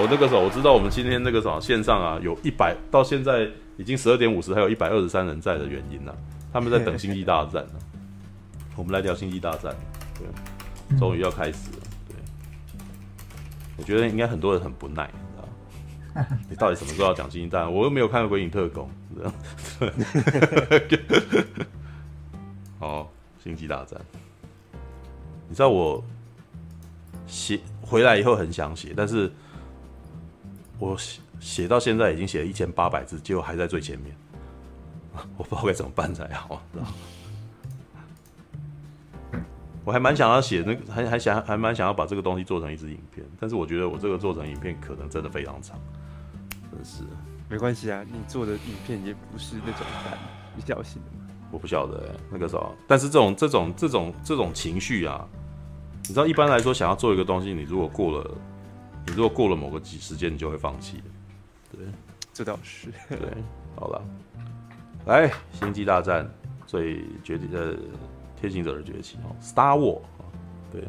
我那个时候我知道我们今天那个什么线上啊，有一百到现在已经十二点五十，还有一百二十三人在的原因呢、啊，他们在等星际大战呢、啊。我们来聊星际大战，对，终于要开始了。对，我觉得应该很多人很不耐，你知道 你到底什么时候要讲星际大战？我又没有看过《鬼影特工》，哦，星际大战，你知道我写回来以后很想写，但是我写写到现在已经写了一千八百字，结果还在最前面，我不知道该怎么办才好，知道。我还蛮想要写那个，还还想还蛮想要把这个东西做成一支影片，但是我觉得我这个做成影片可能真的非常长，真是。没关系啊，你做的影片也不是那种比较型的嘛。我不晓得、欸、那个时候，但是这种这种这种这种情绪啊，你知道一般来说想要做一个东西，你如果过了，你如果过了某个几时间，你就会放弃。对，这倒是。对，好了，来，星际大战最决定的。天行者的崛起哦，Star War，对，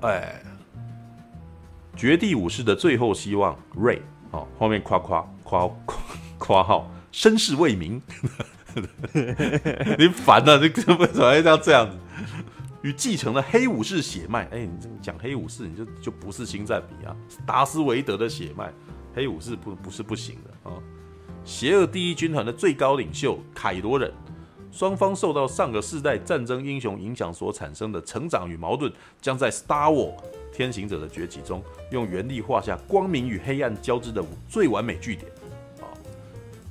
哎，绝地武士的最后希望，Ray，哦，后面夸夸夸夸夸号，身世未明，你烦啊，你怎么怎么要这样子？与继承了黑武士血脉，哎，你讲黑武士，你就就不是星战迷啊，达斯维德的血脉，黑武士不不是不行的啊，邪恶第一军团的最高领袖凯罗人。双方受到上个世代战争英雄影响所产生的成长与矛盾，将在《Star Wars》天行者的崛起中，用原力画下光明与黑暗交织的最完美句点。啊，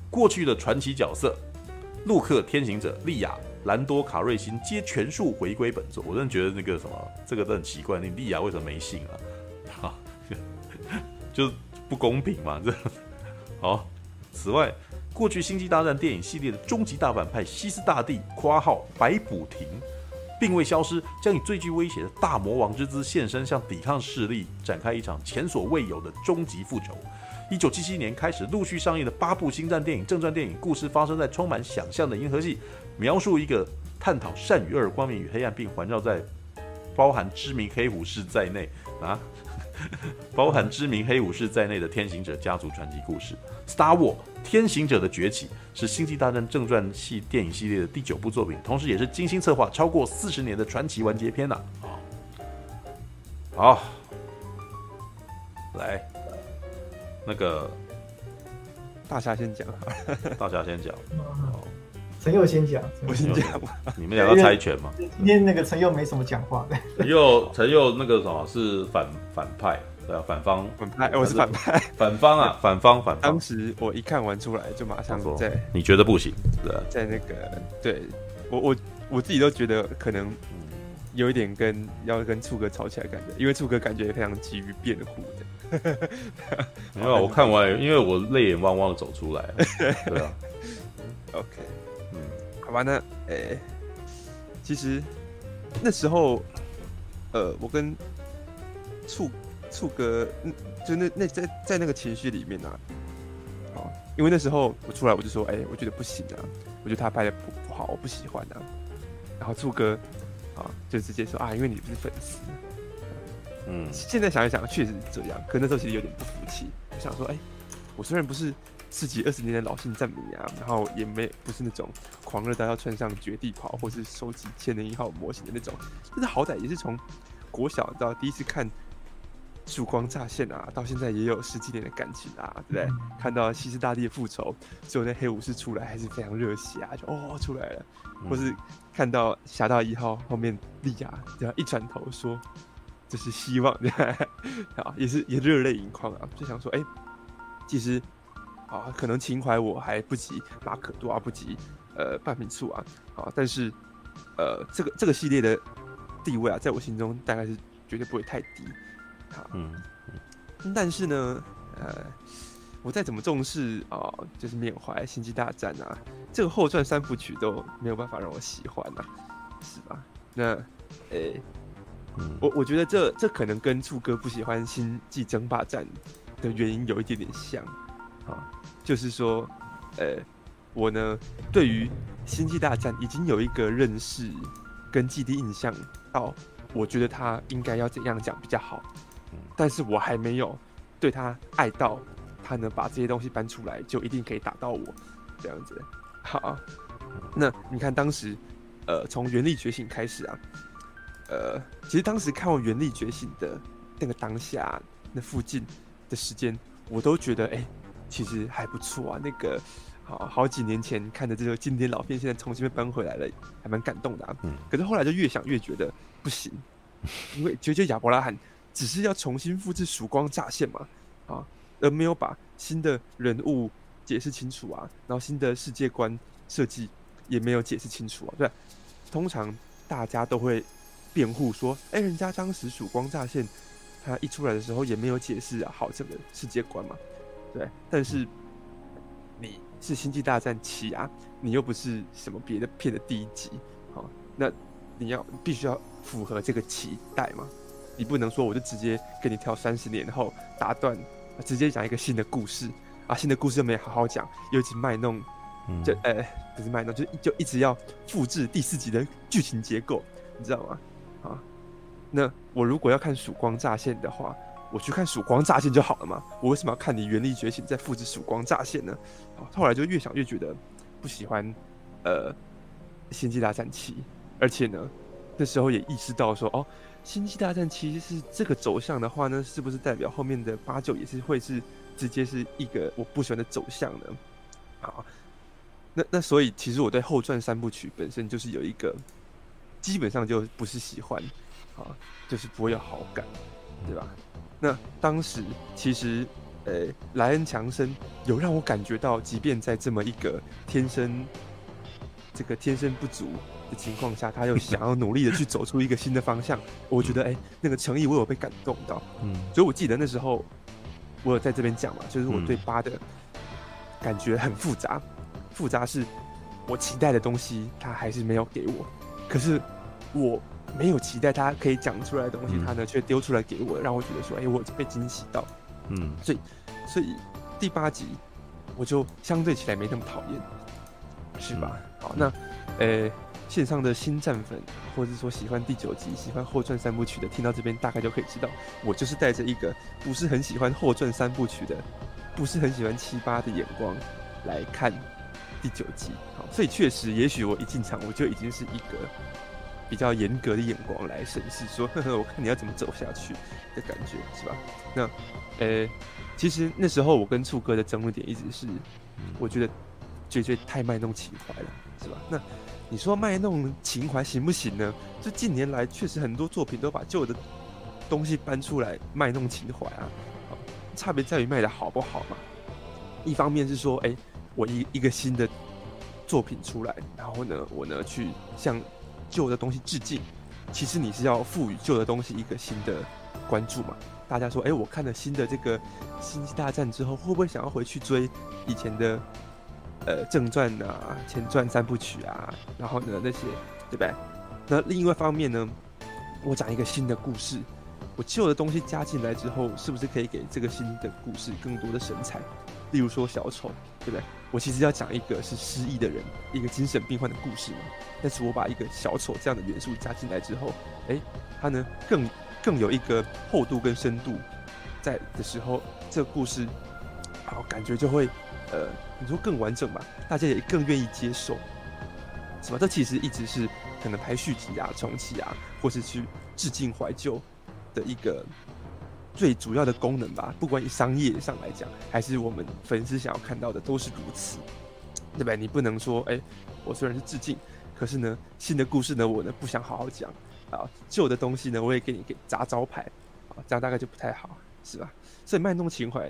过去的传奇角色，路克天行者、莉亚、兰多卡瑞辛皆全数回归本作。我真的觉得那个什么，这个都很奇怪，你莉亚为什么没信啊？就不公平嘛，这好。此外。过去《星际大战》电影系列的终极大反派西斯大帝（括号白卜廷）并未消失，将以最具威胁的大魔王之姿现身，向抵抗势力展开一场前所未有的终极复仇。一九七七年开始陆续上映的八部星战电影正传电影，故事发生在充满想象的银河系，描述一个探讨善与恶、光明与黑暗，并环绕在包含知名黑武士在内啊。包含知名黑武士在内的天行者家族传奇故事《Star Wars：天行者的崛起》是《星际大战》正传系电影系列的第九部作品，同时也是精心策划超过四十年的传奇完结篇呐、啊。好，来，那个大侠先讲，大侠先讲。陈佑先讲，我先讲。你们两个猜拳吗？今天那个陈佑没什么讲话的。陈佑，陈佑那个什么是反反派，对啊，反方反派，我是反派，反方啊，反方反方。当时我一看完出来，就马上在。你觉得不行？对，在那个，对我我我自己都觉得可能有一点跟要跟醋哥吵起来感觉，因为醋哥感觉非常急于辩护的。没有，我看完，因为我泪眼汪汪的走出来。对啊。OK。好吧，那诶、欸，其实那时候，呃，我跟醋醋哥，嗯，就那那在在那个情绪里面啊，哦，因为那时候我出来我就说，哎、欸，我觉得不行啊，我觉得他拍的不不好，我不喜欢啊。然后醋哥啊，就直接说啊，因为你不是粉丝。嗯，现在想一想，确实是这样。可那时候其实有点不服气，我想说，哎、欸，我虽然不是。十几二十年的老性战迷啊，然后也没不是那种狂热到要穿上绝地袍或是收集千年一号模型的那种，但是好歹也是从国小到第一次看曙光乍现啊，到现在也有十几年的感情啊，对不对？嗯、看到西斯大帝的复仇，最后那黑武士出来还是非常热血啊，就哦出来了，或是看到侠盗一号后面莉亚，然后一转头说这是希望，啊也是也热泪盈眶啊，就想说哎，其实。啊，可能情怀我还不及马可多啊，不及呃半瓶醋啊，啊，但是呃这个这个系列的地位啊，在我心中大概是绝对不会太低，啊，嗯，嗯但是呢，呃，我再怎么重视啊，就是缅怀星际大战啊，这个后传三部曲都没有办法让我喜欢、啊，是吧？那，诶、我我觉得这这可能跟柱哥不喜欢星际争霸战的原因有一点点像，啊。就是说，呃，我呢，对于《星际大战》已经有一个认识跟既定印象，到我觉得他应该要怎样讲比较好，但是我还没有对他爱到他能把这些东西搬出来，就一定可以打到我这样子。好，那你看当时，呃，从《原力觉醒》开始啊，呃，其实当时看完《原力觉醒》的那个当下，那附近的时间，我都觉得哎、欸，其实还不错啊。那个好好几年前看的这个经典老片，现在重新被搬回来了，还蛮感动的啊。嗯。可是后来就越想越觉得不行，因为觉得亚伯拉罕只是要重新复制曙光乍现嘛，啊，而没有把新的人物。解释清楚啊，然后新的世界观设计也没有解释清楚啊。对，通常大家都会辩护说，哎，人家当时曙光乍现，他一出来的时候也没有解释啊好整个世界观嘛。对，但是你是星际大战七啊，你又不是什么别的片的第一集，好，那你要必须要符合这个期待嘛。你不能说我就直接给你跳三十年后打断，直接讲一个新的故事。啊，新的故事又没好好讲，又一直卖弄，就呃、不是卖弄，就就一直要复制第四集的剧情结构，你知道吗？啊，那我如果要看《曙光乍现》的话，我去看《曙光乍现》就好了嘛。我为什么要看你《原力觉醒》再复制《曙光乍现》呢？后来就越想越觉得不喜欢，呃，《星际大战七》，而且呢，那时候也意识到说，哦，《星际大战七》是这个走向的话呢，是不是代表后面的八九也是会是？直接是一个我不喜欢的走向呢，好，那那所以其实我对后传三部曲本身就是有一个基本上就不是喜欢，啊，就是不会有好感，对吧？那当时其实呃，莱恩强森有让我感觉到，即便在这么一个天生这个天生不足的情况下，他又 想要努力的去走出一个新的方向，我觉得哎，那个诚意我有被感动到，嗯，所以我记得那时候。我有在这边讲嘛，就是我对八的感觉很复杂，嗯、复杂是我期待的东西，他还是没有给我，可是我没有期待他可以讲出来的东西，他呢却丢出来给我，让我觉得说，哎、欸，我被惊喜到，嗯，所以所以第八集我就相对起来没那么讨厌，是吧？嗯、好，那呃。欸线上的新战粉，或者说喜欢第九集、喜欢后传三部曲的，听到这边大概就可以知道，我就是带着一个不是很喜欢后传三部曲的，不是很喜欢七八的眼光来看第九集。好，所以确实，也许我一进场我就已经是一个比较严格的眼光来审视，说 呵呵，我看你要怎么走下去的感觉，是吧？那，呃、欸，其实那时候我跟醋哥的争论点一直是，我觉得绝对太卖弄情怀了，是吧？那。你说卖弄情怀行不行呢？这近年来确实很多作品都把旧的东西搬出来卖弄情怀啊，差别在于卖的好不好嘛。一方面是说，哎、欸，我一一个新的作品出来，然后呢，我呢去向旧的东西致敬。其实你是要赋予旧的东西一个新的关注嘛。大家说，哎、我看了新的这个《星际大战》之后，会不会想要回去追以前的？呃，正传啊，前传三部曲啊，然后呢那些，对不对？那另外一方面呢，我讲一个新的故事，我旧的东西加进来之后，是不是可以给这个新的故事更多的神采？例如说小丑，对不对？我其实要讲一个是失忆的人，一个精神病患的故事嘛。但是我把一个小丑这样的元素加进来之后，哎，他呢更更有一个厚度跟深度在的时候，这个故事，好感觉就会。呃，你说更完整吧，大家也更愿意接受，是吧？这其实一直是可能拍续集啊、重启啊，或是去致敬怀旧的一个最主要的功能吧。不管以商业上来讲，还是我们粉丝想要看到的，都是如此，对吧？你不能说，哎、我虽然是致敬，可是呢，新的故事呢，我呢不想好好讲啊，旧的东西呢，我也给你给砸招牌啊，这样大概就不太好，是吧？所以卖弄情怀，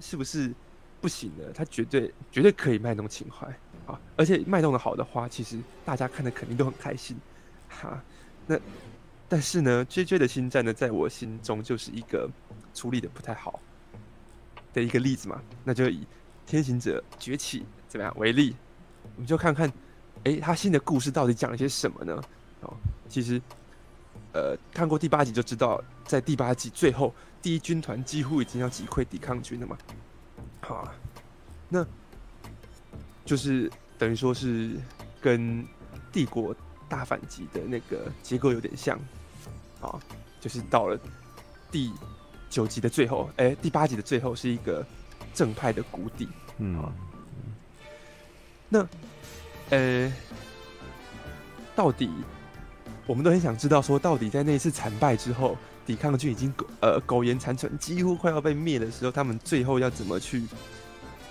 是不是？不行的，他绝对绝对可以卖弄情怀啊！而且卖弄的好的话，其实大家看的肯定都很开心，哈。那但是呢，JJ 的星战呢，在我心中就是一个处理的不太好的一个例子嘛。那就以天行者崛起怎么样为例，我们就看看，哎、他新的故事到底讲了些什么呢？哦，其实，呃，看过第八集就知道，在第八集最后，第一军团几乎已经要击溃抵抗军了嘛。好啊，那就是等于说是跟帝国大反击的那个结构有点像，啊，就是到了第九集的最后，哎、欸，第八集的最后是一个正派的谷底。嗯，那，呃、欸，到底我们都很想知道，说到底在那一次惨败之后，抵抗军已经呃苟延残喘，几乎快要被灭的时候，他们最后要怎么去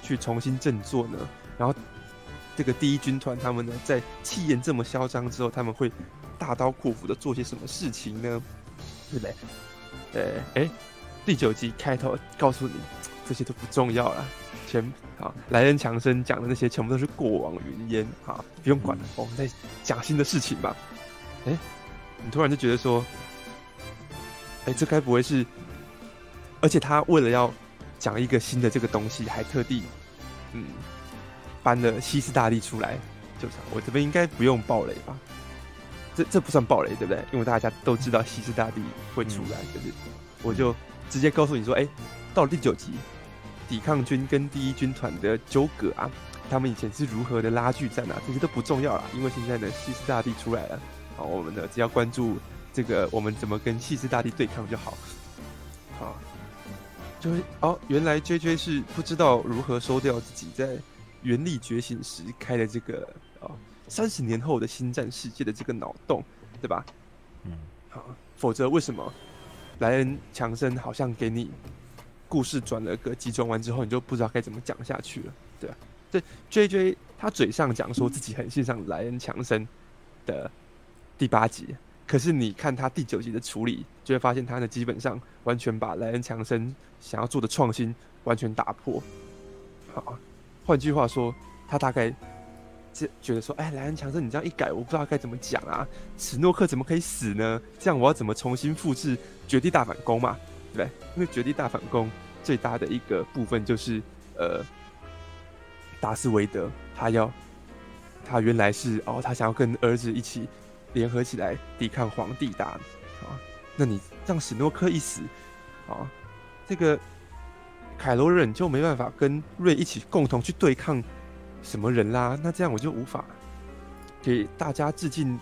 去重新振作呢？然后这个第一军团他们呢，在气焰这么嚣张之后，他们会大刀阔斧的做些什么事情呢？对不对？呃，哎、欸，第九集开头告诉你，这些都不重要了。全好，莱恩强森讲的那些全部都是过往云烟，好，不用管了，我们在讲新的事情吧。哎、欸，你突然就觉得说，哎、欸，这该不会是？而且他为了要讲一个新的这个东西，还特地嗯搬了西斯大帝出来，就是我这边应该不用暴雷吧？这这不算暴雷对不对？因为大家都知道西斯大帝会出来，对不对？我就直接告诉你说，哎、欸，到了第九集。抵抗军跟第一军团的纠葛啊，他们以前是如何的拉锯战啊，这些都不重要了，因为现在呢，西斯大帝出来了，好，我们呢只要关注这个，我们怎么跟西斯大帝对抗就好。好，就是哦，原来 JJ 是不知道如何收掉自己在原力觉醒时开的这个哦，三十年后的星战世界的这个脑洞，对吧？嗯，好，否则为什么莱恩强森好像给你？故事转了个急转弯之后，你就不知道该怎么讲下去了，对啊，这 JJ 他嘴上讲说自己很欣赏莱恩强森的第八集，可是你看他第九集的处理，就会发现他呢基本上完全把莱恩强森想要做的创新完全打破。好，换句话说，他大概觉觉得说，哎，莱恩强森你这样一改，我不知道该怎么讲啊，史诺克怎么可以死呢？这样我要怎么重新复制绝地大反攻嘛？对不对，因为绝地大反攻最大的一个部分就是，呃，达斯维德他要，他原来是哦，他想要跟儿子一起联合起来抵抗皇帝大啊。那你让史诺克一死，啊，这个凯罗人就没办法跟瑞一起共同去对抗什么人啦。那这样我就无法给大家致敬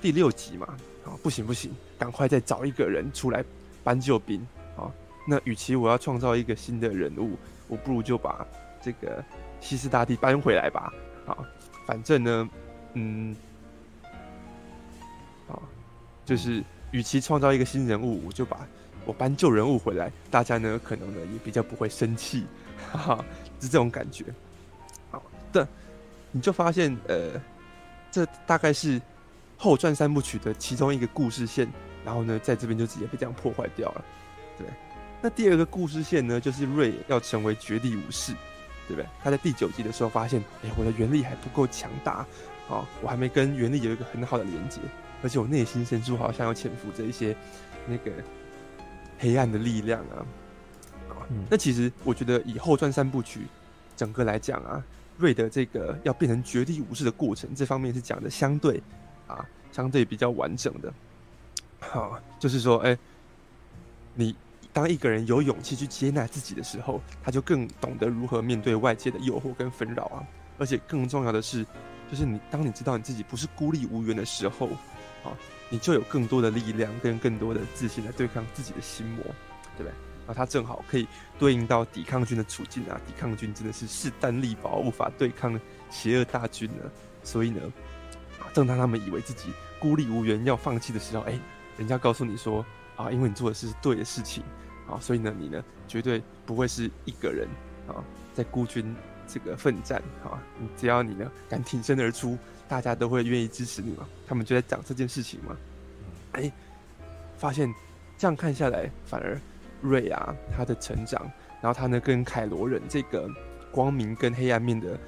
第六集嘛。啊，不行不行，赶快再找一个人出来。搬救兵啊！那与其我要创造一个新的人物，我不如就把这个西斯大帝搬回来吧。啊，反正呢，嗯，啊，就是与其创造一个新人物，我就把我搬旧人物回来，大家呢可能呢也比较不会生气，哈哈，是这种感觉。好的，你就发现呃，这大概是后传三部曲的其中一个故事线。然后呢，在这边就直接被这样破坏掉了，对。那第二个故事线呢，就是瑞要成为绝地武士，对不对？他在第九集的时候发现，哎，我的原力还不够强大，啊、哦，我还没跟原力有一个很好的连接，而且我内心深处好像要潜伏着一些那个黑暗的力量啊。啊、嗯，那其实我觉得以后传三部曲整个来讲啊，瑞的这个要变成绝地武士的过程，这方面是讲的相对啊，相对比较完整的。好，就是说，哎、你当一个人有勇气去接纳自己的时候，他就更懂得如何面对外界的诱惑跟纷扰啊。而且更重要的是，就是你当你知道你自己不是孤立无援的时候，啊，你就有更多的力量跟更多的自信来对抗自己的心魔，对不对？然后他正好可以对应到抵抗军的处境啊。抵抗军真的是势单力薄，无法对抗邪恶大军呢。所以呢，正当他们以为自己孤立无援要放弃的时候，哎、人家告诉你说啊，因为你做的是对的事情啊，所以呢，你呢绝对不会是一个人啊，在孤军这个奋战啊。你只要你呢敢挺身而出，大家都会愿意支持你嘛。他们就在讲这件事情嘛。哎、发现这样看下来，反而瑞啊他的成长，然后他呢跟凯罗人这个光明跟黑暗面的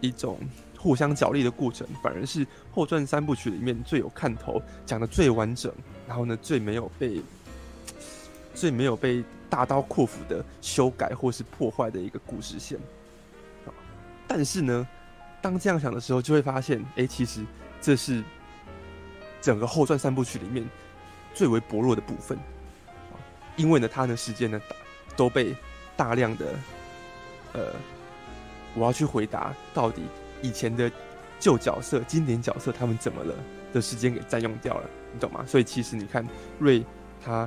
一种。互相角力的过程，反而是后传三部曲里面最有看头、讲的最完整，然后呢，最没有被 最没有被大刀阔斧的修改或是破坏的一个故事线。但是呢，当这样想的时候，就会发现，哎、其实这是整个后传三部曲里面最为薄弱的部分。因为呢，他的时间呢，都被大量的呃，我要去回答到底。以前的旧角色、经典角色，他们怎么了的时间给占用掉了，你懂吗？所以其实你看，瑞他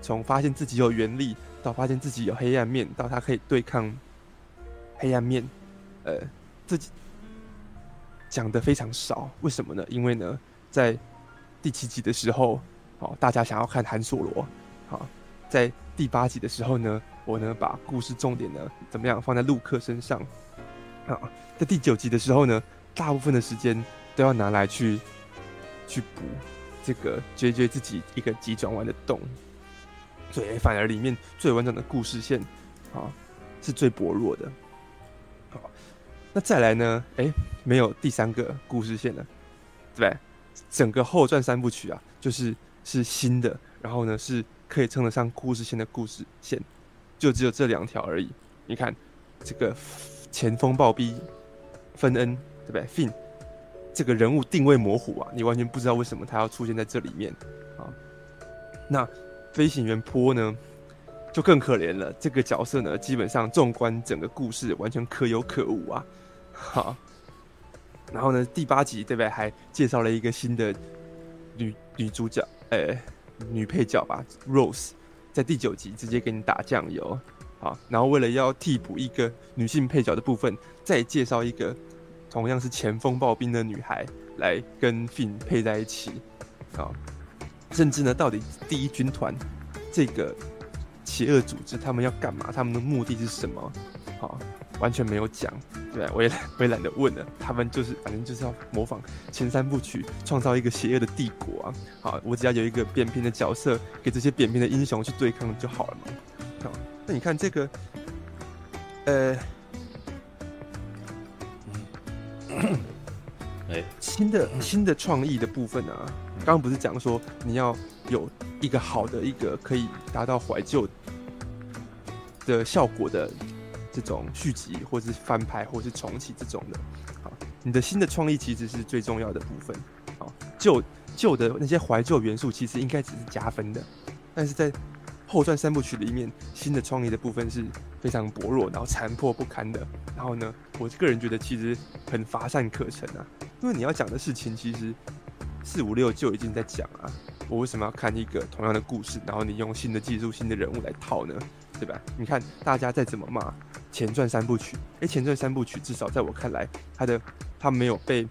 从发现自己有原力，到发现自己有黑暗面，到他可以对抗黑暗面，呃，自己讲的非常少。为什么呢？因为呢，在第七集的时候，好，大家想要看韩索罗，好，在第八集的时候呢，我呢把故事重点呢怎么样放在陆克身上，啊，在第九集的时候呢，大部分的时间都要拿来去去补这个 JJ 自己一个急转弯的洞，所以反而里面最完整的故事线啊是最薄弱的。好，那再来呢？哎、没有第三个故事线了，对？整个后传三部曲啊，就是。是新的，然后呢，是可以称得上故事线的故事线，就只有这两条而已。你看，这个前锋暴毙芬恩，对不对？Fin 这个人物定位模糊啊，你完全不知道为什么他要出现在这里面啊。那飞行员坡呢，就更可怜了。这个角色呢，基本上纵观整个故事，完全可有可无啊。好，然后呢，第八集对不对？还介绍了一个新的女女主角。呃、欸，女配角吧，Rose，在第九集直接给你打酱油，好，然后为了要替补一个女性配角的部分，再介绍一个同样是前锋暴兵的女孩来跟 Finn 配在一起，好，甚至呢，到底第一军团这个邪恶组织他们要干嘛？他们的目的是什么？好。完全没有讲，对，我也 我也懒得问了。他们就是反正就是要模仿前三部曲，创造一个邪恶的帝国啊！好，我只要有一个扁平的角色，给这些扁平的英雄去对抗就好了嘛。好，那你看这个，呃，哎，新的新的创意的部分啊，刚刚不是讲说你要有一个好的一个可以达到怀旧的效果的。这种续集，或是翻拍，或是重启这种的，好，你的新的创意其实是最重要的部分。好，旧旧的那些怀旧元素其实应该只是加分的，但是在后传三部曲里面，新的创意的部分是非常薄弱，然后残破不堪的。然后呢，我个人觉得其实很乏善可陈啊，因为你要讲的事情其实四五六就已经在讲啊，我为什么要看一个同样的故事，然后你用新的技术、新的人物来套呢？对吧？你看大家再怎么骂前传三部曲，诶，前传三部曲至少在我看来，他的他没有被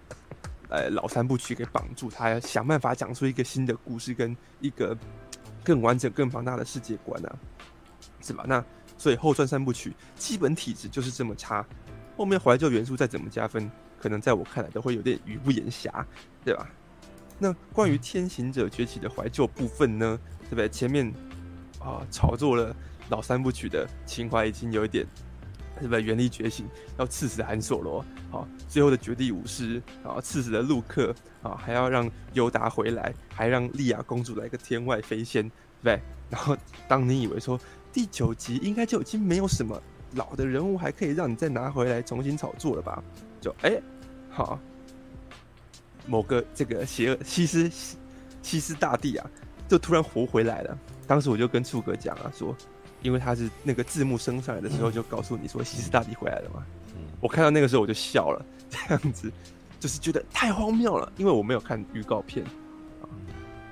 呃老三部曲给绑住，他要想办法讲出一个新的故事跟一个更完整、更庞大的世界观啊，是吧？那所以后传三部曲基本体质就是这么差，后面怀旧元素再怎么加分，可能在我看来都会有点语不言瑕，对吧？那关于天行者崛起的怀旧部分呢，对不对？前面啊炒作了。老三部曲的情怀已经有一点，是 不是？原力觉醒要刺死韩索罗，好，最后的绝地武士，啊刺死了陆克，啊，还要让尤达回来，还让莉亚公主来个天外飞仙，对不对？然后当你以为说第九集应该就已经没有什么老的人物还可以让你再拿回来重新炒作了吧？就哎、好，某个这个邪恶西斯西斯大帝啊，就突然活回来了。当时我就跟处哥讲啊，说。因为他是那个字幕升上来的时候就告诉你说西斯大帝回来了嘛，我看到那个时候我就笑了，这样子就是觉得太荒谬了，因为我没有看预告片啊，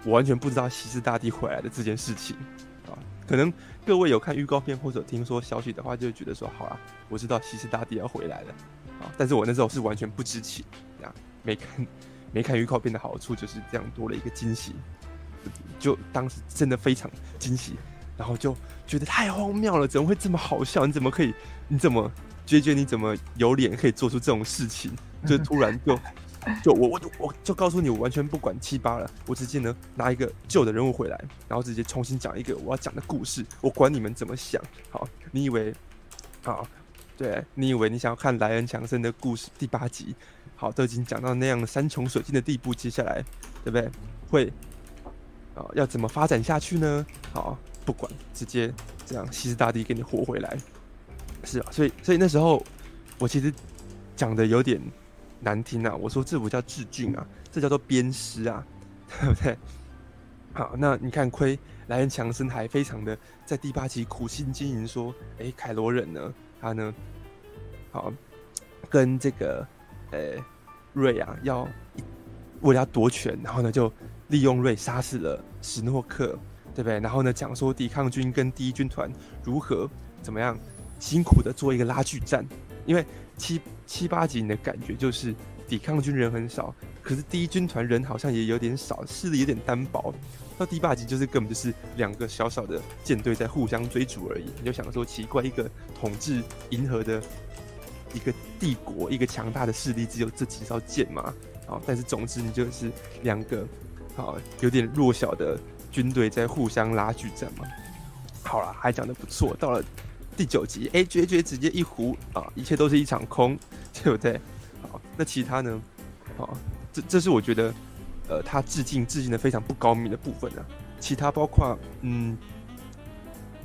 我完全不知道西斯大帝回来的这件事情啊，可能各位有看预告片或者听说消息的话，就会觉得说好啊，我知道西斯大帝要回来了啊，但是我那时候是完全不知情，这样没看没看预告片的好处就是这样多了一个惊喜，就当时真的非常惊喜。然后就觉得太荒谬了，怎么会这么好笑？你怎么可以？你怎么觉觉？你怎么有脸可以做出这种事情？就突然就就我我我就告诉你，我完全不管七八了，我直接呢拿一个旧的人物回来，然后直接重新讲一个我要讲的故事，我管你们怎么想。好，你以为好？对，你以为你想要看莱恩强森的故事第八集？好，都已经讲到那样山穷水尽的地步，接下来对不对？会啊，要怎么发展下去呢？好。不管，直接这样，西斯大帝给你活回来，是吧？所以，所以那时候我其实讲的有点难听啊。我说这不叫致敬啊，这叫做鞭尸啊，对不对？好，那你看，亏莱恩强森还非常的在第八集苦心经营，说，哎，凯罗人呢，他呢，好跟这个呃瑞啊，要为了要夺权，然后呢，就利用瑞杀死了史诺克。对不对？然后呢，讲说抵抗军跟第一军团如何怎么样辛苦的做一个拉锯战，因为七七八集你的感觉就是抵抗军人很少，可是第一军团人好像也有点少，势力有点单薄。到第八集就是根本就是两个小小的舰队在互相追逐而已，你就想说奇怪，一个统治银河的一个帝国，一个强大的势力只有这几艘舰嘛？啊，但是总之你就是两个啊有点弱小的军队在互相拉锯战嘛。好了，还讲得不错。到了第九集，哎、欸，绝绝直接一胡啊，一切都是一场空，对不对？好，那其他呢？好，这这是我觉得。呃，他致敬致敬的非常不高明的部分啊，其他包括嗯，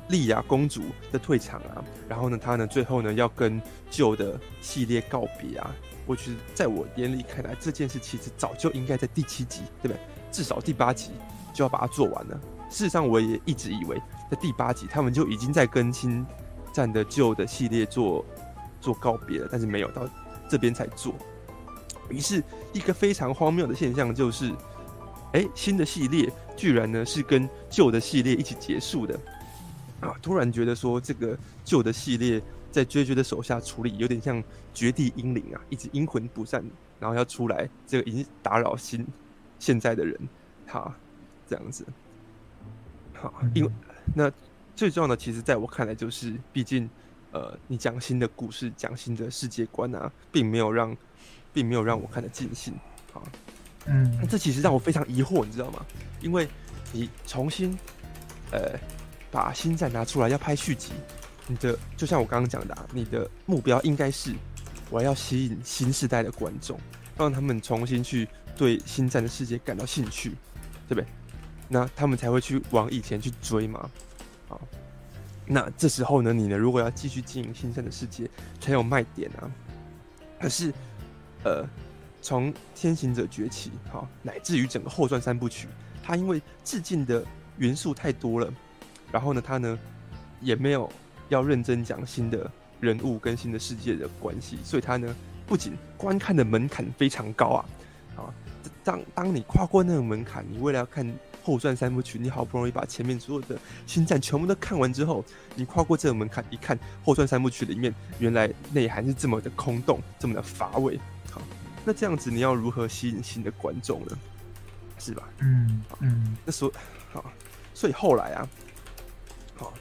莉亚公主的退场啊，然后呢，他呢最后呢要跟旧的系列告别啊，我觉得在我眼里看来，这件事其实早就应该在第七集，对不对？至少第八集就要把它做完了。事实上，我也一直以为在第八集他们就已经在跟星战的旧的系列做做告别了，但是没有到这边才做。于是，一个非常荒谬的现象就是，哎、新的系列居然呢是跟旧的系列一起结束的啊！突然觉得说，这个旧的系列在 JJ 的手下处理有点像绝地英灵啊，一直阴魂不散，然后要出来，这个已经打扰新现在的人，好，这样子。好，因为那最重要的，其实在我看来就是，毕竟，呃，你讲新的故事，讲新的世界观啊，并没有让。并没有让我看得尽兴，好，嗯，那这其实让我非常疑惑，你知道吗？因为你重新，呃，把星战拿出来要拍续集，你的就像我刚刚讲的，啊，你的目标应该是我要吸引新时代的观众，让他们重新去对星战的世界感到兴趣，对不对？那他们才会去往以前去追嘛，啊，那这时候呢，你呢，如果要继续经营新生的世界，才有卖点啊，可是。呃，从天行者崛起，好，乃至于整个后传三部曲，它因为致敬的元素太多了，然后呢，它呢也没有要认真讲新的人物跟新的世界的关系，所以它呢不仅观看的门槛非常高啊，啊，当当你跨过那个门槛，你为了要看后传三部曲，你好不容易把前面所有的星战全部都看完之后，你跨过这个门槛，一看后传三部曲里面原来内涵是这么的空洞，这么的乏味。好那这样子，你要如何吸引新的观众呢？是吧？嗯嗯。那所好，所以后来啊，好，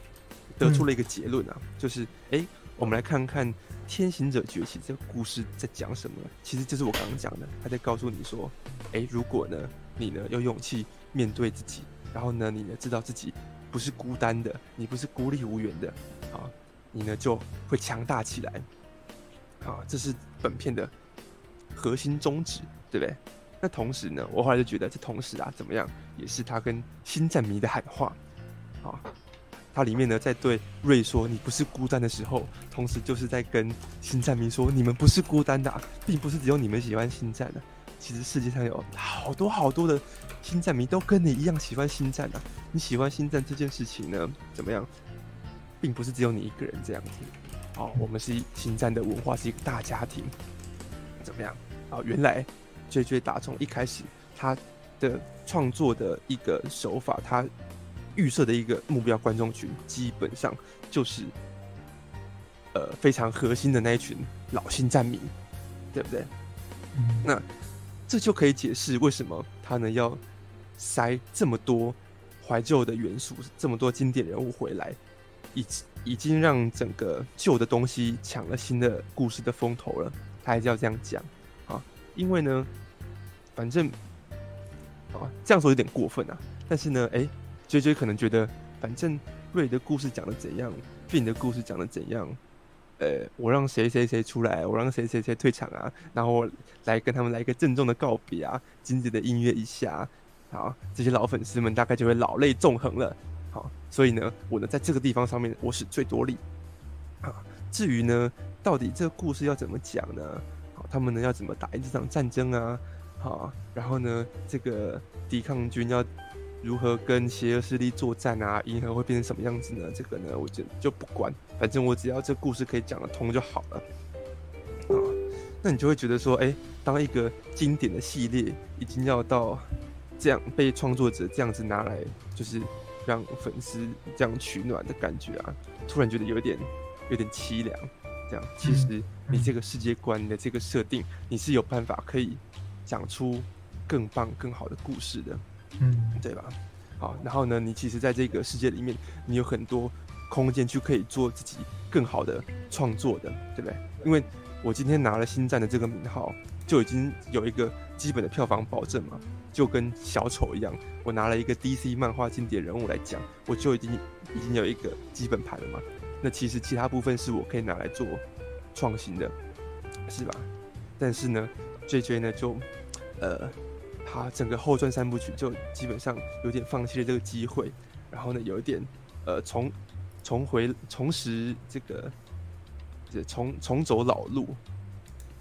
得出了一个结论啊，嗯、就是哎、欸，我们来看看《天行者崛起》这个故事在讲什么。其实就是我刚刚讲的，他在告诉你说，哎、欸，如果呢，你呢有勇气面对自己，然后呢，你呢知道自己不是孤单的，你不是孤立无援的，啊，你呢就会强大起来。啊，这是本片的。核心宗旨，对不对？那同时呢，我后来就觉得，这同时啊，怎么样，也是他跟星战迷的喊话啊。他里面呢，在对瑞说“你不是孤单”的时候，同时就是在跟星战迷说：“你们不是孤单的，并不是只有你们喜欢星战的。其实世界上有好多好多的星战迷都跟你一样喜欢星战的。你喜欢星战这件事情呢，怎么样，并不是只有你一个人这样子。哦，我们是星战的文化是一个大家庭。”怎么样？啊，原来 JJ 打从一开始他的创作的一个手法，他预设的一个目标观众群，基本上就是呃非常核心的那一群老星战迷，对不对？嗯、那这就可以解释为什么他呢要塞这么多怀旧的元素，这么多经典人物回来，已已经让整个旧的东西抢了新的故事的风头了。他还是要这样讲啊，因为呢，反正啊这样说有点过分啊。但是呢，哎，JJ 可能觉得，反正瑞的故事讲的怎样瑞的故事讲的怎样，呃，我让谁谁谁出来，我让谁谁谁退场啊，然后来跟他们来一个郑重的告别啊，经典的音乐一下，好，这些老粉丝们大概就会老泪纵横了。好，所以呢，我呢在这个地方上面我使最多力啊。至于呢，到底这个故事要怎么讲呢？好，他们呢要怎么打赢这场战争啊？好，然后呢，这个抵抗军要如何跟邪恶势力作战啊？银河会变成什么样子呢？这个呢，我就就不管，反正我只要这故事可以讲得通就好了。啊，那你就会觉得说，哎、当一个经典的系列已经要到这样被创作者这样子拿来，就是让粉丝这样取暖的感觉啊，突然觉得有点有点凄凉。这样，其实你这个世界观，的这个设定，你是有办法可以讲出更棒、更好的故事的，嗯，对吧？好，然后呢，你其实在这个世界里面，你有很多空间去可以做自己更好的创作的，对不对？因为我今天拿了星战的这个名号，就已经有一个基本的票房保证嘛，就跟小丑一样，我拿了一个 DC 漫画经典人物来讲，我就已经已经有一个基本盘了嘛。那其实其他部分是我可以拿来做创新的，是吧？但是呢，JJ 呢就，呃，他整个后传三部曲就基本上有点放弃了这个机会，然后呢，有一点呃重重回重拾这个，这重重走老路。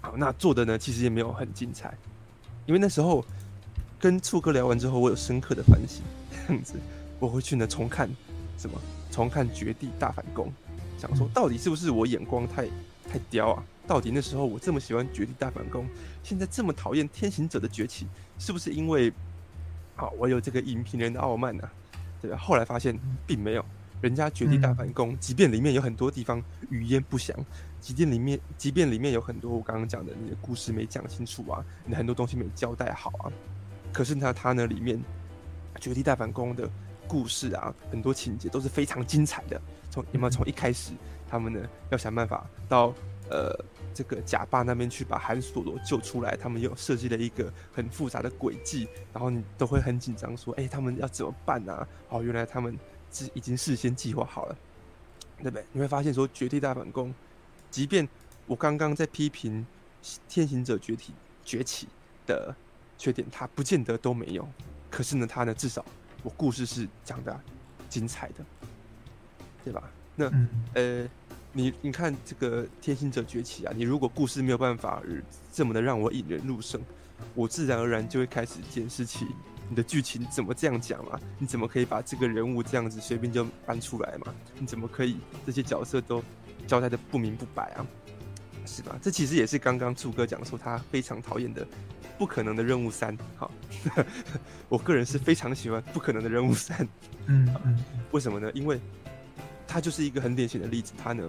好，那做的呢其实也没有很精彩，因为那时候跟醋哥聊完之后，我有深刻的反省，这样子我回去呢重看什么？重看《绝地大反攻》。想说，到底是不是我眼光太太刁啊？到底那时候我这么喜欢《绝地大反攻》，现在这么讨厌《天行者的崛起》，是不是因为啊我有这个影评人的傲慢呢？对吧？后来发现并没有，人家《绝地大反攻》，即便里面有很多地方语焉不详，即便里面即便里面有很多我刚刚讲的你的故事没讲清楚啊，你很多东西没交代好啊，可是呢他呢里面《绝地大反攻》的故事啊，很多情节都是非常精彩的。从有没有从一开始，他们呢要想办法到呃这个假爸那边去把韩索罗救出来，他们又设计了一个很复杂的轨迹，然后你都会很紧张，说，哎，他们要怎么办啊？哦，原来他们是已经事先计划好了，对不对？你会发现说，绝地大反攻，即便我刚刚在批评天行者崛起崛起的缺点，他不见得都没有，可是呢，他呢至少我故事是讲的精彩的。对吧？那、嗯、呃，你你看这个《天行者崛起》啊，你如果故事没有办法这么的让我引人入胜，我自然而然就会开始检视起你的剧情怎么这样讲嘛？你怎么可以把这个人物这样子随便就搬出来嘛？你怎么可以这些角色都交代的不明不白啊？是吧？这其实也是刚刚柱哥讲说他非常讨厌的《不可能的任务三》。好，我个人是非常喜欢《不可能的任务三》。嗯嗯，为什么呢？因为他就是一个很典型的例子，他呢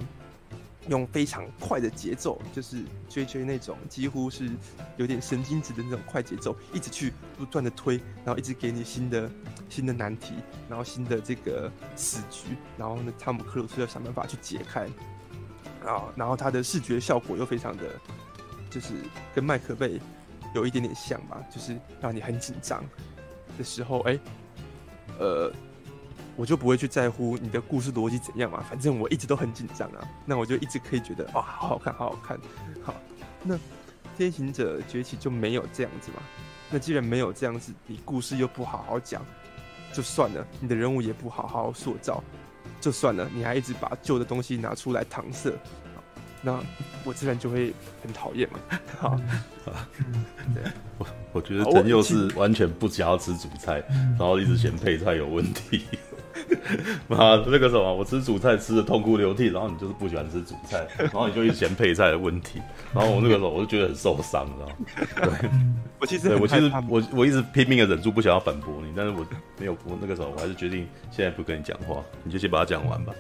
用非常快的节奏，就是追追那种几乎是有点神经质的那种快节奏，一直去不断的推，然后一直给你新的新的难题，然后新的这个死局，然后呢，汤姆克鲁斯要想办法去解开啊，然后他的视觉效果又非常的，就是跟麦克贝有一点点像吧，就是让你很紧张的时候，哎、呃。我就不会去在乎你的故事逻辑怎样嘛，反正我一直都很紧张啊，那我就一直可以觉得哇，好好看，好好看，好。那天行者崛起就没有这样子嘛？那既然没有这样子，你故事又不好好讲，就算了；你的人物也不好好塑造，就算了。你还一直把旧的东西拿出来搪塞，那我自然就会很讨厌嘛。好，啊，对，我我觉得陈佑是完全不想要吃主菜，然后一直嫌配菜有问题。妈，那个什么，我吃主菜吃的痛哭流涕，然后你就是不喜欢吃主菜，然后你就一直嫌配菜的问题，然后我那个时候我就觉得很受伤，你知道吗？对，我其实对我其实我我一直拼命的忍住不想要反驳你，但是我没有，我那个时候我还是决定现在不跟你讲话，你就先把它讲完吧。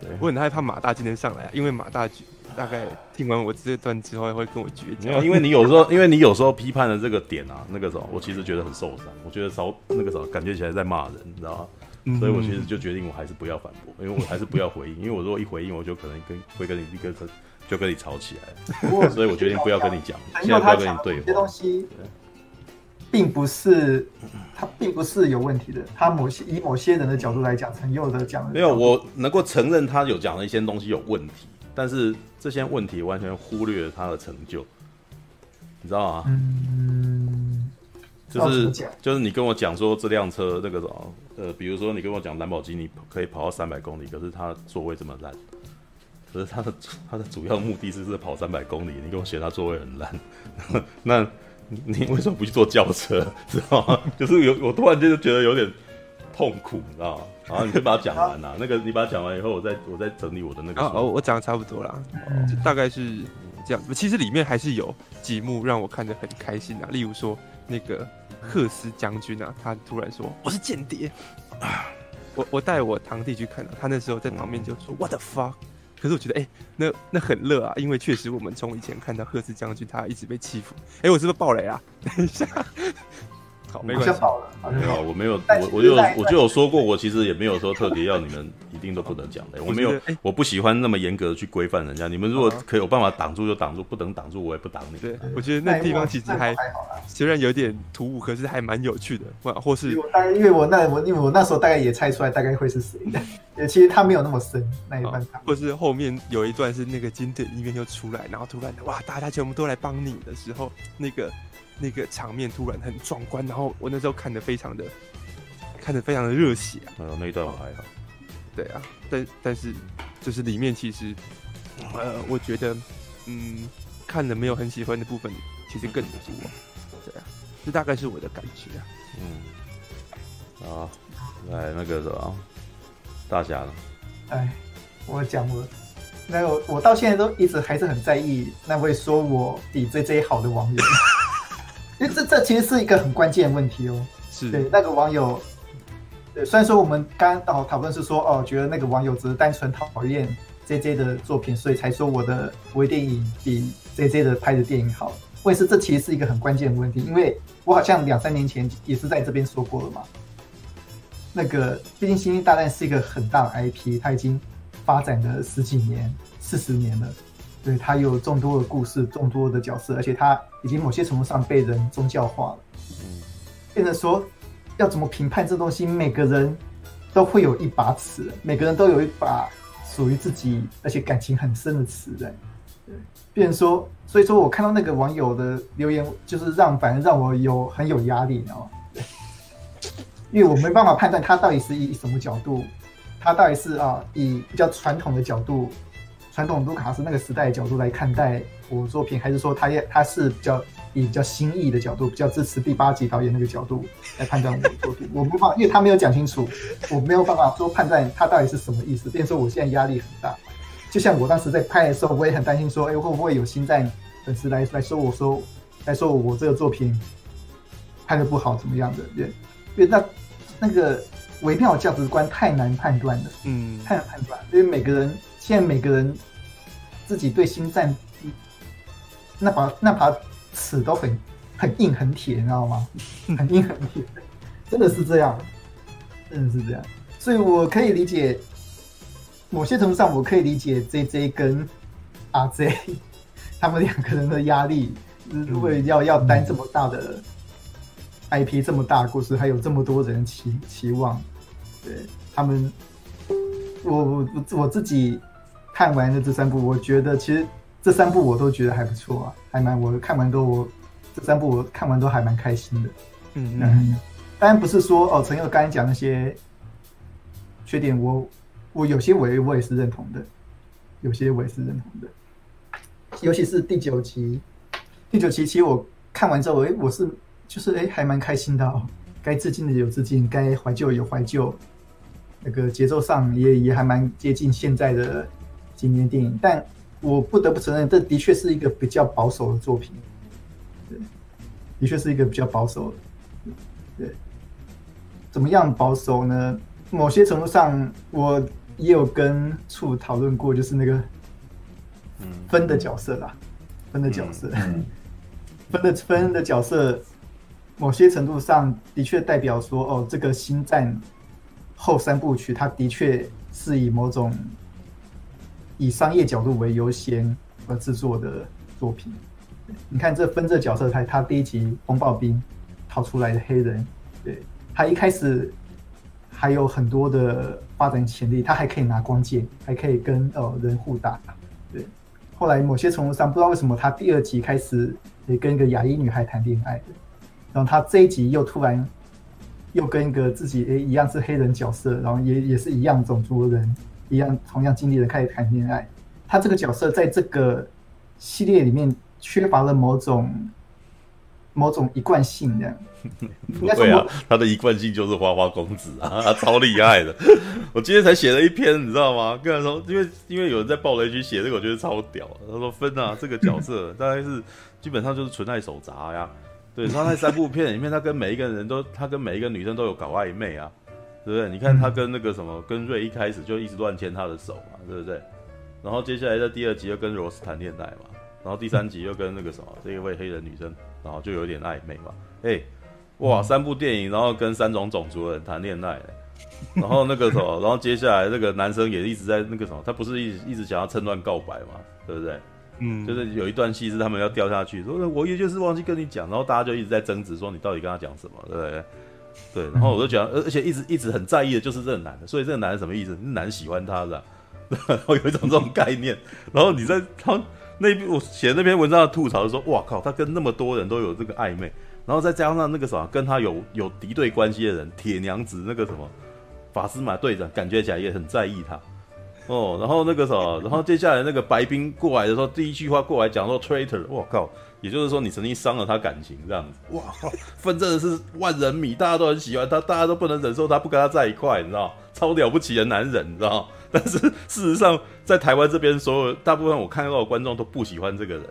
对，我很害怕马大今天上来，因为马大大概听完我这段之后会跟我绝交，因为你有时候因为你有时候批判的这个点啊，那个时候我其实觉得很受伤，我觉得稍那个时候感觉起来在骂人，你知道吗？所以我其实就决定，我还是不要反驳，因为我还是不要回应，因为我如果一回应，我就可能跟会跟你一个就跟你吵起来，所以我决定不要跟你讲，现在不要跟你对话。这些东西并不是，他并不是有问题的，他某些以某些人的角度来讲，陈佑的讲没有，我能够承认他有讲的一些东西有问题，但是这些问题完全忽略了他的成就，你知道吗？嗯。就是就是你跟我讲说这辆车那个什么呃，比如说你跟我讲兰博基尼可以跑到三百公里，可是它座位这么烂，可是它的它的主要目的是是跑三百公里，你跟我写它座位很烂，那你为什么不去坐轿车？知道吗？就是有我突然间就觉得有点痛苦，你知道吗？然后你就把它讲完了，那个你把它讲完以后，我再我再整理我的那个。哦，我讲的差不多了，就大概是这样。其实里面还是有几幕让我看得很开心的，例如说那个。赫斯将军啊，他突然说：“我是间谍啊！”我我带我堂弟去看了他那时候在旁边就说 What the fuck？可是我觉得哎、欸，那那很热啊，因为确实我们从以前看到赫斯将军他一直被欺负。哎、欸，我是不是爆雷啊？等一下。好，没关系。没有，我没有，我我就我就有说过，我其实也没有说特别要你们一定都不能讲的。我没有，我不喜欢那么严格的去规范人家。你们如果可以有办法挡住就挡住，不能挡住我也不挡你。对，我觉得那地方其实还虽然有点突兀，可是还蛮有趣的。或或是大概因为我那我因为我那时候大概也猜出来大概会是谁的。其实他没有那么深那一半。或是后面有一段是那个经典音乐就出来，然后突然哇，大家全部都来帮你的时候，那个。那个场面突然很壮观，然后我那时候看的非常的，看的非常的热血啊。那一段我还好。对啊，但但是就是里面其实，呃，我觉得，嗯，看了没有很喜欢的部分，其实更多。对啊，这大概是我的感觉啊。嗯。啊，来那个什么，大侠了。哎，我讲我，那我我到现在都一直还是很在意那位说我比 JJ 好的网友。因为这这其实是一个很关键的问题哦。是对那个网友，对，虽然说我们刚刚讨论是说哦，觉得那个网友只是单纯讨厌 JJ 的作品，所以才说我的微电影比 JJ 的拍的电影好。或者是这其实是一个很关键的问题，因为我好像两三年前也是在这边说过了嘛。那个毕竟《星际大战》是一个很大的 IP，它已经发展了十几年、四十年了。对，他有众多的故事，众多的角色，而且他已经某些程度上被人宗教化了。嗯，变成说要怎么评判这东西，每个人都会有一把尺，每个人都有一把属于自己而且感情很深的尺的。对，变成说，所以说我看到那个网友的留言，就是让反正让我有很有压力，你知道吗？对，因为我没办法判断他到底是以什么角度，他到底是啊以比较传统的角度。传统卢卡斯那个时代的角度来看待我作品，还是说他也他是比较以比较新意的角度，比较支持第八集导演那个角度来判断我的作品？我没办法，因为他没有讲清楚，我没有办法说判断他到底是什么意思。变成说我现在压力很大，就像我当时在拍的时候，我也很担心说，哎，会不会有新在粉丝来来说我说来说我这个作品拍的不好怎么样的？对，因为那那个微妙价值观太难判断了，嗯，太难判断，因为每个人。现在每个人自己对星战那把那把尺都很很硬很铁，你知道吗？很硬很铁，真的是这样，真的是这样。所以我可以理解，某些程度上我可以理解 JJ 跟 R J 他们两个人的压力，如果要要担这么大的 IP，这么大的故事，还有这么多人期期望，对他们，我我我自己。看完的这三部，我觉得其实这三部我都觉得还不错啊，还蛮我看完都我这三部我看完都还蛮开心的。嗯嗯，当然不是说哦，陈佑刚才讲那些缺点我，我我有些我也我也是认同的，有些我也是认同的，尤其是第九集，第九集其实我看完之后，哎，我是就是哎还蛮开心的哦，该致敬的有致敬，该怀旧有怀旧，那个节奏上也也还蛮接近现在的。经典电影，但我不得不承认，这的确是一个比较保守的作品。对，的确是一个比较保守的。对，怎么样保守呢？某些程度上，我也有跟处讨论过，就是那个分的角色啦，分的角色，分的分的角色，某些程度上的确代表说，哦，这个星战后三部曲，它的确是以某种。以商业角度为优先而制作的作品，你看这分这角色，他他第一集风暴兵逃出来的黑人，对，他一开始还有很多的发展潜力，他还可以拿光剑，还可以跟呃人互打，对。后来某些程度上，不知道为什么他第二集开始也跟一个亚裔女孩谈恋爱，然后他这一集又突然又跟一个自己诶一样是黑人角色，然后也也是一样种族的人。一样同样经历的开始谈恋爱，他这个角色在这个系列里面缺乏了某种某种一贯性，这样。不会啊，他的一贯性就是花花公子啊，他超厉害的。我今天才写了一篇，你知道吗？跟他说，因为因为有人在爆雷区写这个，我觉得超屌。他说分啊，这个角色大概是基本上就是纯爱手札呀。对，他在三部片里面，他跟每一个人都，他跟每一个女生都有搞暧昧啊。对不对？你看他跟那个什么，嗯、跟瑞一开始就一直乱牵他的手嘛，对不对？然后接下来在第二集又跟罗斯谈恋爱嘛，然后第三集又跟那个什么这一位黑人女生，然后就有点暧昧嘛。哎，哇，三部电影，然后跟三种种族的人谈恋爱，然后那个什么，然后接下来那个男生也一直在那个什么，他不是一直一直想要趁乱告白嘛，对不对？嗯，就是有一段戏是他们要掉下去，说我也就是忘记跟你讲，然后大家就一直在争执，说你到底跟他讲什么，对不对？对，然后我就讲，而而且一直一直很在意的就是这个男的，所以这个男的什么意思？男的喜欢他的，然后有一种这种概念。然后你在他那边我写那篇文章的吐槽，就说哇靠，他跟那么多人都有这个暧昧，然后再加上那个什么跟他有有敌对关系的人，铁娘子那个什么法斯玛队长，感觉起来也很在意他。哦，然后那个什么，然后接下来那个白兵过来的时候，第一句话过来讲说 traitor，我靠。也就是说，你曾经伤了他感情，这样子，哇，分真的是万人迷，大家都很喜欢他，大家都不能忍受他不跟他在一块，你知道，超了不起的男人，你知道。但是事实上，在台湾这边，所有大部分我看到的观众都不喜欢这个人。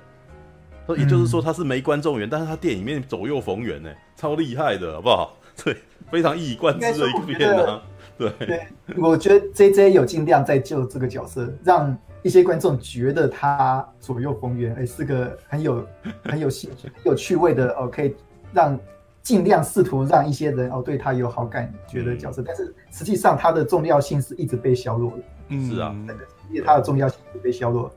说，也就是说他是没观众缘，但是他电影里面左右逢源，呢，超厉害的，好不好？对，非常一以贯之的一个片啊。对，对，我觉得 JJ 有尽量在救这个角色，让。一些观众觉得他左右逢源，哎，是个很有 很有兴趣、很有趣味的哦，可以让尽量试图让一些人哦对他有好感觉的角色，嗯、但是实际上他的重要性是一直被削弱的。嗯，是啊，因为他的重要性一直被削弱。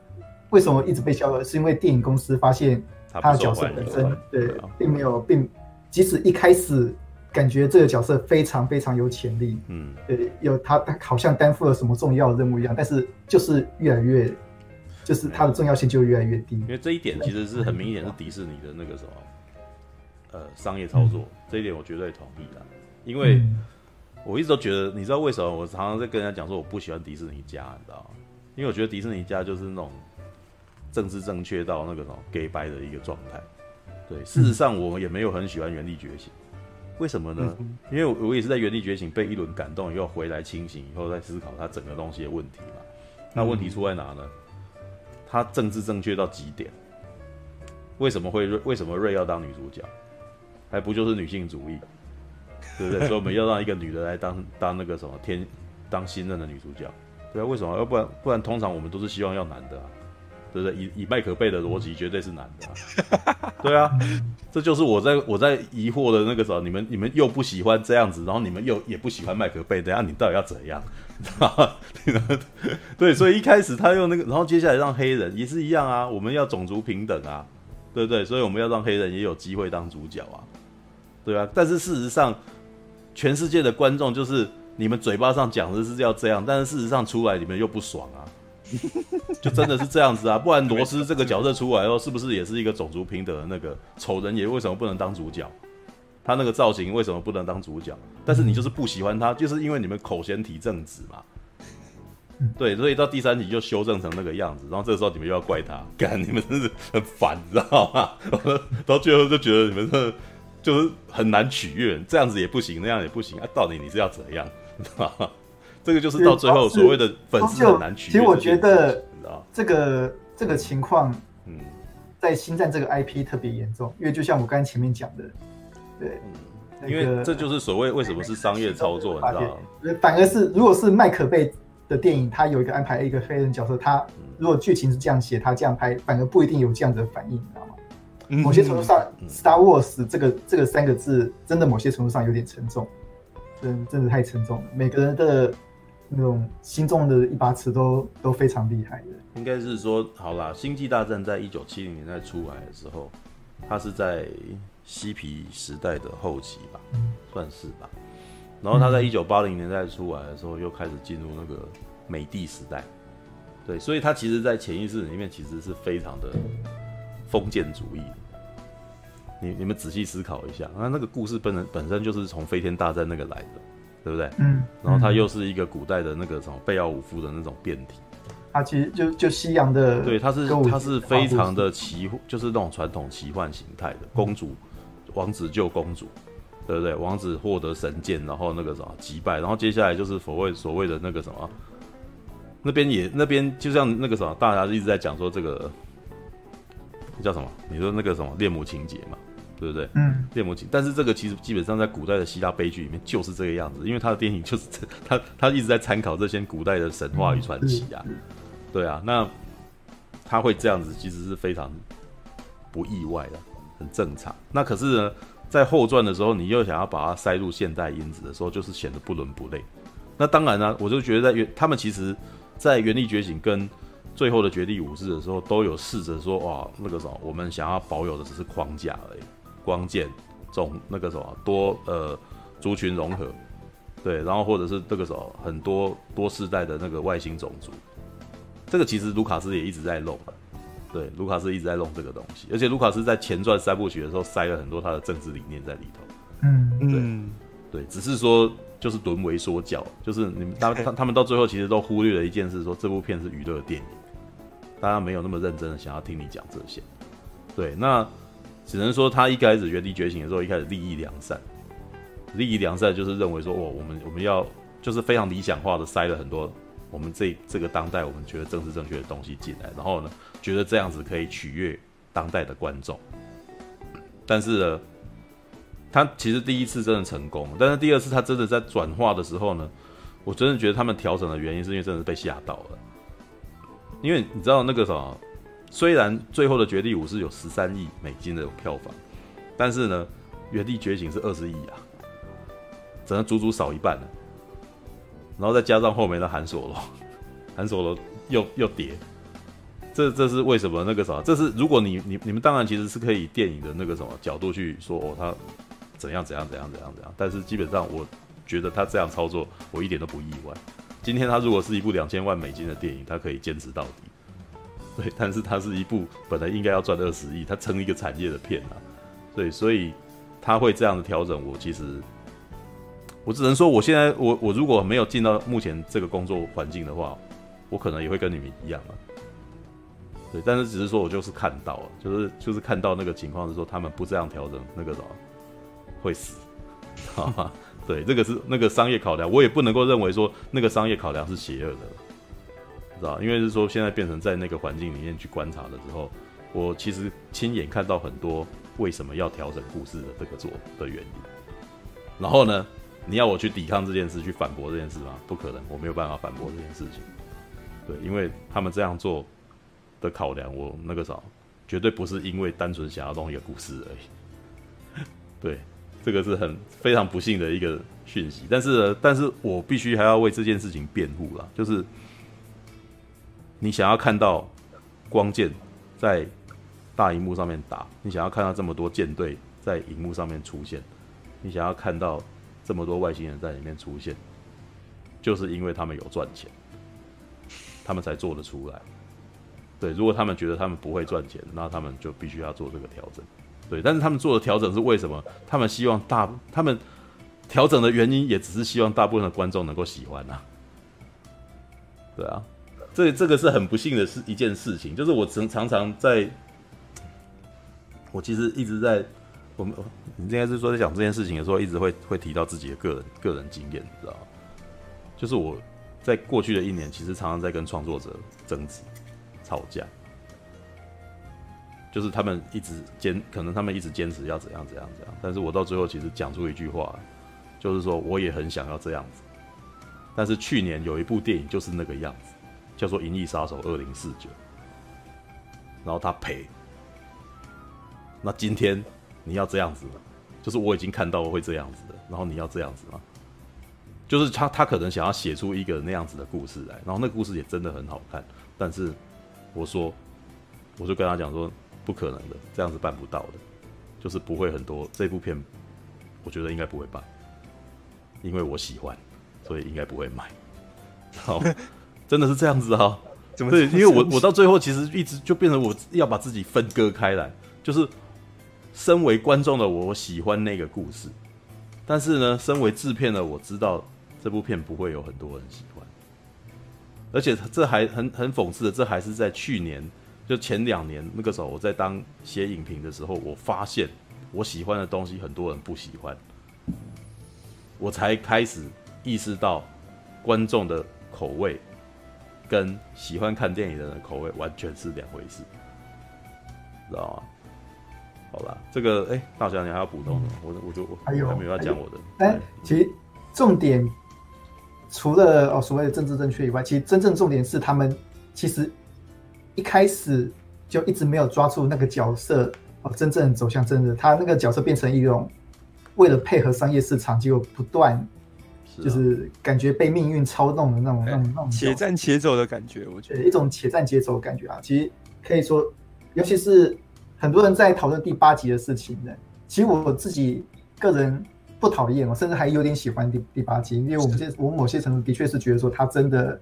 为什么一直被削弱？是因为电影公司发现他的角色本身对，对，并没有，并即使一开始。感觉这个角色非常非常有潜力，嗯，对，有他，他好像担负了什么重要的任务一样，但是就是越来越，就是他的重要性就越来越低。因为这一点其实是很明显是迪士尼的那个什么，呃，商业操作，嗯、这一点我绝对同意的。因为我一直都觉得，你知道为什么我常常在跟人家讲说我不喜欢迪士尼家，你知道吗？因为我觉得迪士尼家就是那种政治正确到那个什么 gay 掰的一个状态。对，事实上我们也没有很喜欢《原力觉醒》。为什么呢？因为我我也是在原地觉醒，被一轮感动以后回来清醒以后再思考他整个东西的问题嘛。那问题出在哪呢？他政治正确到极点。为什么会为什么瑞要当女主角？还不就是女性主义，对不对？所以我们要让一个女的来当当那个什么天当新任的女主角，对啊？为什么？要不然不然通常我们都是希望要男的啊。对不对？以以麦可贝的逻辑，绝对是男的，啊。对啊，这就是我在我在疑惑的那个时候，你们你们又不喜欢这样子，然后你们又也不喜欢麦可贝，等下你到底要怎样？对，所以一开始他用那个，然后接下来让黑人也是一样啊，我们要种族平等啊，对不对？所以我们要让黑人也有机会当主角啊，对啊。但是事实上，全世界的观众就是你们嘴巴上讲的是要这样，但是事实上出来你们又不爽啊。就真的是这样子啊，不然罗斯这个角色出来后，是不是也是一个种族平等的那个丑人也？为什么不能当主角？他那个造型为什么不能当主角？但是你就是不喜欢他，就是因为你们口嫌体正直嘛。对，所以到第三集就修正成那个样子，然后这个时候你们又要怪他，干你们真是很烦，你知道吗？到最后就觉得你们这就是很难取悦，这样子也不行，那样也不行啊，到底你是要怎样？知道吗？这个就是到最后所谓的粉丝很难取悦。其实我觉得这个这个情况，嗯，在星战这个 IP 特别严重，因为就像我刚才前面讲的，对，因为这就是所谓为什么是商业操作，你知道吗？反而是如果是麦可贝的电影，他有一个安排一个黑人角色，他如果剧情是这样写，他这样拍，反而不一定有这样的反应，你知道吗？某些程度上，Star Wars 这个这个三个字，真的某些程度上有点沉重，真真的太沉重了，每个人的。那种心中的一把尺都都非常厉害的，应该是说好啦，《星际大战》在一九七零年代出来的时候，它是在嬉皮时代的后期吧，嗯、算是吧。然后它在一九八零年代出来的时候，又开始进入那个美帝时代，对，所以它其实，在潜意识里面其实是非常的封建主义。你你们仔细思考一下，那那个故事本身本身就是从飞天大战那个来的。对不对？嗯，然后它又是一个古代的那个什么贝奥武夫的那种变体，它其实就就西洋的，对，它是它是非常的奇，就是那种传统奇幻形态的公主，王子救公主，对不对？王子获得神剑，然后那个什么击败，然后接下来就是所谓所谓的那个什么，那边也那边就像那个什么，大家一直在讲说这个叫什么？你说那个什么恋母情节嘛？对不对？嗯，恋母情，但是这个其实基本上在古代的希腊悲剧里面就是这个样子，因为他的电影就是他他 一直在参考这些古代的神话与传奇啊，对啊，那他会这样子其实是非常不意外的，很正常。那可是呢，在后传的时候，你又想要把它塞入现代因子的时候，就是显得不伦不类。那当然呢、啊，我就觉得在原他们其实，在《原力觉醒》跟最后的绝地武士的时候，都有试着说哇，那个什么，我们想要保有的只是框架而已，光剑、种那个什么多呃族群融合，对，然后或者是这个什么很多多世代的那个外星种族，这个其实卢卡斯也一直在弄，对，卢卡斯一直在弄这个东西，而且卢卡斯在前传三部曲的时候塞了很多他的政治理念在里头，嗯。嗯，对，只是说。就是沦为说教，就是你们 他他他们到最后其实都忽略了一件事，说这部片是娱乐电影，大家没有那么认真的想要听你讲这些。对，那只能说他一开始原地觉醒的时候，一开始立意良善，立意良善就是认为说，哦，我们我们要就是非常理想化的塞了很多我们这这个当代我们觉得政治正确的东西进来，然后呢，觉得这样子可以取悦当代的观众，但是呢。他其实第一次真的成功，但是第二次他真的在转化的时候呢，我真的觉得他们调整的原因是因为真的是被吓到了。因为你知道那个什么，虽然最后的绝地武士有十三亿美金的票房，但是呢，原地觉醒是二十亿啊，整个足足少一半了。然后再加上后面的韩索罗，韩索罗又又跌，这这是为什么？那个什么，这是如果你你你们当然其实是可以电影的那个什么角度去说哦，他。怎样怎样怎样怎样怎样，但是基本上我觉得他这样操作，我一点都不意外。今天他如果是一部两千万美金的电影，他可以坚持到底。对，但是他是一部本来应该要赚二十亿，他成一个产业的片啊。对，所以他会这样的调整，我其实我只能说，我现在我我如果没有进到目前这个工作环境的话，我可能也会跟你们一样啊。对，但是只是说我就是看到了，就是就是看到那个情况是说他们不这样调整那个什么。会死，好吧？对，这个是那个商业考量，我也不能够认为说那个商业考量是邪恶的，知道？因为是说现在变成在那个环境里面去观察的时候，我其实亲眼看到很多为什么要调整故事的这个做的原因。然后呢，你要我去抵抗这件事，去反驳这件事吗？不可能，我没有办法反驳这件事情。对，因为他们这样做的考量，我那个啥，绝对不是因为单纯想要弄一个故事而已。对。这个是很非常不幸的一个讯息，但是呢，但是我必须还要为这件事情辩护啦。就是你想要看到光剑在大荧幕上面打，你想要看到这么多舰队在荧幕上面出现，你想要看到这么多外星人在里面出现，就是因为他们有赚钱，他们才做得出来。对，如果他们觉得他们不会赚钱，那他们就必须要做这个调整。对，但是他们做的调整是为什么？他们希望大，他们调整的原因也只是希望大部分的观众能够喜欢啊。对啊，这这个是很不幸的是一件事情，就是我常常常在，我其实一直在，我们你应该是说在讲这件事情的时候，一直会会提到自己的个人个人经验，你知道吗？就是我在过去的一年，其实常常在跟创作者争执、吵架。就是他们一直坚，可能他们一直坚持要怎样怎样怎样，但是我到最后其实讲出一句话，就是说我也很想要这样子，但是去年有一部电影就是那个样子，叫做《银翼杀手二零四九》，然后他赔，那今天你要这样子吗？就是我已经看到会这样子的，然后你要这样子吗？就是他他可能想要写出一个那样子的故事来，然后那个故事也真的很好看，但是我说，我就跟他讲说。不可能的，这样子办不到的，就是不会很多。这部片，我觉得应该不会办，因为我喜欢，所以应该不会买。好，真的是这样子啊？怎么？对，因为我我到最后其实一直就变成我要把自己分割开来，就是身为观众的我，我喜欢那个故事，但是呢，身为制片的我知道这部片不会有很多人喜欢，而且这还很很讽刺的，这还是在去年。就前两年那个时候，我在当写影评的时候，我发现我喜欢的东西很多人不喜欢，我才开始意识到观众的口味跟喜欢看电影的人的口味完全是两回事，知道吗好吧，这个哎，大侠你还要补充什么？我我就我还有还没有要讲我的。哎其实重点除了哦所谓的政治正确以外，其实真正重点是他们其实一开始就一直没有抓住那个角色哦，真正走向政治，他那个角色变成一种为了配合商业市场，结果不断就是感觉被命运操纵的那种那种那种且战且走的感觉，我觉得。一种且战且走的感觉啊，其实可以说，尤其是。很多人在讨论第八集的事情呢，其实我自己个人不讨厌，我甚至还有点喜欢第第八集，因为我们这我某些程度的确是觉得说他真的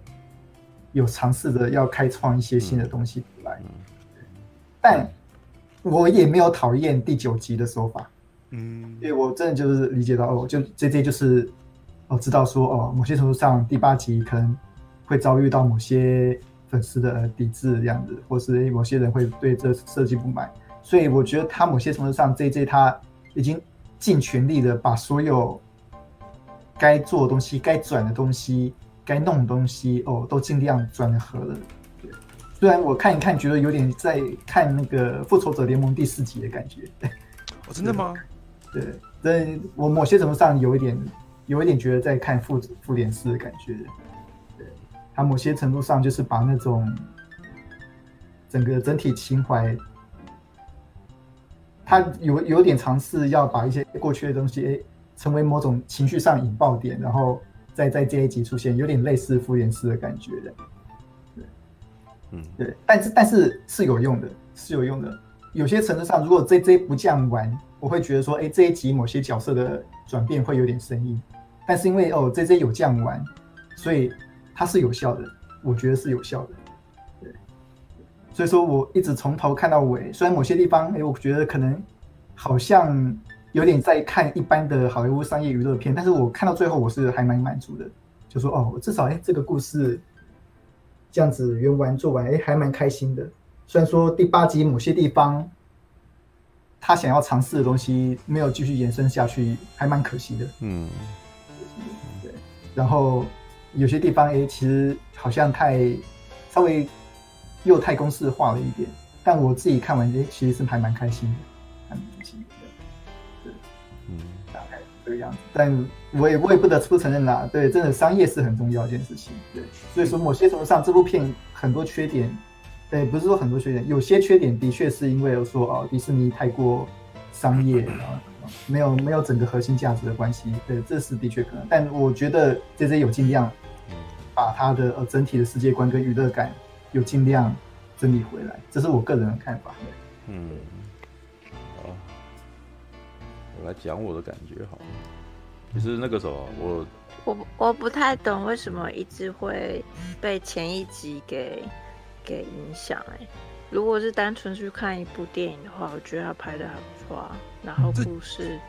有尝试着要开创一些新的东西出来，但我也没有讨厌第九集的手法，嗯，因为我真的就是理解到哦，就这这就是哦知道说哦，某些程度上第八集可能会遭遇到某些粉丝的抵制这样子，或是某些人会对这设计不满。所以我觉得他某些程度上，JJ 他已经尽全力的把所有该做的东西、该转的东西、该弄的东西哦，都尽量转合了。对，虽然我看一看觉得有点在看那个《复仇者联盟》第四集的感觉。哦，真的吗？对，但我某些程度上有一点，有一点觉得在看复复联四的感觉。对，他某些程度上就是把那种整个整体情怀。他有有点尝试要把一些过去的东西，欸，成为某种情绪上引爆点，然后再在这一集出现，有点类似复联四的感觉的。对，嗯，对，但是但是是有用的，是有用的。有些程度上，如果这这不这样玩，我会觉得说，哎，欸，这一集某些角色的转变会有点生硬。但是因为哦，这这有这样玩，所以它是有效的，我觉得是有效的。对所以说，我一直从头看到尾。虽然某些地方，哎，我觉得可能好像有点在看一般的好莱坞商业娱乐片，但是我看到最后，我是还蛮满足的。就说哦，至少哎，这个故事这样子圆完做完，哎，还蛮开心的。虽然说第八集某些地方他想要尝试的东西没有继续延伸下去，还蛮可惜的。嗯，对。然后有些地方，哎，其实好像太稍微。又太公式化了一点，但我自己看完，诶，其实是还蛮开心的，还蛮开心的，对，嗯，大概这个样子。但我也我也不得不承认啦，对，真的商业是很重要一件事情，对。所以说，某些程度上，这部片很多缺点，对，不是说很多缺点，有些缺点的确是因为说哦，迪士尼太过商业啊，没有没有整个核心价值的关系，对，这是的确可能。但我觉得这些有尽量把他的呃整体的世界观跟娱乐感。有尽量整理回来，这是我个人的看法。嗯，好，我来讲我的感觉好了。其实那个时候，我我我不太懂为什么一直会被前一集给给影响。哎，如果是单纯去看一部电影的话，我觉得他拍的还不错啊，然后故事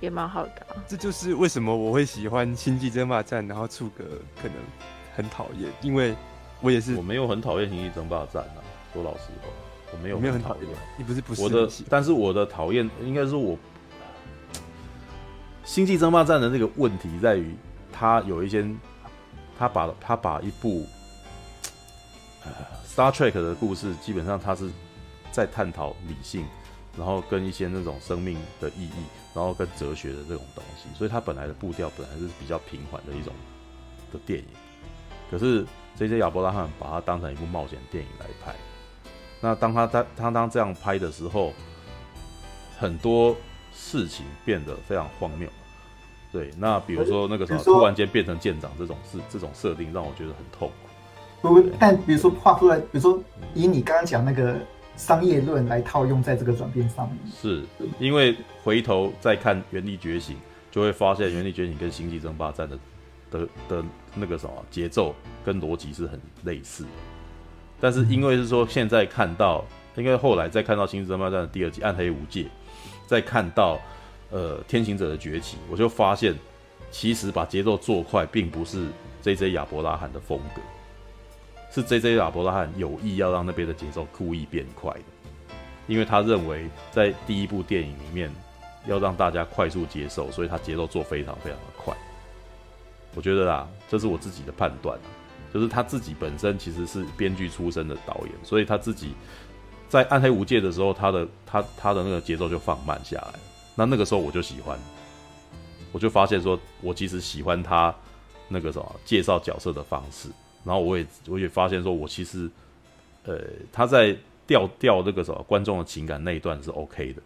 也蛮好的啊。这就是为什么我会喜欢《星际争霸战》，然后触格可能很讨厌，因为。我也是，我没有很讨厌《星际争霸战》啊。说老实话，我没有没有很讨厌。你不是不是我的，但是我的讨厌应该是我《星际争霸战》的那个问题在于，他有一些，他把他把一部呃《Star Trek》的故事，基本上他是在探讨理性，然后跟一些那种生命的意义，然后跟哲学的这种东西，所以它本来的步调本来是比较平缓的一种的电影，可是。这些亚伯拉罕把它当成一部冒险电影来拍，那当他他他当这样拍的时候，很多事情变得非常荒谬。对，那比如说那个什么突然间变成舰长这种事，这种设定让我觉得很痛苦。不，但比如说画出来，比如说以你刚刚讲那个商业论来套用在这个转变上面，是因为回头再看《原力觉醒》，就会发现《原力觉醒》跟《星际争霸战》的。的的那个什么节奏跟逻辑是很类似，但是因为是说现在看到，因为后来再看到《星际争霸战》的第二集《暗黑无界》，再看到呃《天行者的崛起》，我就发现其实把节奏做快，并不是 J.J. 亚伯拉罕的风格，是 J.J. 亚伯拉罕有意要让那边的节奏故意变快的，因为他认为在第一部电影里面要让大家快速接受，所以他节奏做非常非常的快。我觉得啦，这是我自己的判断，就是他自己本身其实是编剧出身的导演，所以他自己在暗黑无界的时候，他的他他的那个节奏就放慢下来，那那个时候我就喜欢，我就发现说，我其实喜欢他那个什么介绍角色的方式，然后我也我也发现说，我其实呃他在调调那个什么观众的情感那一段是 OK 的，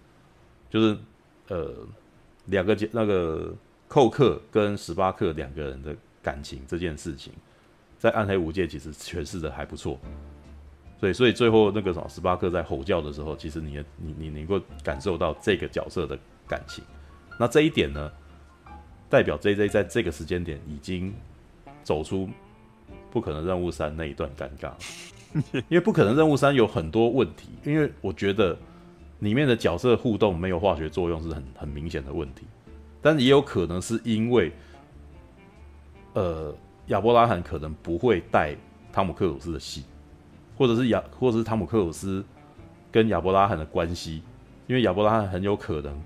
就是呃两个那个寇克跟史巴克两个人的感情这件事情，在暗黑无界其实诠释的还不错。所以，所以最后那个什么，史巴克在吼叫的时候，其实你你你能够感受到这个角色的感情。那这一点呢，代表 JJ 在这个时间点已经走出不可能任务三那一段尴尬。因为不可能任务三有很多问题，因为我觉得里面的角色互动没有化学作用是很很明显的问题。但也有可能是因为，呃，亚伯拉罕可能不会带汤姆克鲁斯的戏。或者是亚，或者是汤姆克鲁斯跟亚伯拉罕的关系，因为亚伯拉罕很有可能，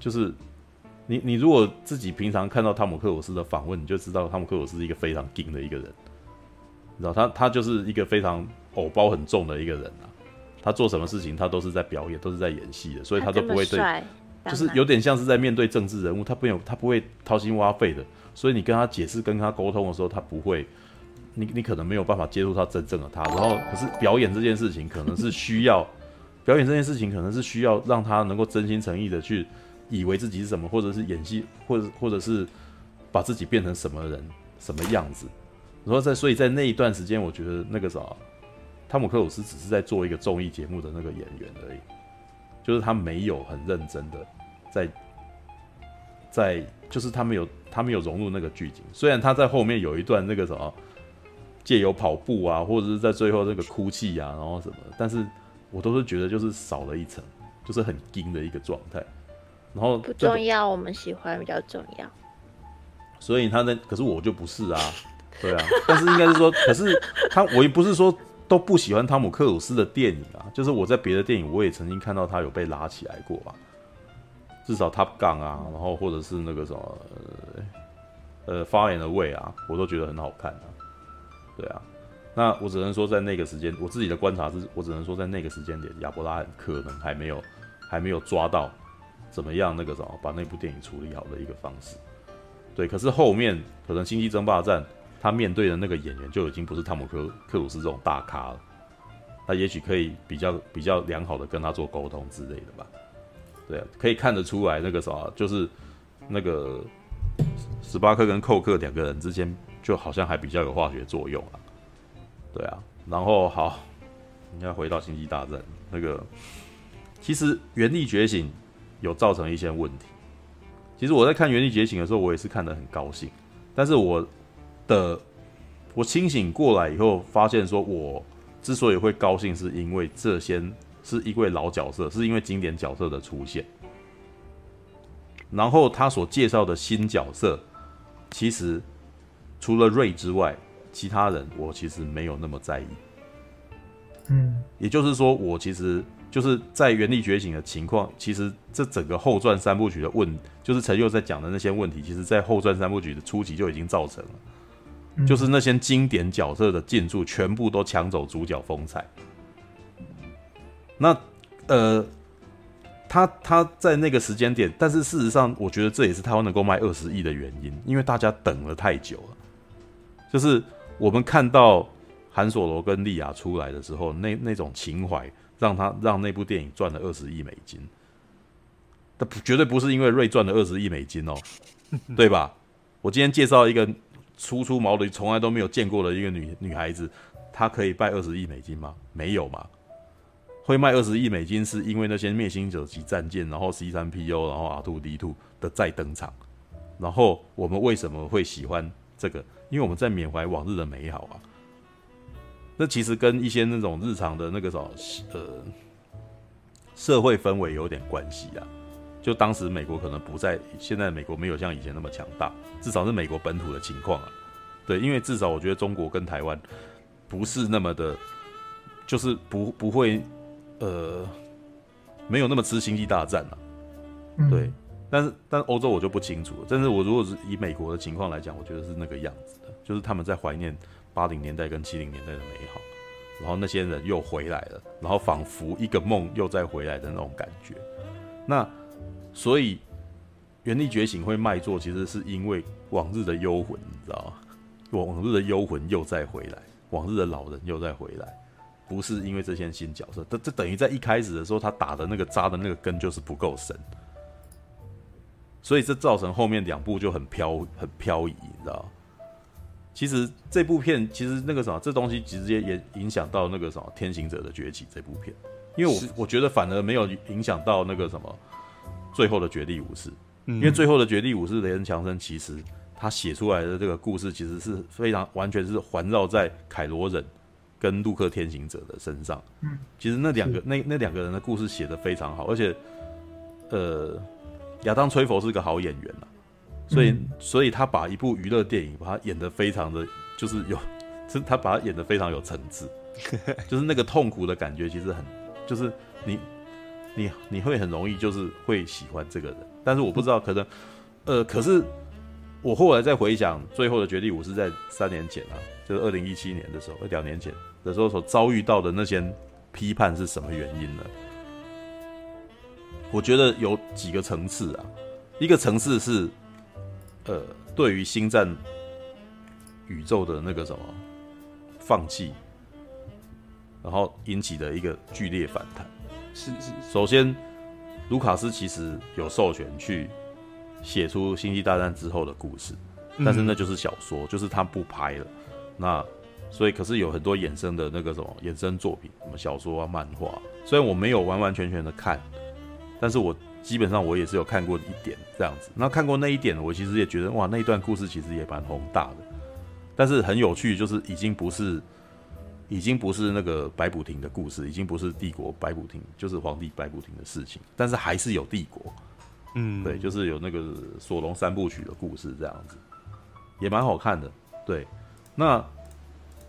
就是你你如果自己平常看到汤姆克鲁斯的访问，你就知道汤姆克鲁斯是一个非常硬的一个人，你知道他他就是一个非常偶包很重的一个人啊，他做什么事情他都是在表演，都是在演戏的，所以他都不会对，就是有点像是在面对政治人物，他不有他不会掏心挖肺的，所以你跟他解释跟他沟通的时候，他不会。你你可能没有办法接触到真正的他，然后可是表演这件事情可能是需要，表演这件事情可能是需要让他能够真心诚意的去以为自己是什么，或者是演戏，或者或者是把自己变成什么人什么样子。然后在所以在那一段时间，我觉得那个啥，汤姆克鲁斯只是在做一个综艺节目的那个演员而已，就是他没有很认真的在在，就是他没有他没有融入那个剧情。虽然他在后面有一段那个什么。借由跑步啊，或者是在最后这个哭泣啊，然后什么，但是我都是觉得就是少了一层，就是很惊的一个状态。然后不重要，我们喜欢比较重要。所以他那可是我就不是啊，对啊。但是应该是说，可是他我也不是说都不喜欢汤姆克鲁斯的电影啊，就是我在别的电影我也曾经看到他有被拉起来过吧，至少 Top Gun 啊，然后或者是那个什么呃 Far and Away 啊，我都觉得很好看啊。对啊，那我只能说在那个时间，我自己的观察是，我只能说在那个时间点，亚伯拉罕可能还没有还没有抓到怎么样那个什么把那部电影处理好的一个方式。对，可是后面可能《星际争霸战》他面对的那个演员就已经不是汤姆克克鲁斯这种大咖了，他也许可以比较比较良好的跟他做沟通之类的吧。对啊，可以看得出来那个啥，就是那个史巴克跟寇克两个人之间。就好像还比较有化学作用啊，对啊，然后好，应该回到星际大战那个，其实原力觉醒有造成一些问题。其实我在看原力觉醒的时候，我也是看得很高兴，但是我的我清醒过来以后，发现说我之所以会高兴，是因为这些是一位老角色，是因为经典角色的出现，然后他所介绍的新角色，其实。除了瑞之外，其他人我其实没有那么在意。嗯，也就是说，我其实就是在原力觉醒的情况，其实这整个后传三部曲的问，就是陈佑在讲的那些问题，其实在后传三部曲的初期就已经造成了，嗯、就是那些经典角色的进驻全部都抢走主角风采。那呃，他他在那个时间点，但是事实上，我觉得这也是台湾能够卖二十亿的原因，因为大家等了太久了。就是我们看到韩索罗跟莉亚出来的时候，那那种情怀，让他让那部电影赚了二十亿美金。他绝对不是因为瑞赚了二十亿美金哦，对吧？我今天介绍一个初出茅庐、从来都没有见过的一个女女孩子，她可以卖二十亿美金吗？没有嘛。会卖二十亿美金，是因为那些灭星者级战舰，然后 C 三 PO，然后 R2D2 的再登场。然后我们为什么会喜欢这个？因为我们在缅怀往日的美好啊，那其实跟一些那种日常的那个什么呃社会氛围有点关系啊。就当时美国可能不在，现在美国没有像以前那么强大，至少是美国本土的情况啊。对，因为至少我觉得中国跟台湾不是那么的，就是不不会呃没有那么吃星际大战啊。对。但是，但欧洲我就不清楚了。但是我如果是以美国的情况来讲，我觉得是那个样子的，就是他们在怀念八零年代跟七零年代的美好。然后那些人又回来了，然后仿佛一个梦又再回来的那种感觉。那所以《原力觉醒》会卖座，其实是因为往日的幽魂，你知道吗？往日的幽魂又再回来，往日的老人又再回来，不是因为这些新角色，这这等于在一开始的时候他打的那个扎的那个根就是不够深，所以这造成后面两部就很飘很漂移，你知道？其实这部片其实那个什么，这东西直接也影响到那个什么《天行者的崛起》这部片，因为我我觉得反而没有影响到那个什么最后的绝地武士，因为最后的绝地武士雷恩强森其实他写出来的这个故事其实是非常完全是环绕在凯罗人跟路克天行者的身上。嗯，其实那两个那那两个人的故事写得非常好，而且呃，亚当崔佛是个好演员啊。所以，所以他把一部娱乐电影，把它演得非常的，就是有，是他把它演得非常有层次，就是那个痛苦的感觉，其实很，就是你，你，你会很容易就是会喜欢这个人。但是我不知道，可能，呃，可是我后来再回想，最后的绝地武士在三年前啊，就是二零一七年的时候，两年前的时候所遭遇到的那些批判是什么原因呢？我觉得有几个层次啊，一个层次是。呃，对于星战宇宙的那个什么放弃，然后引起的一个剧烈反弹。是是，首先，卢卡斯其实有授权去写出《星际大战》之后的故事，但是那就是小说，嗯、就是他不拍了。那所以，可是有很多衍生的那个什么衍生作品，什么小说啊、漫画。虽然我没有完完全全的看，但是我。基本上我也是有看过一点这样子，那看过那一点，我其实也觉得哇，那一段故事其实也蛮宏大的，但是很有趣，就是已经不是，已经不是那个白补亭的故事，已经不是帝国白补亭，就是皇帝白补亭的事情，但是还是有帝国，嗯，对，就是有那个索隆三部曲的故事这样子，也蛮好看的，对，那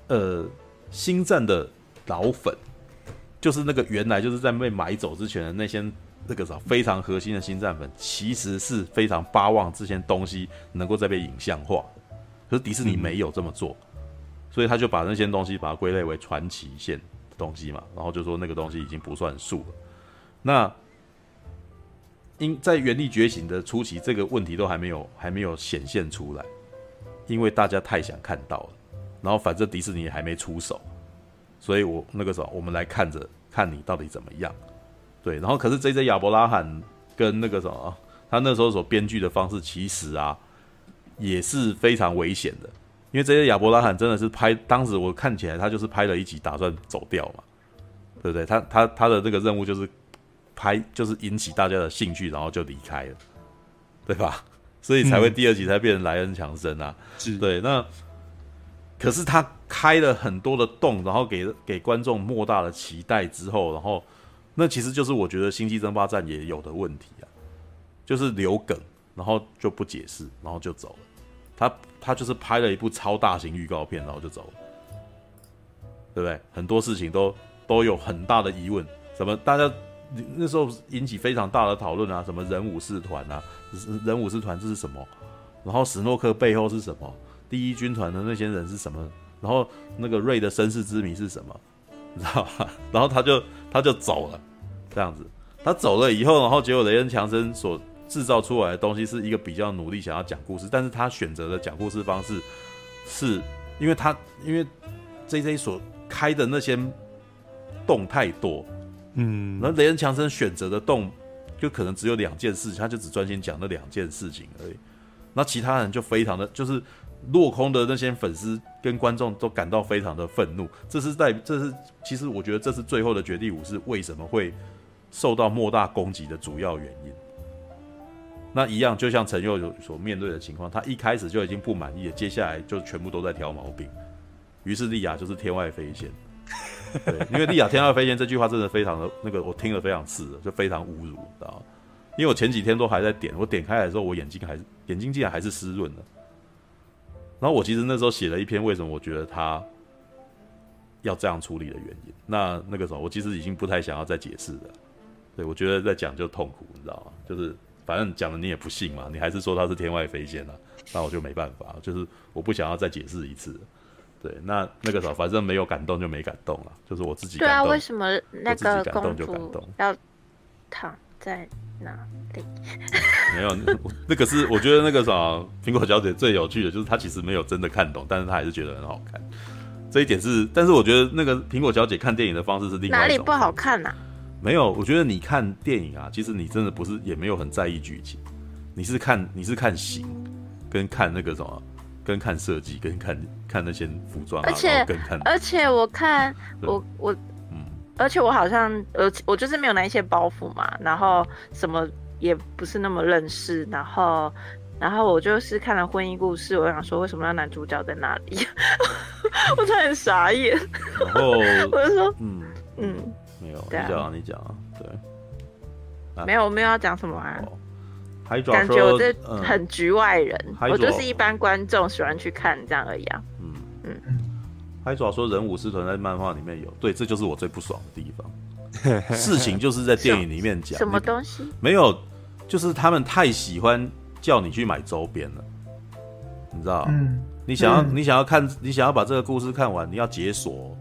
呃，星战的老粉，就是那个原来就是在被买走之前的那些。这个啥非常核心的星战粉，其实是非常巴望这些东西能够再被影像化，可是迪士尼没有这么做，所以他就把那些东西把它归类为传奇线东西嘛，然后就说那个东西已经不算数了。那因在原力觉醒的初期，这个问题都还没有还没有显现出来，因为大家太想看到了，然后反正迪士尼还没出手，所以我那个时候我们来看着看你到底怎么样。对，然后可是 J.J. 亚伯拉罕跟那个什么，他那时候所编剧的方式，其实啊也是非常危险的，因为 J.J. 亚伯拉罕真的是拍，当时我看起来他就是拍了一集，打算走掉嘛，对不对？他他他的这个任务就是拍，就是引起大家的兴趣，然后就离开了，对吧？所以才会第二集才变成莱恩强森啊，是对。那可是他开了很多的洞，然后给给观众莫大的期待之后，然后。那其实就是我觉得《星际争霸战》也有的问题啊，就是留梗，然后就不解释，然后就走了。他他就是拍了一部超大型预告片，然后就走了，对不对？很多事情都都有很大的疑问，什么大家那时候引起非常大的讨论啊，什么人武士团啊，人武士团这是什么？然后史诺克背后是什么？第一军团的那些人是什么？然后那个瑞的身世之谜是什么？你知道吧？然后他就他就走了。这样子，他走了以后，然后结果雷恩强森所制造出来的东西是一个比较努力想要讲故事，但是他选择的讲故事方式是，因为他因为 JJ 所开的那些洞太多，嗯，那雷恩强森选择的洞就可能只有两件事情，他就只专心讲那两件事情而已，那其他人就非常的就是落空的那些粉丝跟观众都感到非常的愤怒，这是在这是其实我觉得这是最后的绝地武士为什么会。受到莫大攻击的主要原因，那一样就像陈佑所面对的情况，他一开始就已经不满意了，接下来就全部都在挑毛病。于是莉亚就是天外飞仙，对，因为莉亚天外飞仙这句话真的非常的那个，我听了非常刺耳，就非常侮辱，知道吗？因为我前几天都还在点，我点开来的时候，我眼睛还眼睛竟然还是湿润的。然后我其实那时候写了一篇，为什么我觉得他要这样处理的原因。那那个时候我其实已经不太想要再解释了。对，我觉得在讲就痛苦，你知道吗？就是反正讲了你也不信嘛，你还是说他是天外飞仙啊，那我就没办法，就是我不想要再解释一次。对，那那个时候反正没有感动就没感动了，就是我自己对啊，为什么那个感动公就感主动要躺在哪里？没有，那那个是我觉得那个什么，苹果小姐最有趣的就是她其实没有真的看懂，但是她还是觉得很好看。这一点是，但是我觉得那个苹果小姐看电影的方式是另外。哪里不好看呐、啊？没有，我觉得你看电影啊，其实你真的不是也没有很在意剧情，你是看你是看型，跟看那个什么，跟看设计，跟看看那些服装、啊，而且跟看，而且我看我我，嗯，而且我好像呃我就是没有那一些包袱嘛，然后什么也不是那么认识，然后然后我就是看了婚姻故事，我想说为什么要男主角在那里，我差点傻眼，然后 我就说嗯。嗯。没有，你讲啊，你讲啊，对，啊。没有，我没有要讲什么啊。哦，海爪感觉我这嗯。很局外人，我就是一般观众喜欢去看这样而已啊。嗯。嗯嗯海爪说人武师团在漫画里面有，对，这就是我最不爽的地方。事情就是在电影里面讲，什么东西？没有，就是他们太喜欢叫你去买周边了，你知道？嗯，你想要，嗯你想要看，你想要把这个故事看完，你要解锁。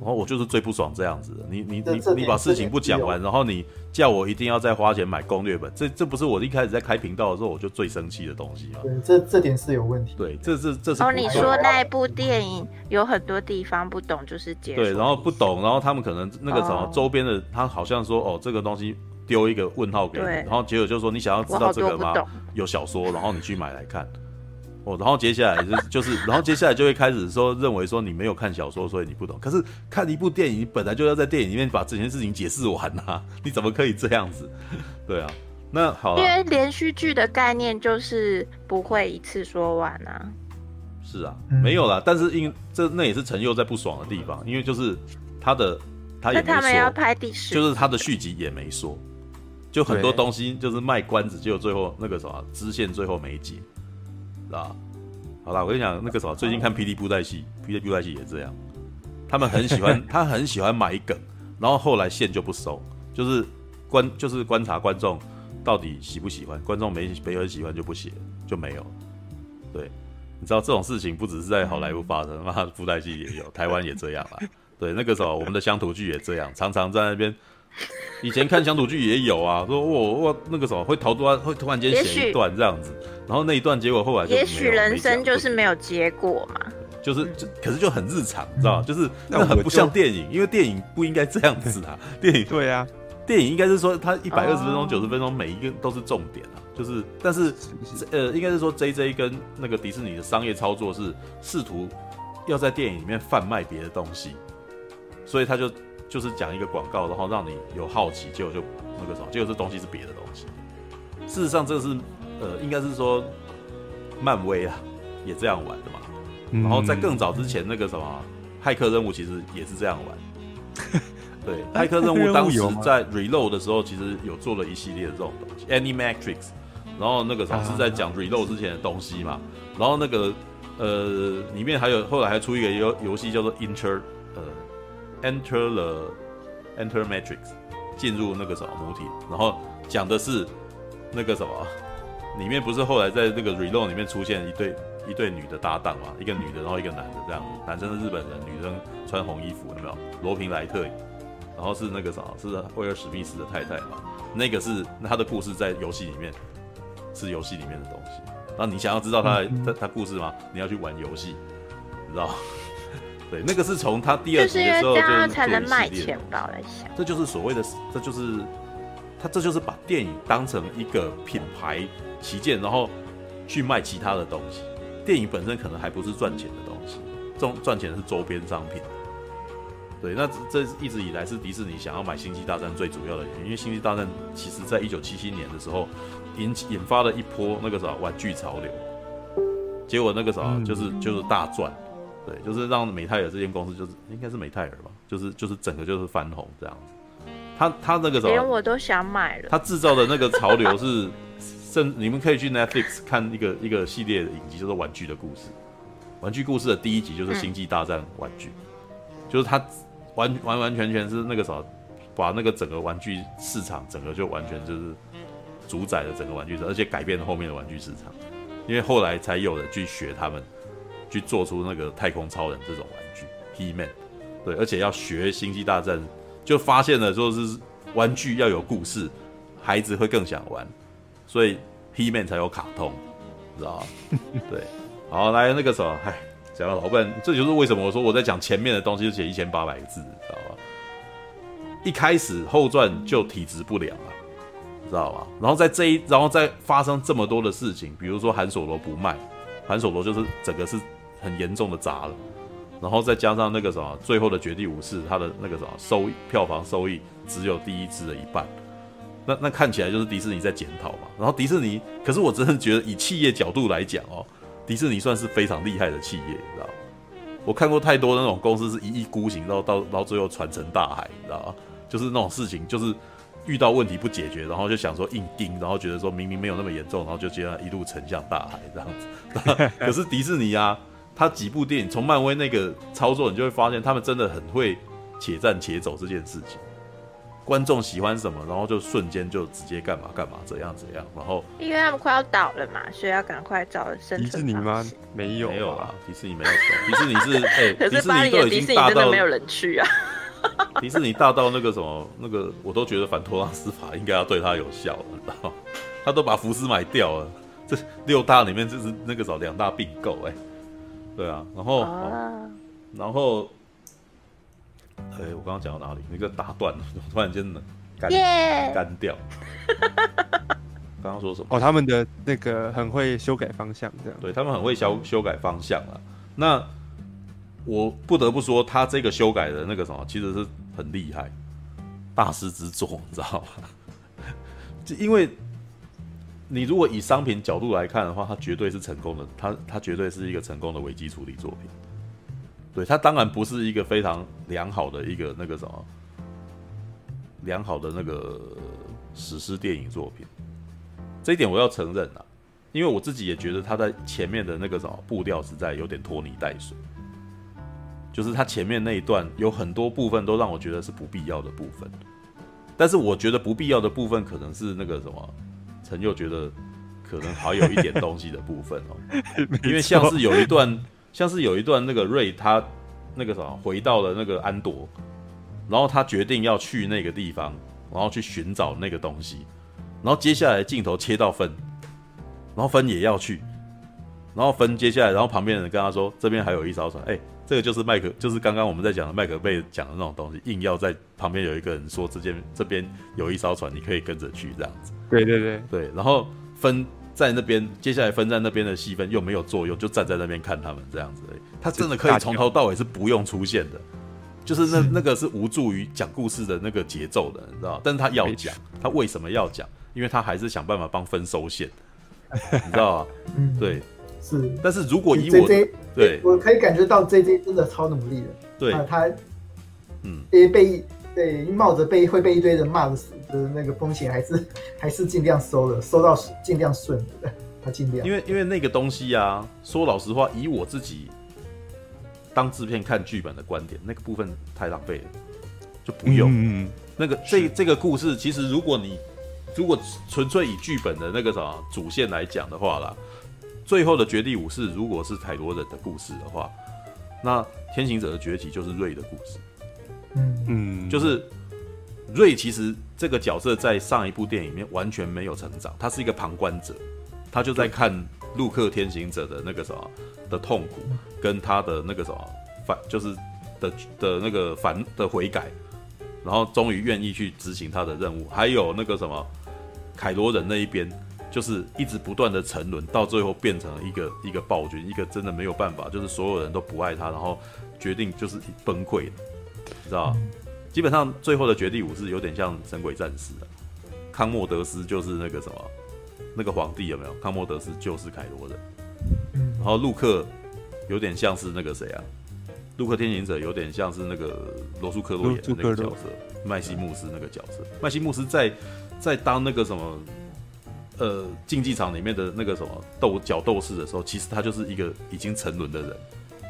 然后我就是最不爽这样子的，你你你你把事情不讲完，然后你叫我一定要再花钱买攻略本，这这不是我一开始在开频道的时候我就最生气的东西吗？对，这这点是有问题。对，这这这是哦，你说那一部电影有很多地方不懂，就是解对，然后不懂，然后他们可能那个什么哦周边的，他好像说哦这个东西丢一个问号给你，然后结果就说你想要知道这个吗？有小说，然后你去买来看。哦，然后接下来就是就是，然后接下来就会开始说认为说你没有看小说，所以你不懂。可是看一部电影，你本来就要在电影里面把这件事情解释完啊，你怎么可以这样子？对啊，那好，因为连续剧的概念就是不会一次说完啊。是啊，嗯没有啦，但是因这那也是陈佑在不爽的地方，因为就是他的他也他们要说，拍第十，就是他的续集也没说，就很多对东西就是卖关子，结果最后那个什么支线最后没解，知道？好啦，我跟你讲，那个什么，最近看《霹雳布袋戏》，《霹雳布袋戏》也这样，他们很喜欢，他很喜欢买梗，然后后来线就不收，就是观就是观察观众到底喜不喜欢，观众没没人喜欢就不写，就没有。对，你知道这种事情不只是在好莱坞发生，妈的布袋戏也有，台湾也这样啦。对，那个时候我们的乡土剧也这样，常常在那边。以前看乡土剧也有啊，说我我那个什么会逃突然会突然间写一段这样子，然后那一段结果后来就也许人生就是没有，结果嘛。就是就可是就很日常，你知道吗？就是那很不像电影，因为电影不应该这样子啊，电影对啊，电影应该是说它一百二十分钟、哦九十分钟每一个都是重点啊，就是但是是呃，应该是说 J J 跟那个迪士尼的商业操作是试图要在电影里面贩卖别的东西，所以他就就是讲一个广告，然后让你有好奇，结果就那个什么，结果这东西是别的东西。事实上，这是呃，应该是说漫威啊也这样玩的嘛。然后在更早之前，那个什么骇客任务其实也是这样玩。对，骇客任务当时在 Reload 的时候，其实有做了一系列的这种东西，Animatrix。然后那个什么是在讲 Reload 之前的东西嘛。然后那个呃，里面还有后来还出一个游游戏叫做 Inter 呃 Enter the Enter Matrix，进入那个什么母体。然后讲的是那个什么，里面不是后来在那个 Reload 里面出现一对。一对女的搭档嘛，一个女的，然后一个男的这样子，男生是日本人，女生穿红衣服，有没有？罗平莱特，然后是那个啥，是威尔史密斯的太太嘛？那个是他的故事在游戏里面，是游戏里面的东西。那你想要知道他的他他故事吗？你要去玩游戏，你知道？对，那个是从他第二集的时候就就是因为这样才能卖钱吧？我在想，这就是所谓的，这就是他这就是把电影当成一个品牌旗舰，然后去卖其他的东西。电影本身可能还不是赚钱的东西，赚赚钱的是周边商品。对，那这一直以来是迪士尼想要买《星际大战》最主要的原因，因为《星际大战》其实在一九七七年的时候引起引发了一波那个啥玩具潮流，结果那个啥就是就是大赚，对，就是让美泰尔这间公司就是应该是美泰尔吧，就是就是整个就是翻红这样子。他他那个啥，连我都想买了。他制造的那个潮流是。甚，你们可以去 Netflix 看一个一个系列的影集，叫做《玩具的故事》。玩具故事的第一集就是《星际大战》玩具，就是它完完完全全是那个啥，把那个整个玩具市场整个就完全就是主宰了整个玩具市场，而且改变了后面的玩具市场。因为后来才有人去学他们，去做出那个太空超人这种玩具，He Man，对，而且要学星际大战，就发现了说是玩具要有故事，孩子会更想玩，所以 He Man 才有卡通，知道吗？对，好，来那个什么，哎，讲了老笨，这就是为什么我说我在讲前面的东西就写一千八百个字，知道吧？一开始后传就体质不良了。知道吧？然后在这一，然后再发生这么多的事情，比如说韩索罗不卖，韩索罗就是整个是很严重的砸了，然后再加上那个什么最后的绝地武士，他的那个什么收益票房收益只有第一支的一半，那那看起来就是迪士尼在检讨嘛。然后迪士尼，可是我真的觉得以企业角度来讲哦，迪士尼算是非常厉害的企业，你知道吗？我看过太多那种公司是一意孤行，然后到到最后船沉大海，你知道吗？就是那种事情，就是。遇到问题不解决，然后就想说硬盯，然后觉得说明明没有那么严重，然后就这样一路沉向大海这样子。可是迪士尼啊，他几部电影从漫威那个操作，你就会发现他们真的很会且战且走这件事情。观众喜欢什么，然后就瞬间就直接干嘛干嘛，怎样怎样。然后因为他们快要倒了嘛，所以要赶快找生存。迪士尼吗？没有，没有啊，迪士尼没有。迪士尼是哎、欸，迪士尼都已经大到没有人去啊。迪士尼大到那个什么，那个我都觉得反托拉斯法应该要对他有效了，你知道？他都把福斯买掉了，这六大里面就是那个什么两大并购，哎，对啊，然后，哦、然后，哎，我刚刚讲到哪里？那个打断了，突然间干干掉。刚刚说什么？哦，他们的那个很会修改方向，这样。对，他们很会修修改方向啊。那。我不得不说，他这个修改的那个什么，其实是很厉害，大师之作，你知道吗？就因为，你如果以商品角度来看的话，它绝对是成功的，它它绝对是一个成功的危机处理作品。对，它当然不是一个非常良好的一个那个什么，良好的那个史诗电影作品，这一点我要承认啊，因为我自己也觉得他在前面的那个什么步调实在有点拖泥带水。就是他前面那一段有很多部分都让我觉得是不必要的部分，但是我觉得不必要的部分可能是那个什么，陈佑觉得可能还有一点东西的部分哦，因为像是有一段，像是有一段那个瑞他那个什么回到了那个安朵，然后他决定要去那个地方，然后去寻找那个东西，然后接下来镜头切到芬，然后芬也要去，然后芬接下来，然后旁边的人跟他说这边还有一艘船，哎。这个就是麦克，就是刚刚我们在讲的麦克贝讲的那种东西，硬要在旁边有一个人说这边这边有一艘船，你可以跟着去这样子。对对对对，然后分在那边，接下来分在那边的戏份又没有作用，就站在那边看他们这样子。他真的可以从头到尾是不用出现的，就是那那个是无助于讲故事的那个节奏的，你知道？但是他要讲，他为什么要讲？因为他还是想办法帮分收线，你知道吗？对。是，但是如果以我对，我可以感觉到 JJ 真的超努力的。对，啊、他嗯，也被被冒着被会被一堆人骂的的那个风险，还是还是尽量收了，收到尽量顺的，他尽量。因为因为那个东西啊，说老实话，以我自己当制片看剧本的观点，那个部分太浪费了，就不用。嗯，那个这这个故事，其实如果你如果纯粹以剧本的那个什么主线来讲的话啦。最后的绝地武士，如果是凯罗人的故事的话，那天行者的崛起就是瑞的故事。嗯，就是瑞其实这个角色在上一部电影里面完全没有成长，他是一个旁观者，他就在看路克天行者的那个什么的痛苦，跟他的那个什么反，就是的的那个反的悔改，然后终于愿意去执行他的任务，还有那个什么凯罗人那一边。就是一直不断的沉沦，到最后变成了一个一个暴君，一个真的没有办法，就是所有人都不爱他，然后决定就是崩溃的，知道？嗯、基本上最后的绝地武士有点像神鬼战士啊，康莫德斯就是那个什么那个皇帝有没有？康莫德斯就是凯罗人，然后路克有点像是那个谁啊？路克天行者有点像是那个罗素克洛演的那个角色，麦西穆斯那个角色，麦西穆斯在在当那个什么？呃，竞技场里面的那个什么斗角斗士的时候，其实他就是一个已经沉沦的人，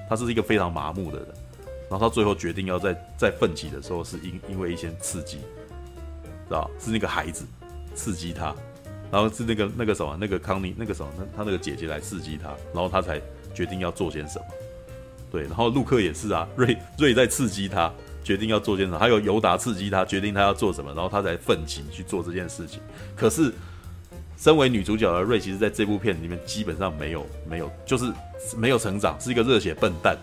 他是一个非常麻木的人，然后他最后决定要在在奋起的时候，是因因为一些刺激，知道是那个孩子刺激他，然后是那个那个什么那个康妮那个什么他那个姐姐来刺激他，然后他才决定要做些什么。对，然后陆克也是啊，瑞瑞在刺激他决定要做些什么，还有尤达刺激他决定他要做什么，然后他才奋起去做这件事情。可是，身为女主角的瑞，其实在这部片里面基本上没有没有，就是没有成长，是一个热血笨蛋。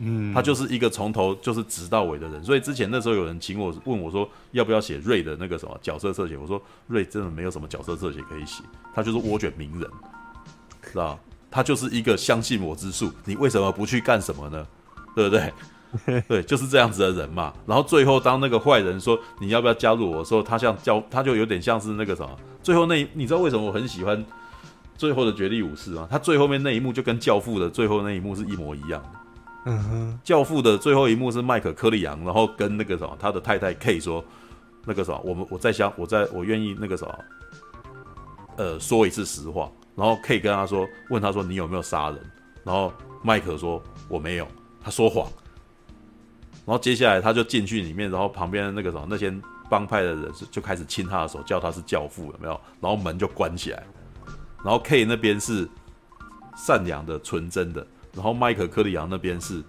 嗯，他就是一个从头就是直到尾的人。所以之前那时候有人请我问我说，要不要写瑞的那个什么角色侧写，我说瑞真的没有什么角色侧写可以写，他就是涡卷名人，知道？他就是一个相信我之术，你为什么不去干什么呢？对不对？对，就是这样子的人嘛。然后最后当那个坏人说你要不要加入我的时候，他像教，他就有点像是那个什么。最后那一，你知道为什么我很喜欢最后的绝地武士吗？他最后面那一幕就跟教父的最后那一幕是一模一样的。嗯哼，教父的最后一幕是麦可柯里昂，然后跟那个什么他的太太 K 说，那个什么，我们我在想，我在我愿意那个什么，呃，说一次实话。然后 K 跟他说，问他说你有。没有。杀人？然后麦克说我没有，他说谎。然后接下来他就进去里面，然后旁边的那个什么那些帮派的人就就开始亲他的手，叫他是教父，有。没有？然后门就关起来。然后 K 那边是善良的、纯真的，然后麦克科里昂那边是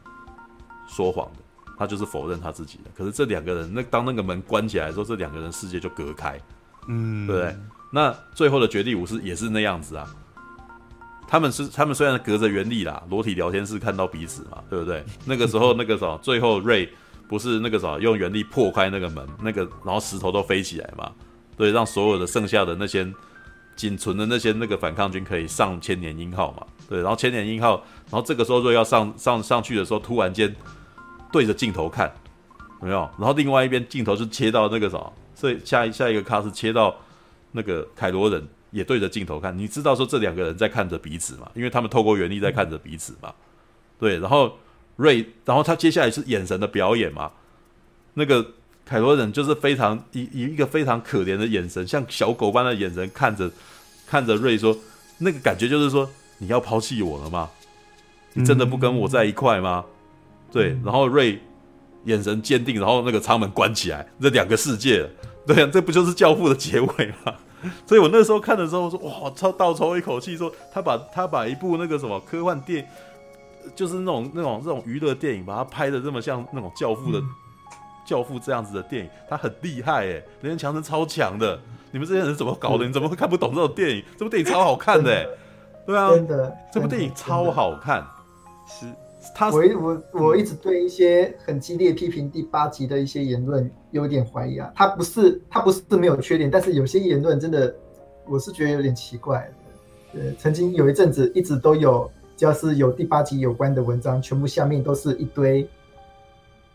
说谎的，他就是否认他自己的。可是这两个人，那当那个门关起来的时候，这两个人世界就隔开，嗯，对不对？那最后的绝地武士也是那样子啊。他们是他们虽然隔着原力啦，裸体聊天室看到彼此嘛，对不对？那个时候那个什么，最后瑞不是那个什么用原力破开那个门，那个然后石头都飞起来嘛，对，让所有的剩下的那些仅存的那些那个反抗军可以上千年鹰号嘛，对，然后千年音号，然后这个时候瑞要上上上去的时候，突然间对着镜头看，有没有？然后另外一边镜头就切到那个什么，所以下一下一个卡是切到那个凯罗人。也对着镜头看，你知道说这两个人在看着彼此嘛？因为他们透过原力在看着彼此嘛。对，然后瑞，然后他接下来是眼神的表演嘛。那个凯罗人就是非常以以一个非常可怜的眼神，像小狗般的眼神看着看着瑞说，那个感觉就是说你要抛弃我了吗？你真的不跟我在一块吗？对，然后瑞眼神坚定，然后那个舱门关起来，这两个世界，对啊，这不就是教父的结尾吗？所以我那时候看的时候说，哇，超倒抽一口气，说他把他把一部那个什么科幻电，就是那种那种这种娱乐电影，把它拍的这么像那种教父的、嗯、教父这样子的电影，他很厉害哎，人家强森超强的，你们这些人怎么搞的？你怎么会看不懂这种电影？这部电影超好看的，对啊，真的，这部电影超好看，是。他我我我一直对一些很激烈批评第八集的一些言论有点怀疑啊，他不是他不是没有缺点，但是有些言论真的我是觉得有点奇怪。呃，曾经有一阵子一直都有，只要是有第八集有关的文章，全部下面都是一堆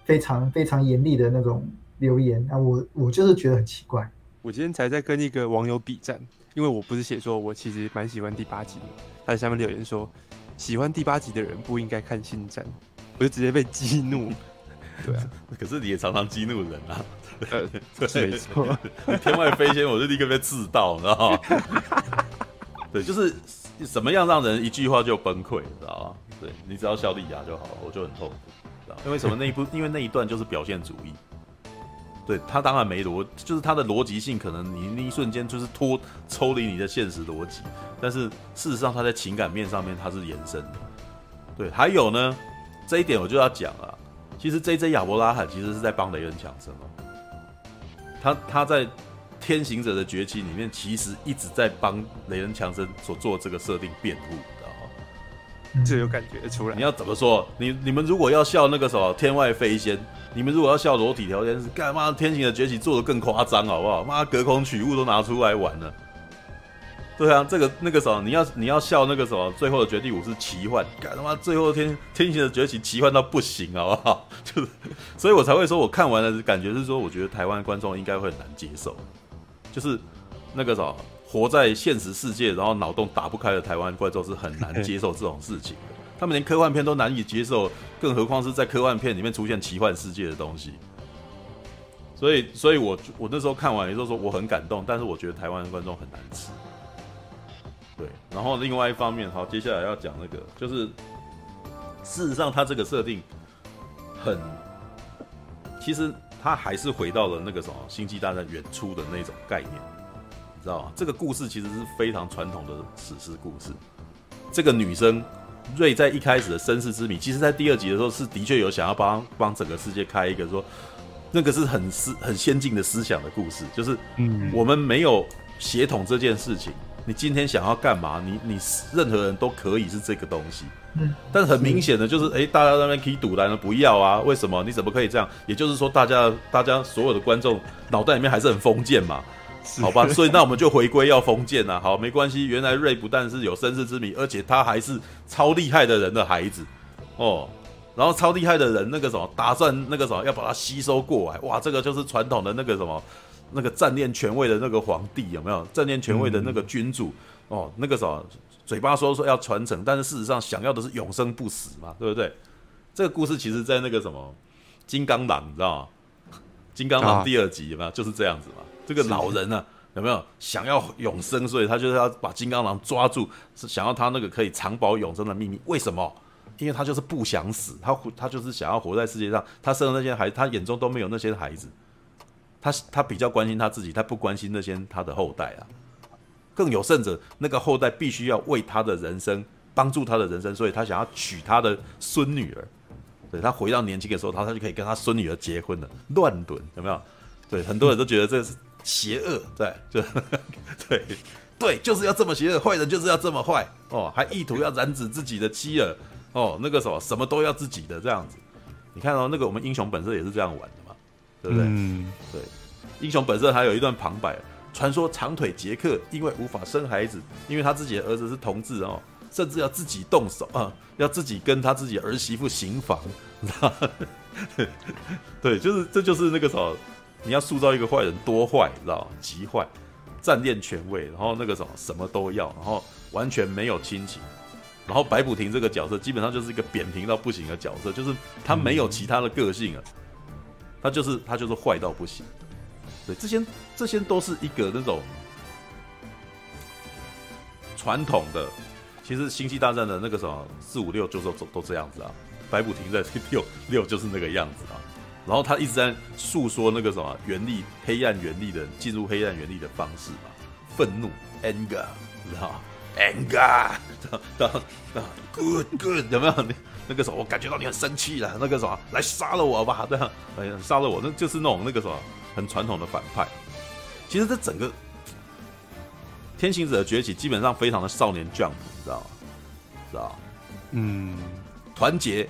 非常非常严厉的那种留言那，我我就是觉得很奇怪。我今天才在跟一个网友比战，因为我不是写说我其实蛮喜欢第八集的，他在下面留言说。喜欢第八集的人不应该看《星战》，我就直接被激怒。对啊，可是你也常常激怒人啊。呃，是没错。天外飞仙，我就立刻被刺到，你知道吗？对，就是什么样让人一句话就崩溃，你知道吗？对，你只要笑莉亚就好了，我就很痛苦，知道因为什么？那一部，因为那一段就是表现主义。对，他当然没逻，就是他的逻辑性可能你那一瞬间就是脱抽离你的现实逻辑，但是事实上他在情感面上面他是延伸的。对，还有呢，这一点我就要讲了。其实 J.J. 亚伯拉罕其实是在帮雷恩强森哦，他他在《天行者的崛起》里面其实一直在帮雷恩强森所做这个设定辩护，知道吗？这有感觉出来。你要怎么说？你你们如果要笑那个什么天外飞仙？你们如果要笑裸体条件是，干嘛天行的崛起做得更夸张好不好？妈隔空取物都拿出来玩了。对啊，这个那个什么，你要你要笑那个什么，最后的绝地武士奇幻，干他妈最后天天行的崛起奇幻到不行好不好？就是，所以我才会说，我看完的感觉是说，我觉得台湾观众应该会很难接受，就是那个什么，活在现实世界，然后脑洞打不开的台湾观众是很难接受这种事情的。他们连科幻片都难以接受，更何况是在科幻片里面出现奇幻世界的东西。所以，所以我我那时候看完也就是说我很感动，但是我觉得台湾的观众很难吃。对，然后另外一方面，好，接下来要讲那个，就是事实上他这个设定很，其实他还是回到了那个什么《星际大战》原初的那种概念，你知道吗？这个故事其实是非常传统的史诗故事。这个女生。瑞在一开始的身世之谜，其实在第二集的时候是的确有想要帮帮整个世界开一个说，那个是很思很先进的思想的故事，就是嗯，我们没有协统这件事情，你今天想要干嘛，你你任何人都可以是这个东西，嗯，但很明显的就是，哎、欸，大家在那边可以赌来了，不要啊，为什么？你怎么可以这样？也就是说，大家大家所有的观众脑袋里面还是很封建嘛。好吧，所以那我们就回归要封建了。好，没关系。原来瑞不但是有身世之谜，而且他还是超厉害的人的孩子哦。然后超厉害的人那个什么，打算那个什么要把他吸收过来。哇，这个就是传统的那个什么，那个占恋权位的那个皇帝有没有？占恋权位的那个君主、嗯、哦，那个什么嘴巴说说要传承，但是事实上想要的是永生不死嘛，对不对？这个故事其实在那个什么金刚狼，你知道吗？金刚狼第二集有没有？就是这样子嘛。这个老人呢、有没有想要永生？所以他就是要把金刚狼抓住，是想要他那个可以长保永生的秘密。为什么？因为他就是不想死，他他就是想要活在世界上。他生的那些孩子，他眼中都没有那些孩子。他他比较关心他自己，他不关心那些他的后代啊。更有甚者，那个后代必须要为他的人生帮助他的人生，所以他想要娶他的孙女儿。对，他回到年轻的时候，他他就可以跟他孙女儿结婚了。乱伦有没有？对，很多人都觉得这是。邪恶，对，就 对，对，就是要这么邪恶，坏人就是要这么坏。哦，还意图要染指自己的妻儿。哦，那个什么，什么都要自己的这样子。你看到、哦、那个我们英雄本色也是这样玩的嘛，对不对？嗯，对，英雄本色还有一段旁白，传说长腿杰克因为无法生孩子，因为他自己的儿子是同志哦，甚至要自己动手啊，要自己跟他自己儿媳妇行房，对，就是这就是那个什么。你要塑造一个坏人多坏，知道？极坏，占恋权位，然后那个什么什么都要，然后完全没有亲情。然后白补婷这个角色基本上就是一个扁平到不行的角色，就是他没有其他的个性啊，他就是他就是坏到不行。对，这些这些都是一个那种传统的，其实星际大战的那个什么四五六就是都都这样子啊，白补婷在六六就是那个样子啊。然后他一直在诉说那个什么原力黑暗原力的进入黑暗原力的方式嘛，愤怒 anger，你知道？anger，然后 good good 有没有？那那个时候我感觉到你很生气了，那个什么来杀了我吧，对啊，哎呀杀了我，那就是那种那个什么很传统的反派。其实这整个天行者的崛起基本上非常的少年 Jump，你知道吗？知道？嗯，团结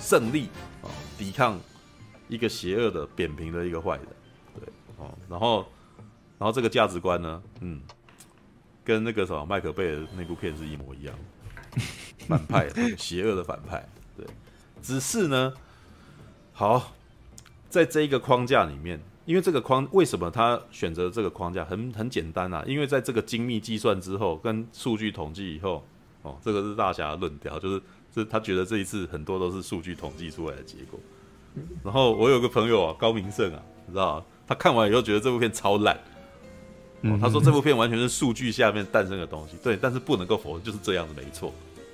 胜利啊，抵抗。一个邪恶的、扁平的一个坏人，对哦，然后，然后这个价值观呢，嗯，跟那个什么麦可贝尔那部片是一模一样，反派，邪恶的反派，对，只是呢，好，在这一个框架里面，因为这个框为什么他选择这个框架？很很简单啊，因为在这个精密计算之后，跟数据统计以后，哦，这个是大侠论调，就是这他觉得这一次很多都是数据统计出来的结果。然后我有个朋友啊，高明胜啊，你知道他看完以后觉得这部片超烂，哦，他说这部片完全是数据下面诞生的东西。对，但是不能够否认就是这样子，没错。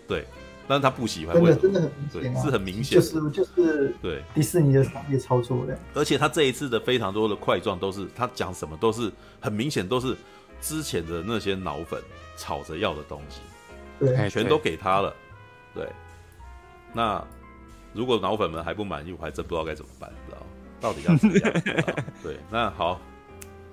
对，但是他不喜欢，真的真的很明显，对，是很明显，就是就是对迪士尼的商业操作的。而且他这一次的非常多的块状都是他讲什么都是很明显都是之前的那些脑粉吵着要的东西，对，全都给他了。对，那。如果脑粉们还不满意，我还真不知道该怎么办，你知道 到底要怎么样？对，那好，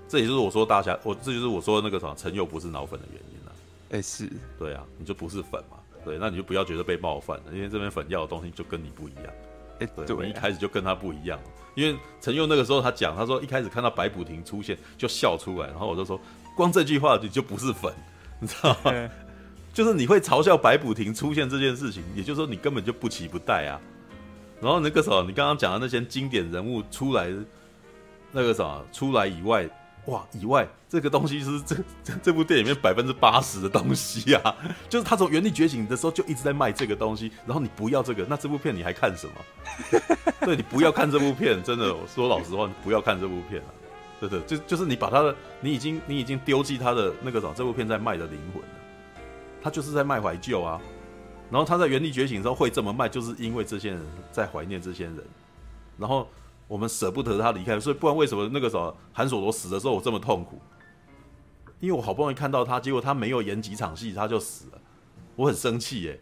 这也就是我说大侠，我这就是我说的那个什么陈佑不是脑粉的原因了。哎、欸，是对啊，你就不是粉嘛？对，那你就不要觉得被冒犯了，因为这边粉要的东西就跟你不一样。哎、欸，对，对我们一开始就跟他不一样，因为陈佑那个时候他讲，他说一开始看到白补婷出现就笑出来，然后我就说，光这句话你就不是粉，你知道吗？欸、就是你会嘲笑白补婷出现这件事情，也就是说你根本就不期不待啊。然后那个时候，你刚刚讲的那些经典人物出来，那个啥出来以外，哇，以外这个东西是这这这部电影里面百分之八十的东西啊，就是他从原力觉醒的时候就一直在卖这个东西，然后你不要这个，那这部片你还看什么？对，你不要看这部片，真的，我说老实话，你不要看这部片啊，对对，就就是你把他的，你已经你已经丢弃他的那个啥，这部片在卖的灵魂了，他就是在卖怀旧啊。然后他在原地觉醒的时候会这么卖，就是因为这些人在怀念这些人，然后我们舍不得他离开，所以不然为什么那个时候韩索罗死的时候我这么痛苦？因为我好不容易看到他，结果他没有演几场戏他就死了，我很生气耶。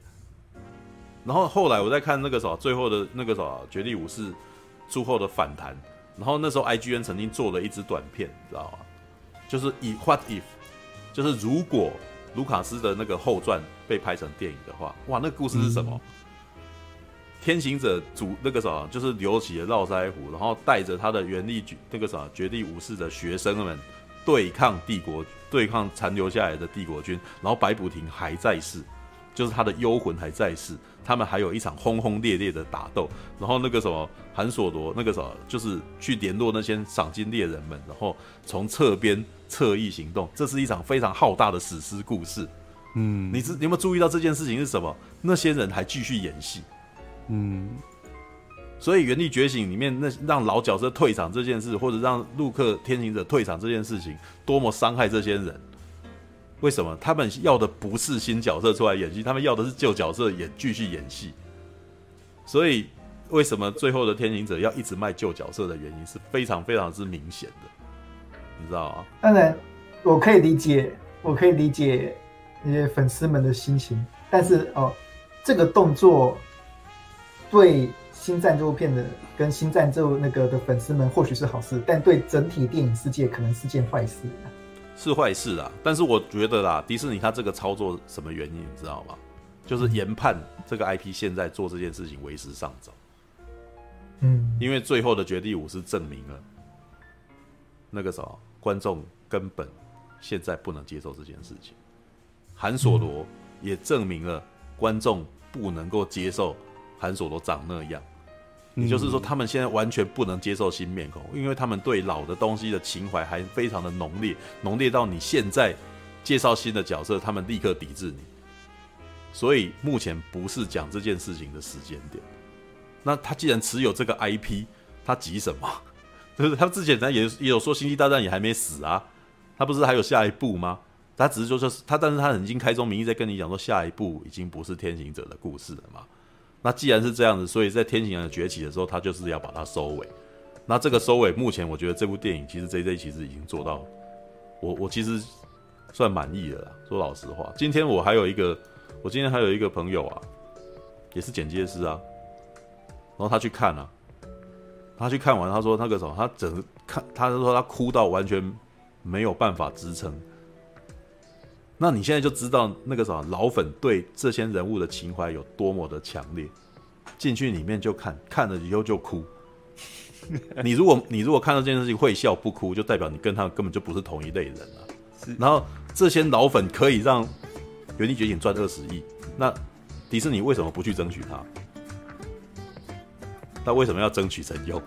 然后后来我在看那个什么最后的那个什么绝地武士之后的反弹，然后那时候 IGN 曾经做了一支短片，你知道吗？就是以 What if，就是如果卢卡斯的那个后传被拍成电影的话，哇，那个故事是什么？嗯、天行者主那个什么，就是留起了络腮胡，然后带着他的原力举那个什么绝地武士的学生们对抗帝国，对抗残留下来的帝国军，然后白补廷还在世。就是他的幽魂还在世，他们还有一场轰轰烈烈的打斗，然后那个什么韩索罗那个什么，就是去联络那些赏金猎人们，然后从侧边侧翼行动，这是一场非常浩大的史诗故事。嗯，你知你有没有注意到这件事情是什么？那些人还继续演戏。嗯，所以《原力觉醒》里面那让老角色退场这件事，或者让陆克天行者退场这件事情，多么伤害这些人。为什么他们要的不是新角色出来演戏，他们要的是旧角色演继续演戏。所以，为什么最后的天行者要一直卖旧角色的原因是非常非常之明显的，你知道吗？当然，我可以理解，我可以理解那些粉丝们的心情。但是哦，这个动作对星战这部片的跟星战这部那个的粉丝们或许是好事，但对整体电影世界可能是件坏事。是坏事啊，但是我觉得啦，迪士尼他这个操作什么原因你知道吗？就是研判这个 IP 现在做这件事情为时尚早。嗯，因为最后的绝地武士证明了那个什么观众根本现在不能接受这件事情，韩索罗也证明了观众不能够接受韩索罗长那样。也就是说，他们现在完全不能接受新面孔，因为他们对老的东西的情怀还非常的浓烈，浓烈到你现在介绍新的角色，他们立刻抵制你。所以目前不是讲这件事情的时间点。那他既然持有这个 IP，他急什么？就是他之前他也也有说《星际大战》也还没死啊，他不是还有下一步吗？他只是说说他，但是他已经开宗明义在跟你讲说，下一部已经不是天行者的故事了嘛。那既然是这样子，所以在天行者崛起的时候，他就是要把它收尾。那这个收尾，目前我觉得这部电影其实 JJ 其实已经做到，我我其实算满意了啦。说老实话，今天我还有一个，我今天还有一个朋友啊，也是剪接师啊，然后他去看啊，他去看完，他说那个什么，他整看，他就说他哭到完全没有办法支撑。那你现在就知道那个什么老粉对这些人物的情怀有多么的强烈，进去里面就看，看了以后就哭。你如果你如果看到这件事情会笑不哭，就代表你跟他根本就不是同一类人了。然后这些老粉可以让《原力觉醒》赚二十亿，那迪士尼为什么不去争取他？那为什么要争取陈佑？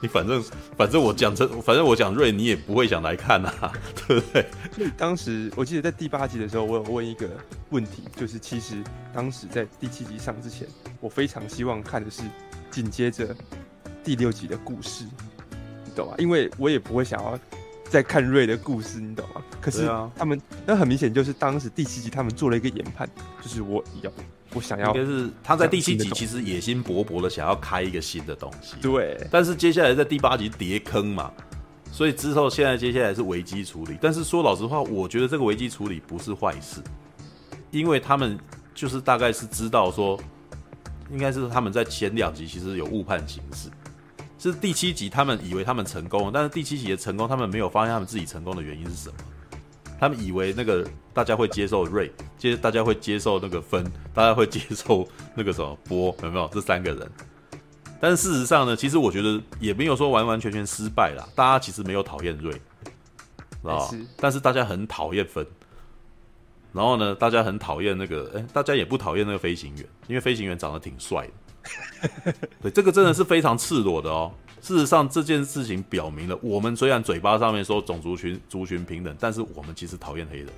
你反正反正我讲真，反正我讲瑞，你也不会想来看啊，对不对？所以当时我记得在第八集的时候，我有问一个问题，就是其实当时在第七集上之前，我非常希望看的是紧接着第六集的故事，你懂吗？因为我也不会想要再看瑞的故事，你懂吗？可是他们那很明显就是当时第七集他们做了一个研判，就是我要。我想要，应该是他在第七集其实野心勃勃的想要开一个新的东西，对。但是接下来在第八集叠坑嘛，所以之后现在接下来是危机处理。但是说老实话，我觉得这个危机处理不是坏事，因为他们就是大概是知道说，应该是他们在前两集其实有误判形势，是第七集他们以为他们成功了，但是第七集的成功他们没有发现他们自己成功的原因是什么。他们以为那个大家会接受瑞，接大家会接受那个分，大家会接受那个什么波，有没有这三个人？但是事实上呢，其实我觉得也没有说完完全全失败啦。大家其实没有讨厌瑞，知道吧？但是大家很讨厌分。然后呢，大家很讨厌那个，哎，大家也不讨厌那个飞行员，因为飞行员长得挺帅的。对，这个真的是非常赤裸的哦。事实上，这件事情表明了，我们虽然嘴巴上面说种族群族群平等，但是我们其实讨厌黑人。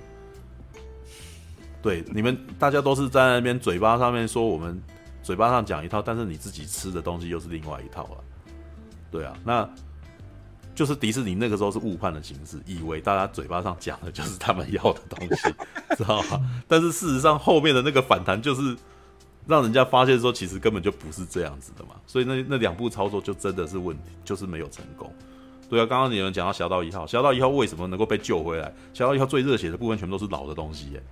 对，你们大家都是在那边嘴巴上面说我们嘴巴上讲一套，但是你自己吃的东西又是另外一套啊。对啊，那就是迪士尼那个时候是误判的形式，以为大家嘴巴上讲的就是他们要的东西，知道吗？但是事实上后面的那个反弹就是。让人家发现说，其实根本就不是这样子的嘛，所以那那两步操作就真的是问题，就是没有成功。对啊，刚刚有人讲到《侠盗一号》，《侠盗一号》为什么能够被救回来？《侠盗一号》最热血的部分全部都是老的东西耶，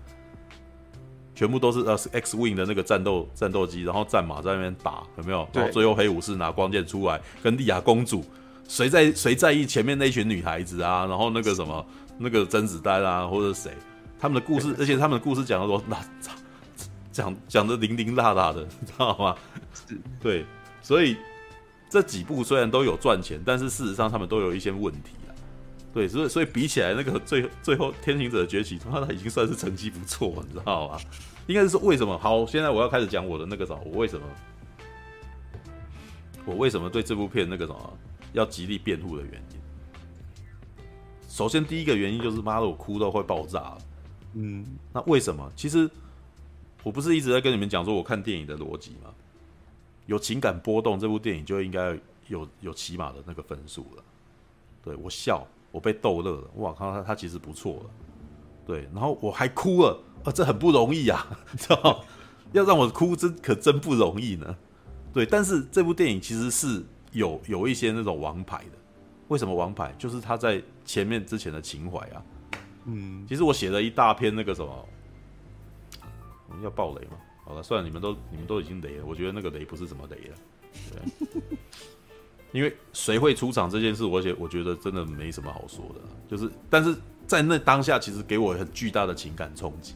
全部都是呃 X Wing 的那个战斗战斗机，然后战马在那边打，有没有？然后最后黑武士拿光剑出来跟莉亚公主，谁在谁在意前面那群女孩子啊？然后那个什么那个甄子丹啊，或者谁？他们的故事，而且他们的故事讲的都那讲讲的零零落落的，你知道吗？对，所以这几部虽然都有赚钱，但是事实上他们都有一些问题。对，所以所以比起来，那个最最后《天行者崛起》，他已经算是成绩不错，你知道吗？应该是说为什么？好，现在我要开始讲我的那个什么，我为什么，我为什么对这部片那个什么要极力辩护的原因。首先，第一个原因就是妈的，我哭到会爆炸了。嗯，那为什么？其实我不是一直在跟你们讲说，我看电影的逻辑吗？有情感波动，这部电影就应该有有起码的那个分数了。对，我笑。我被逗乐了，哇靠！他他其实不错了，对，然后我还哭了，啊，这很不容易啊，知道？要让我哭，真可真不容易呢。对，但是这部电影其实是有有一些那种王牌的，为什么王牌？就是他在前面之前的情怀啊。嗯，其实我写了一大篇那个什么，我们要爆雷吗？好了，算了，你们都你们都已经雷了，我觉得那个雷不是什么雷了，对。因为谁会出场这件事，而且我觉得真的没什么好说的，就是但是在那当下，其实给我很巨大的情感冲击。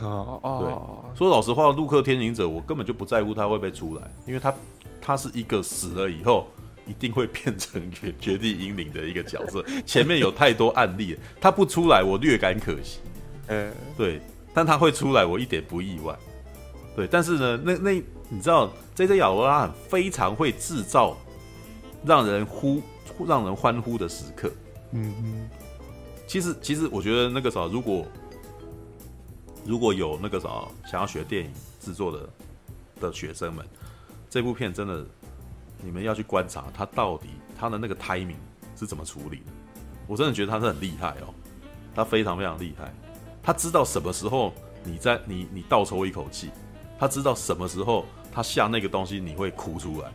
哦哦，对，说老实话，陆克天行者，我根本就不在乎他会不会出来，因为他他是一个死了以后一定会变成绝绝地英灵的一个角色，前面有太多案例了，他不出来我略感可惜。嗯，对，但他会出来，我一点不意外。对，但是呢，那那你知道，J.J. 亚罗拉非常会制造。让人呼，让人欢呼的时刻。嗯嗯，其实其实我觉得那个啥，如果如果有那个啥想要学电影制作的的学生们，这部片真的你们要去观察它到底它的那个 timing 是怎么处理的。我真的觉得他是很厉害哦，他非常非常厉害。他知道什么时候你在你你倒抽一口气，他知道什么时候他下那个东西你会哭出来。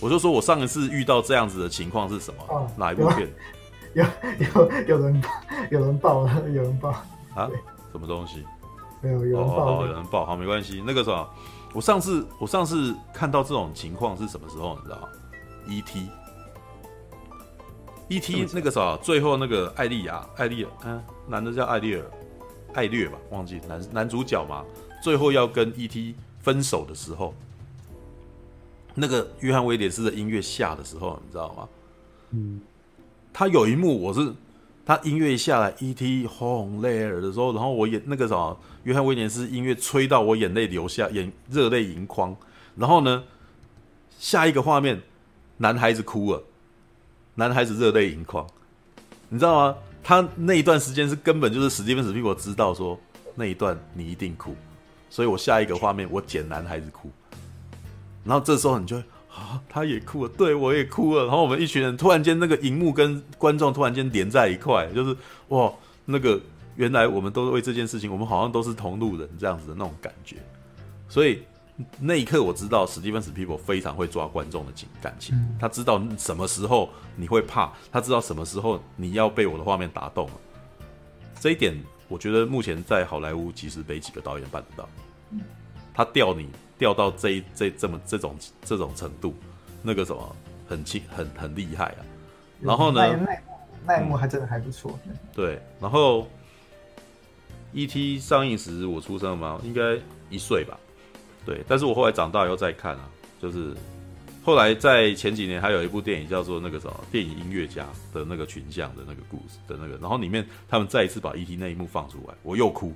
我就说，我上一次遇到这样子的情况是什么？哦、哪一部片？有有有人有人爆了，有人爆啊？什么东西？没有有人爆、哦，有人爆，好，没关系。那个什么，我上次我上次看到这种情况是什么时候？你知道吗？E.T. E.T. 那个啥，最后那个艾丽亚，艾丽，嗯，男的叫艾莉尔，艾略吧，忘记男男主角嘛，最后要跟 E.T. 分手的时候。那个约翰威廉斯的音乐下的时候，你知道吗？嗯，他有一幕，我是他音乐下来，E.T. 轰泪儿的时候，然后我眼那个什么，约翰威廉斯音乐吹到我眼泪流下，眼热泪盈眶。然后呢，下一个画面，男孩子哭了，男孩子热泪盈眶，你知道吗？他那一段时间是根本就是史蒂芬史匹柏知道说那一段你一定哭，所以我下一个画面我剪男孩子哭。然后这时候你就会啊，他也哭了，对我也哭了。然后我们一群人突然间那个荧幕跟观众突然间连在一块，就是哇，那个原来我们都是为这件事情，我们好像都是同路人这样子的那种感觉。所以那一刻我知道史蒂芬史匹柏非常会抓观众的情感情，他知道什么时候你会怕，他知道什么时候你要被我的画面打动了。这一点我觉得目前在好莱坞其实没几个导演办得到，他吊你。吊到这一这这么这种这种程度，那个什么很轻很很厉害啊。然后呢，那一幕还真的还不错。对，然后 E.T. 上映时我出生吗，应该一岁吧。对，但是我后来长大以后再看啊，就是后来在前几年还有一部电影叫做那个什么电影音乐家的那个群像的那个故事的那个，然后里面他们再一次把 E.T. 那一幕放出来，我又哭，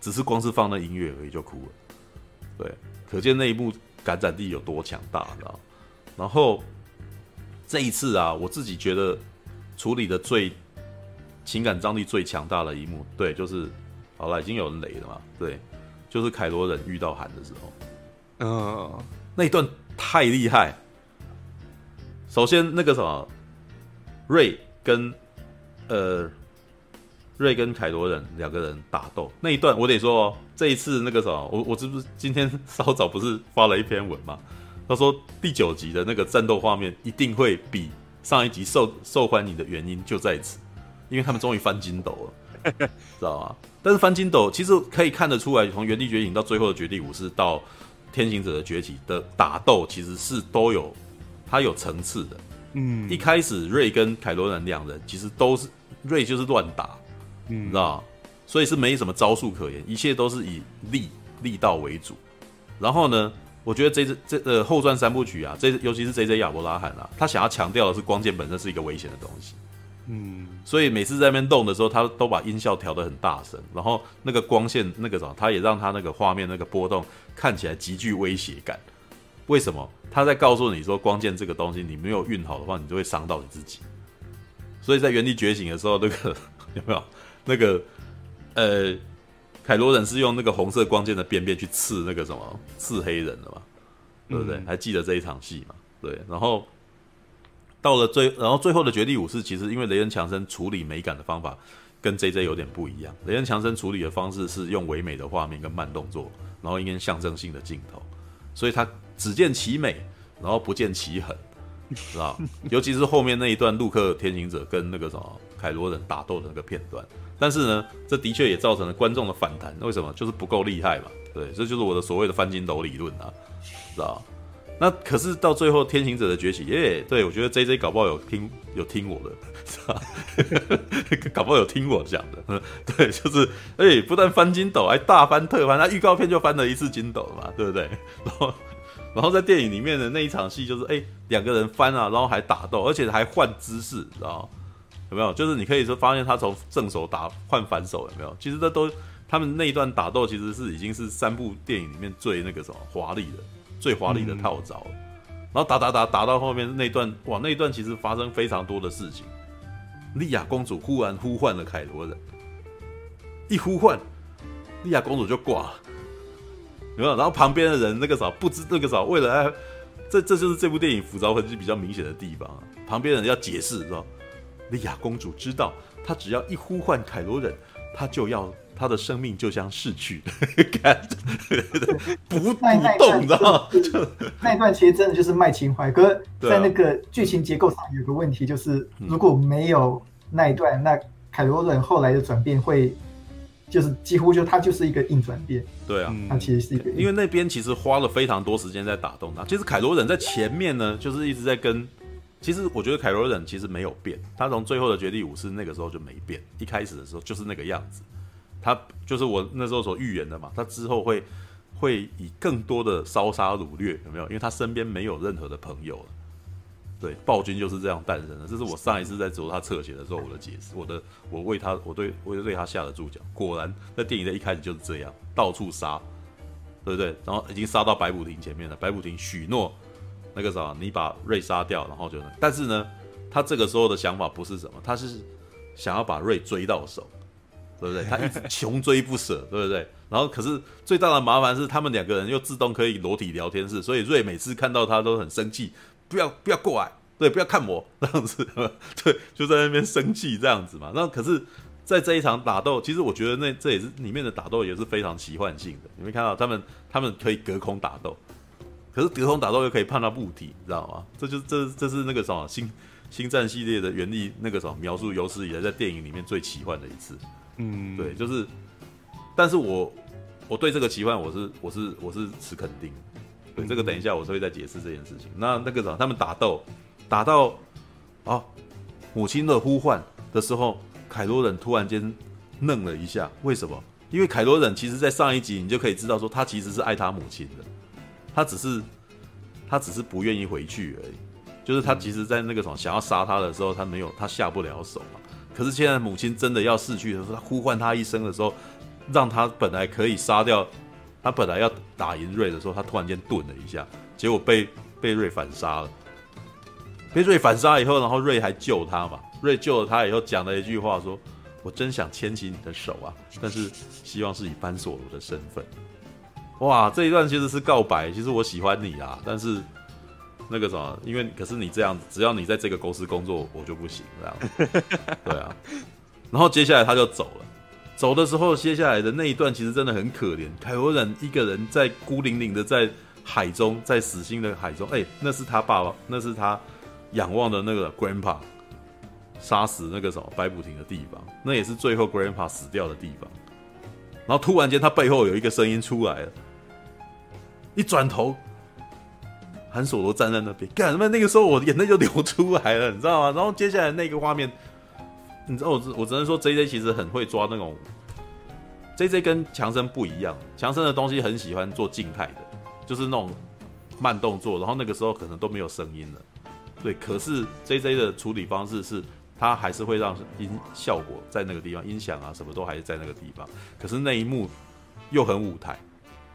只是光是放那音乐而已就哭了。对，可见那一幕感染力有多强大，知道？然后这一次啊，我自己觉得处理的最情感张力最强大的一幕，对，就是好了，已经有人雷了嘛，对，就是凯罗人遇到韩的时候，嗯、uh，那一段太厉害。首先那个什么，瑞跟呃。瑞跟凯罗人两个人打斗那一段，我得说哦，这一次那个什么，我我是不是今天稍早不是发了一篇文嘛？他说第九集的那个战斗画面一定会比上一集受受欢迎的原因就在此，因为他们终于翻筋斗了。知道吗？但是翻筋斗其实可以看得出来，从原地觉醒到最后的绝地武士到天行者的崛起的打斗，其实是都有它有层次的。嗯，一开始瑞跟凯罗兰两人其实都是瑞就是乱打，嗯，你知道吗？所以是没什么招数可言，一切都是以力力道为主。然后呢，我觉得这这这呃后传三部曲啊，这尤其是 J J 亚伯拉罕啊，他想要强调的是光剑本身是一个危险的东西。嗯，所以每次在那边动的时候，他都把音效调得很大声，然后那个光线那个什么，他也让他那个画面那个波动看起来极具威胁感。为什么？他在告诉你说，光剑这个东西你没有运好的话，你就会伤到你自己。所以在原地觉醒的时候，那个 有没有那个呃，凯罗人是用那个红色光剑的边边去刺那个什么刺黑人的嘛？对不对？嗯、还记得这一场戏嘛？对，然后。到了最，然后最后的绝地武士，其实因为雷恩强森处理美感的方法跟 J J 有点不一样。雷恩强森处理的方式是用唯美的画面跟慢动作，然后一点象征性的镜头，所以他只见其美，然后不见其狠，知道？尤其是后面那一段陆克天行者跟那个什么凯罗人打斗的那个片段。但是呢，这的确也造成了观众的反弹。为什么？就是不够厉害嘛。对，这就是我的所谓的翻筋斗理论啊，知道？那可是到最后天行者的崛起，耶、对，我觉得 J J 搞不好有听有听我的，是吧？搞不好有听我讲的，对，就是哎、不但翻筋斗，还大翻特翻，他预告片就翻了一次筋斗嘛，对不对？然后，然后在电影里面的那一场戏，就是哎，两、个人翻啊，然后还打斗，而且还换姿势，知道有没有？就是你可以说发现他从正手打换反手，有没有？其实这都他们那一段打斗，其实是已经是三部电影里面最那个什么华丽的。最华丽的套招，嗯，然后打打打打到后面那段，哇，那一段其实发生非常多的事情。莉亚公主忽然呼唤了凯罗人，一呼唤，莉亚公主就挂了，有没有？然后旁边的人那个啥不知那个啥，为了哎，这这就是这部电影复杂痕迹比较明显的地方啊。旁边人要解释，是吧？莉亚公主知道，她只要一呼唤凯罗人，她就要。他的生命就像逝去，不不动，你知道吗？那一段其实真的就是卖情怀。可是，在那个剧情结构上有个问题，就是如果没有那一段，那凯罗人后来的转变会，就是几乎就他就是一个硬转变。对啊，他其实是一个，因为那边其实花了非常多时间在打动他。其实凯罗人在前面呢，就是一直在跟。其实我觉得凯罗人其实没有变，他从最后的绝地武士那个时候就没变，一开始的时候就是那个样子。他就是我那时候所预言的嘛，他之后会会以更多的烧杀掳掠，有没有？因为他身边没有任何的朋友了。对，暴君就是这样诞生的。这是我上一次在做他侧写的时候我的解释，我的我为他我对我就对他下的注脚。果然在电影的一开始就是这样，到处杀，对不对？然后已经杀到白虎亭前面了。白虎亭许诺那个啥，你把瑞杀掉，然后就能。但是呢，他这个时候的想法不是什么，他是想要把瑞追到手。对不对？他一直穷追不舍，对不对？然后可是最大的麻烦是，他们两个人又自动可以裸体聊天室，所以瑞每次看到他都很生气，不要不要过来，对，不要看我这样子，对，就在那边生气这样子嘛。那可是，在这一场打斗，其实我觉得那这也是里面的打斗也是非常奇幻性的。你没看到他们他们可以隔空打斗，可是隔空打斗又可以判到物体，你知道吗？这就这这是那个什么星星战系列的原力，那个什么描述有史以来在电影里面最奇幻的一次。嗯，对，就是，但是我我对这个奇幻，我是我是我是持肯定，对这个等一下我是会再解释这件事情。那那个啥，他们打斗打到啊母亲的呼唤的时候，凯罗人突然间愣了一下，为什么？因为凯罗人其实在上一集你就可以知道说他其实是爱他母亲的，他只是他只是不愿意回去而已，就是他其实，在那个什么想要杀他的时候，他没有他下不了手嘛。可是现在母亲真的要逝去的时候，他呼唤他一声的时候，让他本来可以杀掉，他本来要打赢瑞的时候，他突然间顿了一下，结果被被瑞反杀了。被瑞反杀以后，然后瑞还救他嘛？瑞救了他以后，讲了一句话说：“我真想牵起你的手啊，但是希望是以班索罗的身份。”哇，这一段其实是告白，其实我喜欢你啊，但是。那个什么，因为可是你这样子，只要你在这个公司工作，我就不行这样。对啊，然后接下来他就走了。走的时候，接下来的那一段其实真的很可怜。凯罗人一个人在孤零零的在海中，在死心的海中。哎，那是他爸爸，那是他仰望的那个 grandpa。杀死那个什么白补廷的地方，那也是最后 Grandpa 死掉的地方。然后突然间，他背后有一个声音出来了，一转头，韩索罗站在那边，干什么？那个时候我眼泪就流出来了，你知道吗？然后接下来那个画面，你知道我我只能说 J J 其实很会抓那种，J J 跟强生不一样，强生的东西很喜欢做静态的，就是那种慢动作，然后那个时候可能都没有声音了，对。可是 J J 的处理方式是。他还是会让音效果在那个地方，音响啊什么都还是在那个地方。可是那一幕又很舞台，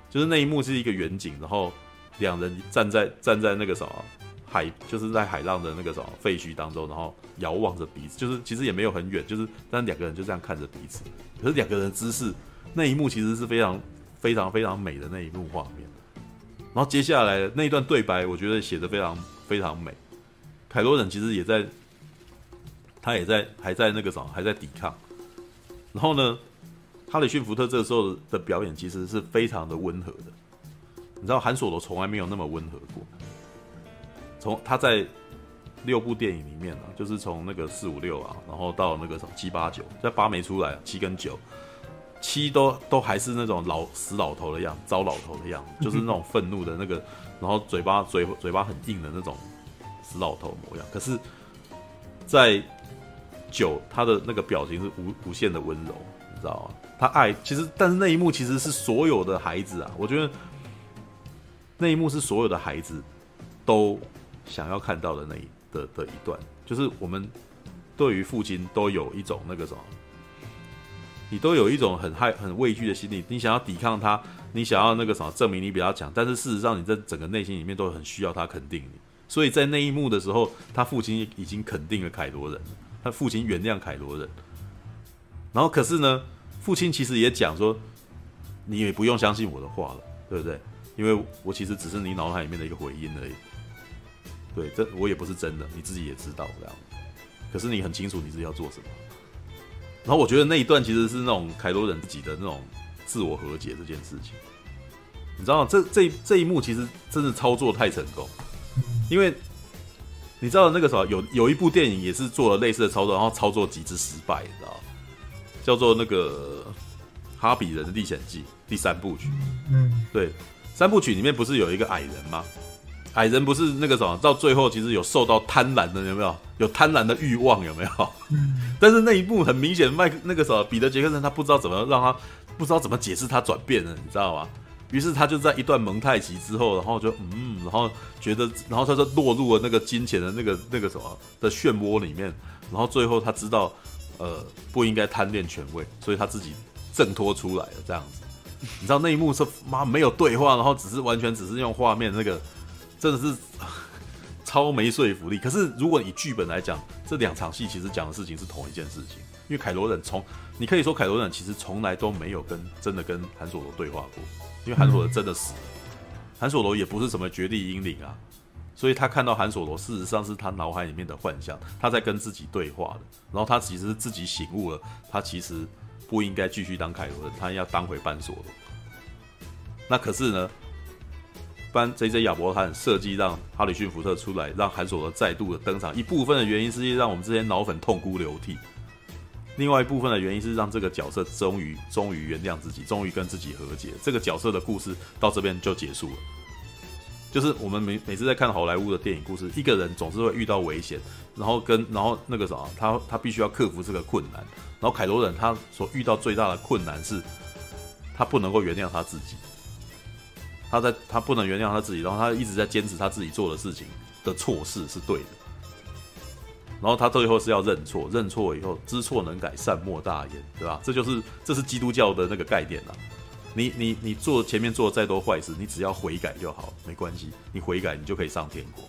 就是那一幕是一个远景，然后两人站在站在那个什么海，就是在海浪的那个什么废墟当中，然后遥望着彼此，就是其实也没有很远，就是但两个人就这样看着彼此。可是两个人姿势，那一幕其实是非常非常非常美的那一幕画面。然后接下来那一段对白，我觉得写的非常非常美。凯罗人其实也在。他也在还在那个什么还在抵抗，然后呢，哈里逊福特这个时候的表演其实是非常的温和的。你知道韩索罗从来没有那么温和过。从他在六部电影里面啊，就是从那个四五六啊，然后到那个什么七八九，在八没出来，七跟九，七都都还是那种老死老头的样子，糟老头的样子，就是那种愤怒的那个，然后嘴巴嘴嘴巴很硬的那种死老头模样。可是，在九，他的那个表情是无无限的温柔，你知道吗？他爱其实，但是那一幕其实是所有的孩子啊，我觉得那一幕是所有的孩子都想要看到的那一的的一段，就是我们对于父亲都有一种那个什么，你都有一种很害很畏惧的心理，你想要抵抗他，你想要那个什么证明你比较强，但是事实上你在整个内心里面都很需要他肯定你，所以在那一幕的时候，他父亲已经肯定了凯罗人。他父亲原谅凯罗人，然后可是呢，父亲其实也讲说，你也不用相信我的话了，对不对？因为我其实只是你脑海里面的一个回音而已。对，这我也不是真的，你自己也知道这样。可是你很清楚你自己要做什么。然后我觉得那一段其实是那种凯多人自己的那种自我和解这件事情。你知道吗？这这这一幕其实真的操作太成功，因为。你知道那个什么有有一部电影也是做了类似的操作，然后操作极致失败，你知道叫做那个《哈比人的历险记》第三部曲。嗯，对，三部曲里面不是有一个矮人吗？矮人不是那个什么，到最后其实有受到贪婪的，有没有？有贪婪的欲望，有没有？嗯。但是那一部很明显，麦那个什么彼得杰克森他不知道怎么让他不知道怎么解释他转变了，你知道吗？于是他就在一段蒙太奇之后，然后就嗯，然后觉得，然后他就落入了那个金钱的那个那个什么的漩涡里面，然后最后他知道，呃，不应该贪恋权位，所以他自己挣脱出来了这样子。你知道那一幕是妈没有对话，然后只是完全只是用画面，那个真的是超没说服力。可是如果以剧本来讲，这两场戏其实讲的事情是同一件事情，因为凯罗人从你可以说凯罗人其实从来都没有跟真的跟韩索罗对话过。因为韩索罗真的死了，韩索罗也不是什么绝地英灵啊，所以他看到韩索罗，事实上是他脑海里面的幻象，他在跟自己对话的。然后他其实是自己醒悟了，他其实不应该继续当凯罗人，他要当回班索罗。那可是呢，班 J.J. 亚伯汉设计让哈里逊福特出来，让韩索罗再度的登场，一部分的原因是让我们这些脑粉痛哭流涕。另外一部分的原因是让这个角色终于终于原谅自己，终于跟自己和解。这个角色的故事到这边就结束了。就是我们每每次在看好莱坞的电影故事，一个人总是会遇到危险，然后跟然后那个啥，他他必须要克服这个困难。然后凯罗人他所遇到最大的困难是，他不能够原谅他自己。他在他不能原谅他自己，然后他一直在坚持他自己做的事情的错事是对的。然后他最后是要认错，认错以后知错能改，善莫大焉，对吧？这就是这是基督教的那个概念了。你你你做前面做再多坏事，你只要悔改就好，没关系。你悔改，你就可以上天国。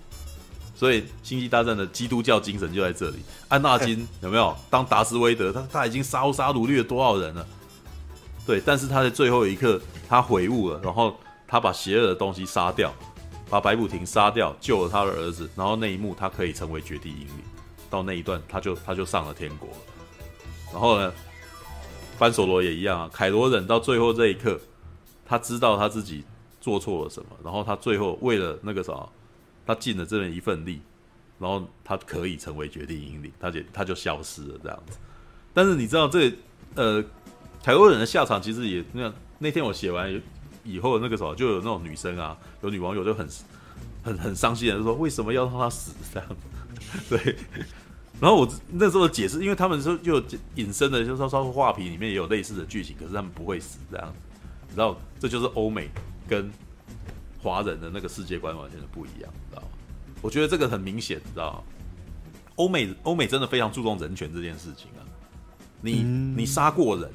所以星际大战的基督教精神就在这里。安纳金 有没有当达斯威德？他他已经烧杀掳掠了多少人了？对，但是他在最后一刻他悔悟了，然后他把邪恶的东西杀掉，把白补廷杀掉，救了他的儿子。然后那一幕他可以成为绝地英灵。到那一段，他就他就上了天国了。然后呢，班索罗也一样啊。凯罗忍到最后这一刻，他知道他自己做错了什么，然后他最后为了那个啥，他尽了这么一份力，然后他可以成为绝地英灵，他就他就消失了这样子。但是你知道这、呃，凯洛忍的下场其实也那。那天我写完以后，那个时候就有那种女生啊，有女网友就很很很伤心的就说：“为什么要让他死？”这样 对。然后我那时候解释，因为他们说就隐身的，就是说画皮里面也有类似的剧情，可是他们不会死这样。你知道，这就是欧美跟华人的那个世界观完全的不一样，知道？我觉得这个很明显，知道？欧美欧美真的非常注重人权这件事情啊。你你杀过人，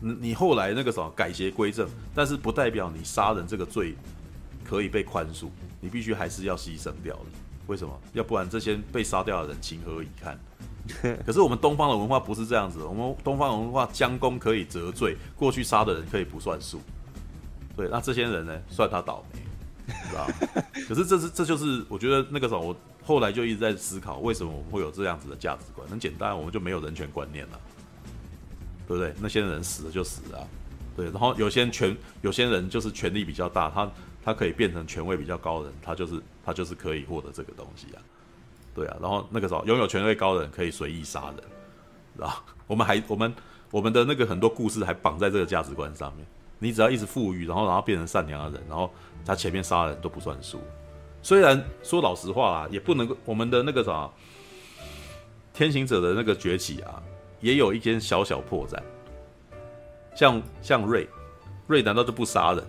你你后来那个什么改邪归正，但是不代表你杀人这个罪可以被宽恕，你必须还是要牺牲掉的。为什么？要不然这些被杀掉的人情何以堪？可是我们东方的文化不是这样子，我们东方的文化将功可以折罪，过去杀的人可以不算数。对，那这些人呢，算他倒霉，知道？可是这是这就是我觉得那个时候，我后来就一直在思考，为什么我们会有这样子的价值观？很简单，我们就没有人权观念了，对不对？那些人死了就死了，对。然后有些权，有些人就是权力比较大，他他可以变成权位比较高的人，他就是他就是可以获得这个东西啊。对啊，然后那个时候拥有权位高的人可以随意杀人，知道？我们还我们我们的那个很多故事还绑在这个价值观上面。你只要一直富裕，然后然后变成善良的人，然后他前面杀人都不算数。虽然说老实话啊，也不能够我们的那个啥天行者的那个崛起啊，也有一间小小破绽。像像瑞瑞难道就不杀人？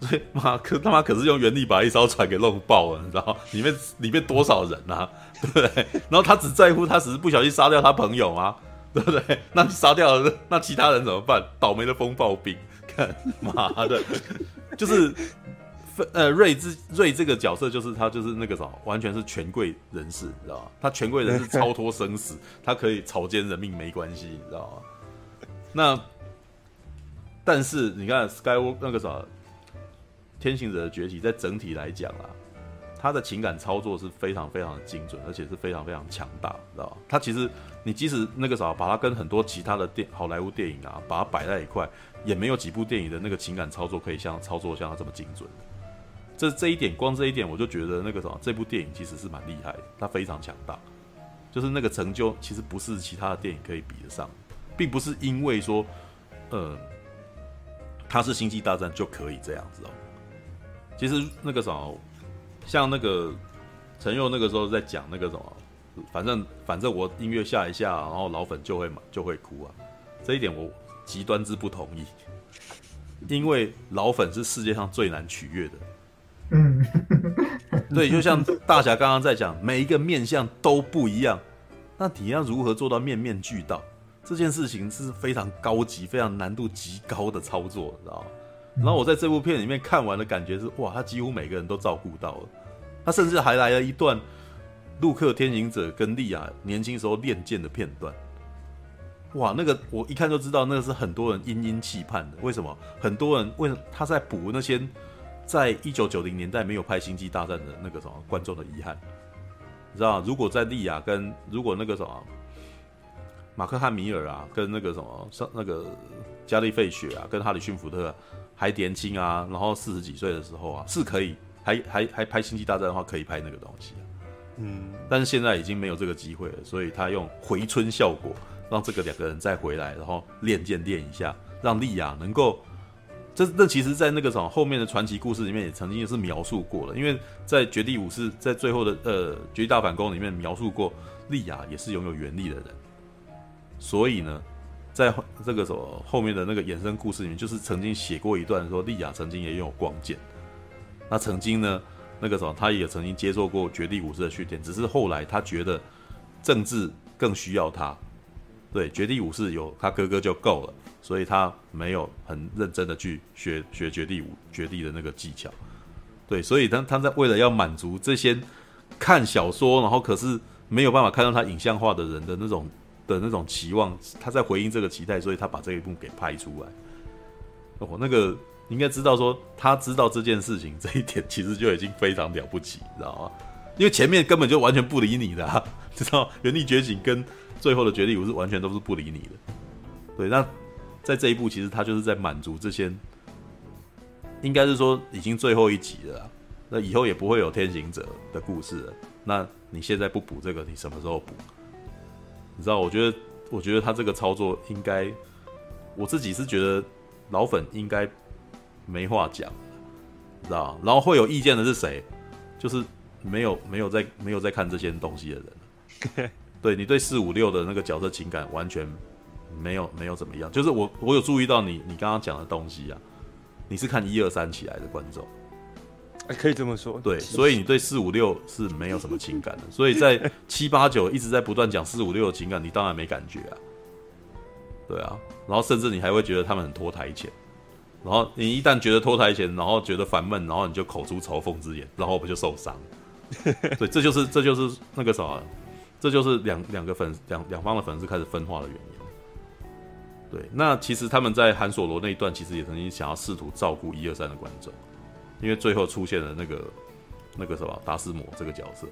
所以妈可他妈可是用原力把一艘船给弄爆了，你知道里面里面多少人啊？对 不对？然后他只在乎他只是不小心杀掉他朋友吗？对不对？那杀掉了那其他人怎么办？倒霉的风暴兵。妈的，就是呃瑞之瑞这个角色，就是他就是那个什么，完全是权贵人士，你知道吗？他权贵人士超脱生死，他可以草菅人命没关系，你知道吗？那但是你看 Skywalk 那个啥，天行者的崛起，在整体来讲啊，他的情感操作是非常非常的精准，而且是非常非常强大，知道吗？他其实你即使那个啥，把他跟很多其他的电好莱坞电影啊，把它摆在一块。也没有几部电影的那个情感操作可以像操作像他这么精准。这这一点，光这一点我就觉得那个什么，这部电影其实是蛮厉害的，它非常强大。就是那个成就，其实不是其他的电影可以比得上，并不是因为说，呃，它是星际大战就可以这样子哦。其实那个什么，像那个陈佑那个时候在讲那个什么，反正反正我音乐下一下，然后老粉就会就会哭啊。这一点我。极端之不同意，因为老粉是世界上最难取悦的。嗯，对，就像大侠刚刚在讲，每一个面相都不一样，那你要如何做到面面俱到？这件事情是非常高级、非常难度极高的操作，知道吗？然后我在这部片里面看完的感觉是，哇，他几乎每个人都照顾到了，他甚至还来了一段陆克天行者跟莉亚年轻时候练剑的片段。哇，那个我一看就知道，那个是很多人殷殷期盼的。为什么？很多人为他在补那些在一九九零年代没有拍《星际大战》的那个什么观众的遗憾，你知道？如果在利亚跟如果那个什么马克汉米尔啊，跟那个什么上那个加利费雪啊，跟哈里逊福特还年轻啊，然后四十几岁的时候啊，是可以还还还拍《星际大战》的话，可以拍那个东西啊。嗯，但是现在已经没有这个机会了，所以他用回春效果。让这个两个人再回来，然后练剑练一下，让莉亚能够，这那其实，在那个什么后面的传奇故事里面也曾经也是描述过了，因为在绝地武士在最后的呃绝地大反攻里面描述过，莉亚也是拥有原力的人，所以呢，在这个什么后面的那个衍生故事里面，就是曾经写过一段说莉亚曾经也拥有光剑，那曾经呢那个什么他也曾经接受过绝地武士的训练，只是后来他觉得政治更需要他。对，绝地武士有他哥哥就够了，所以他没有很认真的去学学绝地武绝地的那个技巧。对，所以他他在为了要满足这些看小说，然后可是没有办法看到他影像化的人的那种的那种期望，他在回应这个期待，所以他把这一部给拍出来。哦，那个应该知道说，他知道这件事情这一点其实就已经非常了不起，你知道吗？因为前面根本就完全不理你的，啊，知道原力觉醒跟。最后的绝地武士完全都是不理你的，对。那在这一部，其实他就是在满足这些，应该是说已经最后一集了，那以后也不会有天行者的故事了，那你现在不补这个，你什么时候补？你知道？我觉得，我觉得他这个操作应该，我自己是觉得老粉应该没话讲，你知道？然后会有意见的是谁？就是没有没有在没有在看这些东西的人。对，你对四五六的那个角色情感完全没有没有怎么样。就是我我有注意到你你刚刚讲的东西啊，你是看一二三起来的观众。可以这么说，对，所以你对四五六是没有什么情感的，所以在 七八九一直在不断讲四五六的情感，你当然没感觉啊，对啊，然后甚至你还会觉得他们很拖台前，然后你一旦觉得拖台前，然后觉得烦闷，然后你就口出嘲讽之言，然后不就受伤？对，这就是这就是那个啥，这就是两两个粉两两方的粉丝开始分化的原因。对，那其实他们在韩索罗那一段，其实也曾经想要试图照顾一二三的观众。因为最后出现了那个那个什么达斯摩这个角色，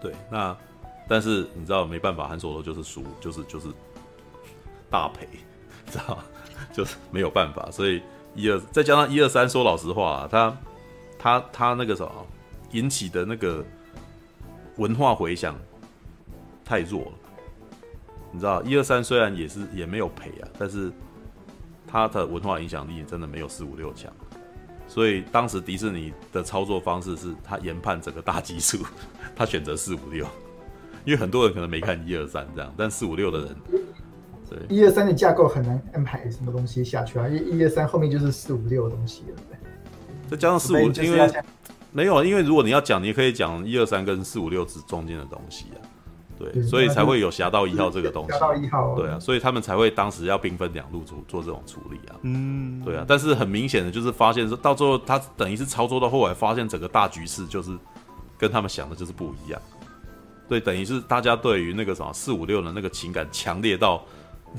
对，那但是你知道没办法，韩索罗就是输，就是就是大赔，知道？就是没有办法，所以一二再加上一二三，说老实话啊，他他他那个什么引起的那个文化回响太弱了，你知道一二三虽然也是也没有赔啊，但是他的文化影响力真的没有四五六强。所以当时迪士尼的操作方式是，他研判整个大基数，他选择四五六，因为很多人可能没看一二三这样，但四五六的人，对一二三的架构很难安排什么东西下去啊，因为一二三后面就是四五六的东西了，再加上四五，因为没有，因为如果你要讲，你可以讲一二三跟四五六之中间的东西啊。对，所以才会有侠盗一号这个东西。侠盗一号，对啊，所以他们才会当时要兵分两路做做这种处理啊。嗯，对啊。但是很明显的就是发现说，到最后他等于是操作到后来，发现整个大局势就是跟他们想的就是不一样。对，等于是大家对于那个什么四五六的那个情感强烈到，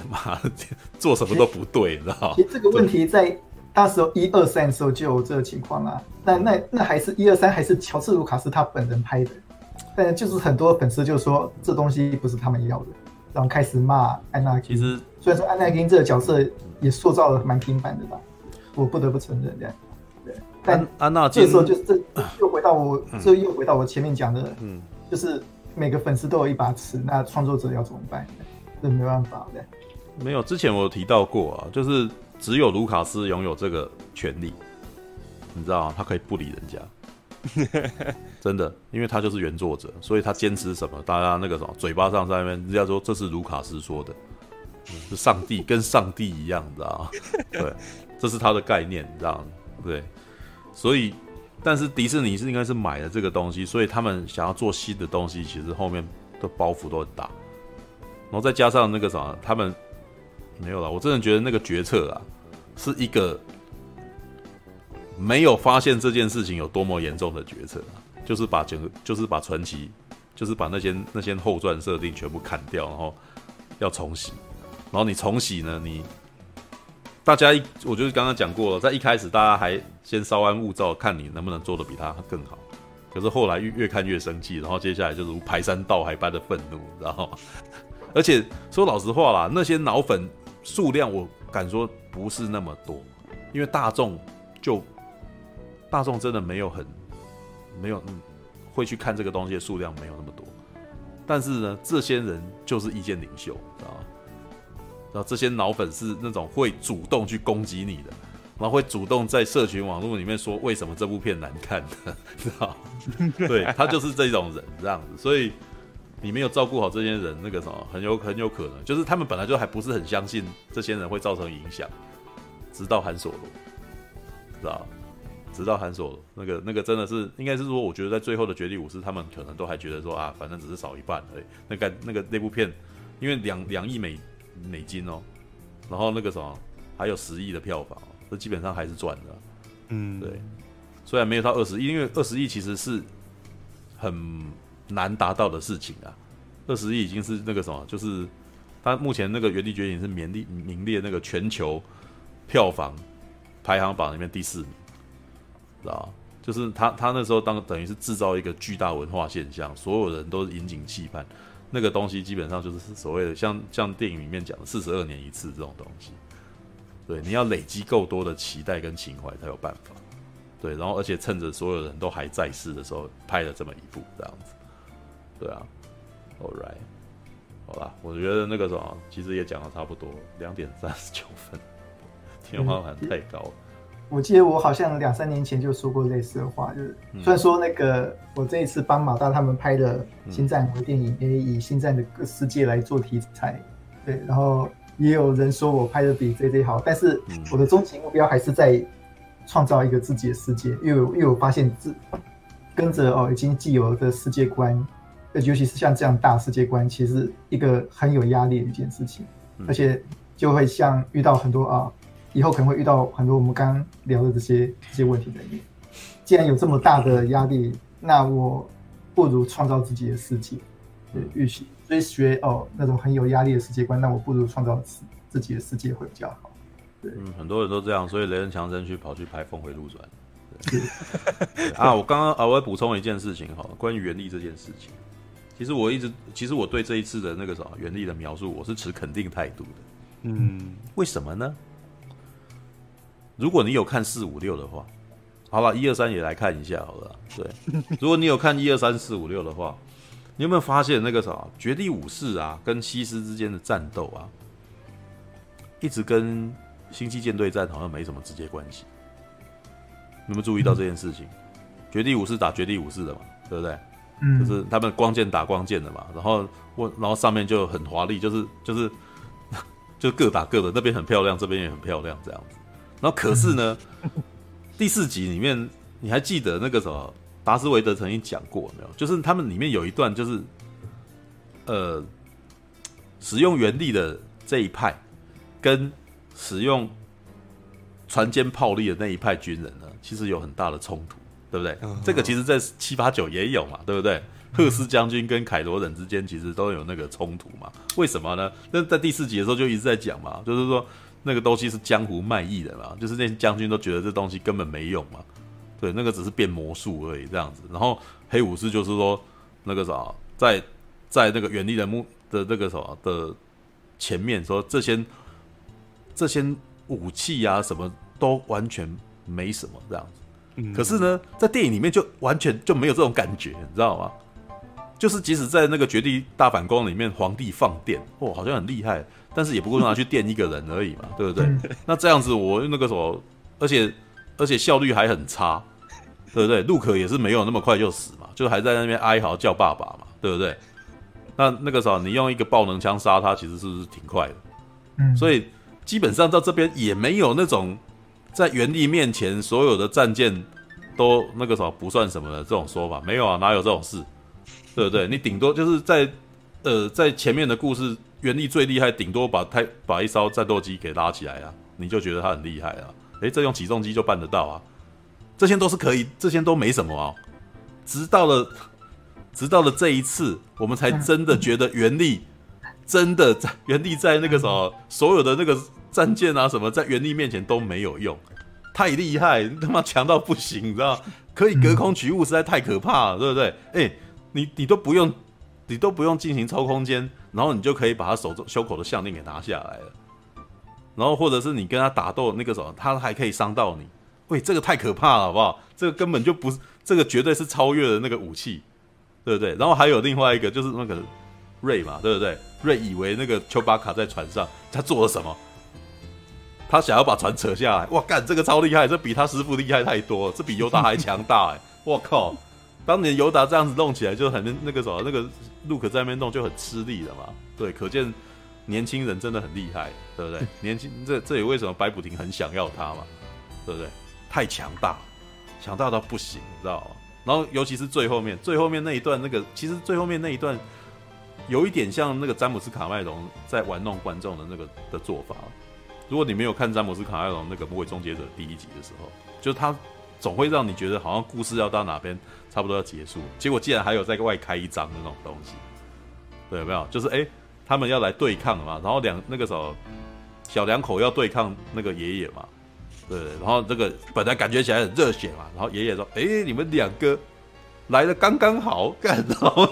妈的做什么都不对，你知道吗？其实这个问题在当时一二三的时候就有这个情况啊。但那那还是一二三还是乔治卢卡斯他本人拍的。但就是很多粉丝就说这东西不是他们要的，然后开始骂安娜金。其实虽然说安娜金这个角色也塑造的蛮平凡的吧，我不得不承认这样。对，但安娜金这时候就这又回到我，这又回到我前面讲的，嗯，就是每个粉丝都有一把尺，那创作者要怎么办？这没办法的。没有，之前我有提到过啊，就是只有卢卡斯拥有这个权利，你知道吗？他可以不理人家。真的，因为他就是原作者，所以他坚持什么，大家那个什么，嘴巴上在那边，人家说这是卢卡斯说的，是上帝跟上帝一样，你知道吗？对，这是他的概念，你知道吗？对，所以，但是迪士尼是应该是买了这个东西，所以他们想要做新的东西，其实后面的包袱都很大，然后再加上那个什么，他们没有了，我真的觉得那个决策啊，是一个。没有发现这件事情有多么严重的决策啊，就是把整个，就是把传奇，就是把那些那些后传设定全部砍掉，然后要重洗，然后你重洗呢，你大家一，我就是刚刚讲过了，在一开始大家还先稍安勿躁，看你能不能做得比他更好，可是后来越越看越生气，然后接下来就是如排山倒海般的愤怒，然后？而且说老实话啦，那些脑粉数量我敢说不是那么多，因为大众就。大众真的没有很没有嗯会去看这个东西的数量没有那么多，但是呢，这些人就是意见领袖，知道吗？然后这些脑粉是那种会主动去攻击你的，然后会主动在社群网络里面说为什么这部片难看的，知道吗？对，他就是这种人这样子，所以你没有照顾好这些人，那个什么很有很有可能就是他们本来就还不是很相信这些人会造成影响，直到韩索罗，知道？直到韩索那个那个真的是应该是说，我觉得在最后的绝地武士，他们可能都还觉得说啊，反正只是少一半而已。那个那个那部片，因为两两亿美美金哦，然后那个什么还有十亿的票房，这基本上还是赚的。嗯，对。虽然没有到二十亿，因为二十亿其实是很难达到的事情啊。二十亿已经是那个什么，就是他目前那个《原地觉醒》是名列名列那个全球票房排行榜里面第四名。啊，就是他，他那时候当等于是制造一个巨大文化现象，所有人都是引颈期盼，那个东西基本上就是所谓的像像电影里面讲的四十二年一次这种东西。对，你要累积够多的期待跟情怀才有办法。对，然后而且趁着所有人都还在世的时候拍了这么一部这样子，对啊，All right，好啦，我觉得那个什么其实也讲的差不多，两点三十九分，天花板太高了。我记得我好像两三年前就说过类似的话，就是虽然说那个我这一次帮马大他们拍的《星战》微电影，也以《星战》的世界来做题材，对，然后也有人说我拍的比 JJ 好，但是我的终极目标还是在创造一个自己的世界，因为因为我发现自跟着哦已经既有的世界观，尤其是像这样大世界观，其实一个很有压力的一件事情，而且就会像遇到很多啊。以后可能会遇到很多我们刚刚聊的这些这些问题的。既然有这么大的压力，那我不如创造自己的世界，对，与其追学哦那种很有压力的世界观，那我不如创造自自己的世界会比较好。对，嗯，很多人都这样，所以雷恩强森去跑去拍《峰回路转》。啊，我刚刚啊，我要补充一件事情哈，关于原力这件事情，其实我一直其实我对这一次的那个什么原力的描述，我是持肯定态度的。嗯，为什么呢？如果你有看四五六的话，好了，一二三也来看一下好了。对，如果你有看一二三四五六的话，你有没有发现那个啥绝地武士啊，跟西斯之间的战斗啊，一直跟星际舰队战好像没什么直接关系？你有没有注意到这件事情？绝地武士打绝地武士的嘛，对不对？嗯，就是他们光剑打光剑的嘛，然后我然后上面就很华丽，就是就是 就各打各的，那边很漂亮，这边也很漂亮，这样子。然后可是呢，第四集里面你还记得那个什么达斯维德曾经讲过没有？就是他们里面有一段，就是呃，使用原力的这一派跟使用船坚炮利的那一派军人呢，其实有很大的冲突，对不对？这个其实在七八九也有嘛，对不对？赫斯将军跟凯罗人之间其实都有那个冲突嘛？为什么呢？那在第四集的时候就一直在讲嘛，就是说。那个东西是江湖卖艺的嘛，就是那些将军都觉得这东西根本没用嘛，对，那个只是变魔术而已这样子。然后黑武士就是说，那个啥，在在那个原力的目的那个什么的前面说这些这些武器啊什么都完全没什么这样子。可是呢，在电影里面就完全就没有这种感觉，你知道吗？就是即使在那个绝地大反攻里面，皇帝放电，哦，好像很厉害。但是也不过拿去电一个人而已嘛，对不对？那这样子我那个什么，而且而且效率还很差，对不对？陆可也是没有那么快就死嘛，就还在那边哀嚎叫爸爸嘛，对不对？那那个时候你用一个爆能枪杀他，其实是不是挺快的？嗯，所以基本上到这边也没有那种在原地面前所有的战舰都那个时候不算什么的这种说法，没有啊，哪有这种事？对不对？你顶多就是在呃在前面的故事。原力最厉害，顶多把太把一艘战斗机给拉起来啊，你就觉得他很厉害啊。诶，这用起重机就办得到啊，这些都是可以，这些都没什么啊。直到了，直到了这一次，我们才真的觉得原力真的在原力在那个什么所有的那个战舰啊什么，在原力面前都没有用，太厉害，他妈强到不行，你知道？可以隔空取物，实在太可怕了，对不对？诶，你你都不用，你都不用进行超空间。然后你就可以把他手中胸口的项链给拿下来了，然后或者是你跟他打斗那个时候，他还可以伤到你。喂，这个太可怕了，好不好？这个根本就不是，这个绝对是超越了那个武器，对不对？然后还有另外一个就是那个瑞嘛，对不对？瑞以为那个丘巴卡在船上，他做了什么？他想要把船扯下来。哇，干，这个超厉害，这比他师傅厉害太多，这比尤达还强大哎！我靠。当年尤达这样子弄起来就很那个什么，那个路可在那边弄就很吃力了嘛。对，可见年轻人真的很厉害，对不对？年轻这这也为什么白补丁很想要他嘛，对不对？太强大，强大到不行，你知道吗？然后尤其是最后面，最后面那一段，那个其实最后面那一段有一点像那个詹姆斯卡麦隆在玩弄观众的那个的做法。如果你没有看詹姆斯卡麦隆那个《魔鬼终结者》第一集的时候，就是他总会让你觉得好像故事要到哪边。差不多要结束，结果竟然还有在外开一张的那种东西，对，有没有？就是哎、欸，他们要来对抗嘛，然后两那个时候小两口要对抗那个爷爷嘛，对，然后这个本来感觉起来很热血嘛，然后爷爷说：“哎、欸，你们两个来的刚刚好，干，然后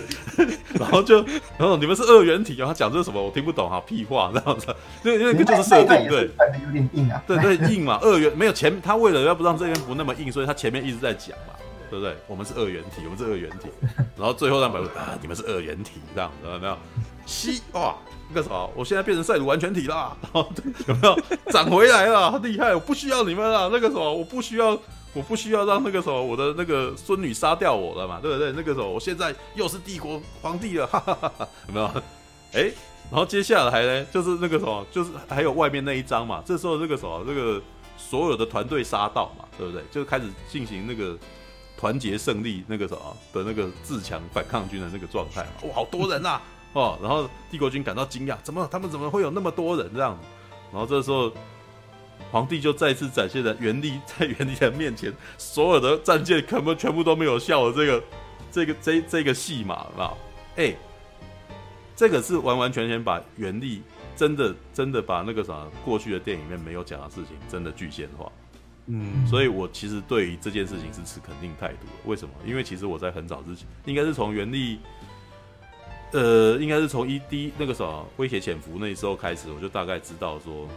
然后就然后你们是二元体，然后讲这什么我听不懂哈，屁话这样子，因为因为就是设定对，有点硬啊，对对硬嘛，二元没有前他为了要不让这边不那么硬，所以他前面一直在讲嘛，对不对？我们是二元体，我们是二元体，然后最后让白啊，你们是二元体这样子有没有？西哇。那个什么，我现在变成赛鲁完全体啦，然 后有没有长回来了？好厉害！我不需要你们了。那个什么，我不需要，我不需要让那个什么我的那个孙女杀掉我了嘛？对不对？那个时候，我现在又是帝国皇帝了，哈哈哈哈有没有？哎，然后接下来呢，就是那个什么，就是还有外面那一张嘛。这时候，这个什么，这个所有的团队杀到嘛，对不对？就开始进行那个团结胜利那个什么的那个自强反抗军的那个状态嘛。哇，好多人呐！哦，然后帝国军感到惊讶，怎么他们怎么会有那么多人这样子？然后这时候皇帝就再次展现了原力 在原力的面前，所有的战舰可能全部都没有效的这个这个这这个戏码啊！哎，这个是完完全全把原力真的真的把那个啥过去的电影里面没有讲的事情真的具现化。嗯，所以我其实对于这件事情是持肯定态度的。为什么？因为其实我在很早之前，应该是从原力。呃，应该是从一滴那个什么威胁潜伏那时候开始，我就大概知道说，《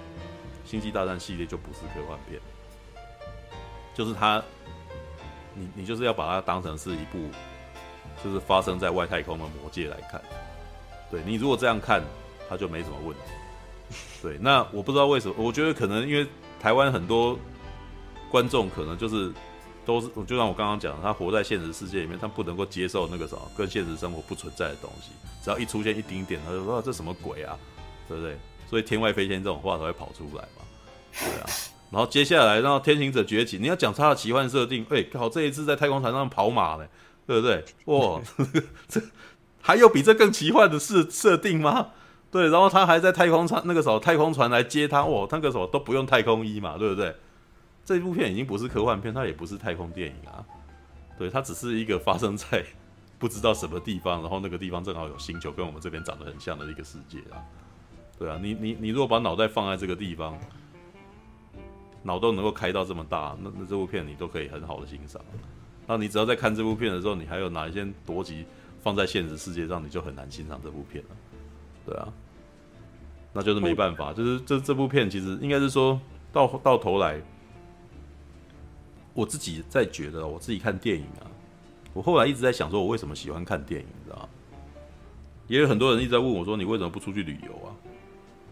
星际大战》系列就不是科幻片，就是它，你你就是要把它当成是一部，就是发生在外太空的魔戒来看。对，你如果这样看，它就没什么问题。对，那我不知道为什么，我觉得可能因为台湾很多观众可能就是。都是，就像我刚刚讲，他活在现实世界里面，他不能够接受那个什么跟现实生活不存在的东西。只要一出现一丁点，他就说、这什么鬼啊，对不对？所以天外飞仙这种话才会跑出来嘛，对啊。然后接下来，然后天行者崛起，你要讲他的奇幻设定，哎，靠，这一次在太空船上跑马呢，对不对？哇，这还有比这更奇幻的设设定吗？对，然后他还在太空船那个时候，太空船来接他，哇，那个时候都不用太空衣嘛，对不对？这部片已经不是科幻片，它也不是太空电影啊，对，它只是一个发生在不知道什么地方，然后那个地方正好有星球跟我们这边长得很像的一个世界啊，对啊，你你你如果把脑袋放在这个地方，脑洞能够开到这么大，那那这部片你都可以很好的欣赏。那你只要在看这部片的时候，你还有哪一些逻辑放在现实世界上，你就很难欣赏这部片了，对啊，那就是没办法，就是这这部片其实应该是说到到头来。我自己在觉得，我自己看电影啊，我后来一直在想，说我为什么喜欢看电影，你知道吗？也有很多人一直在问我，说你为什么不出去旅游啊？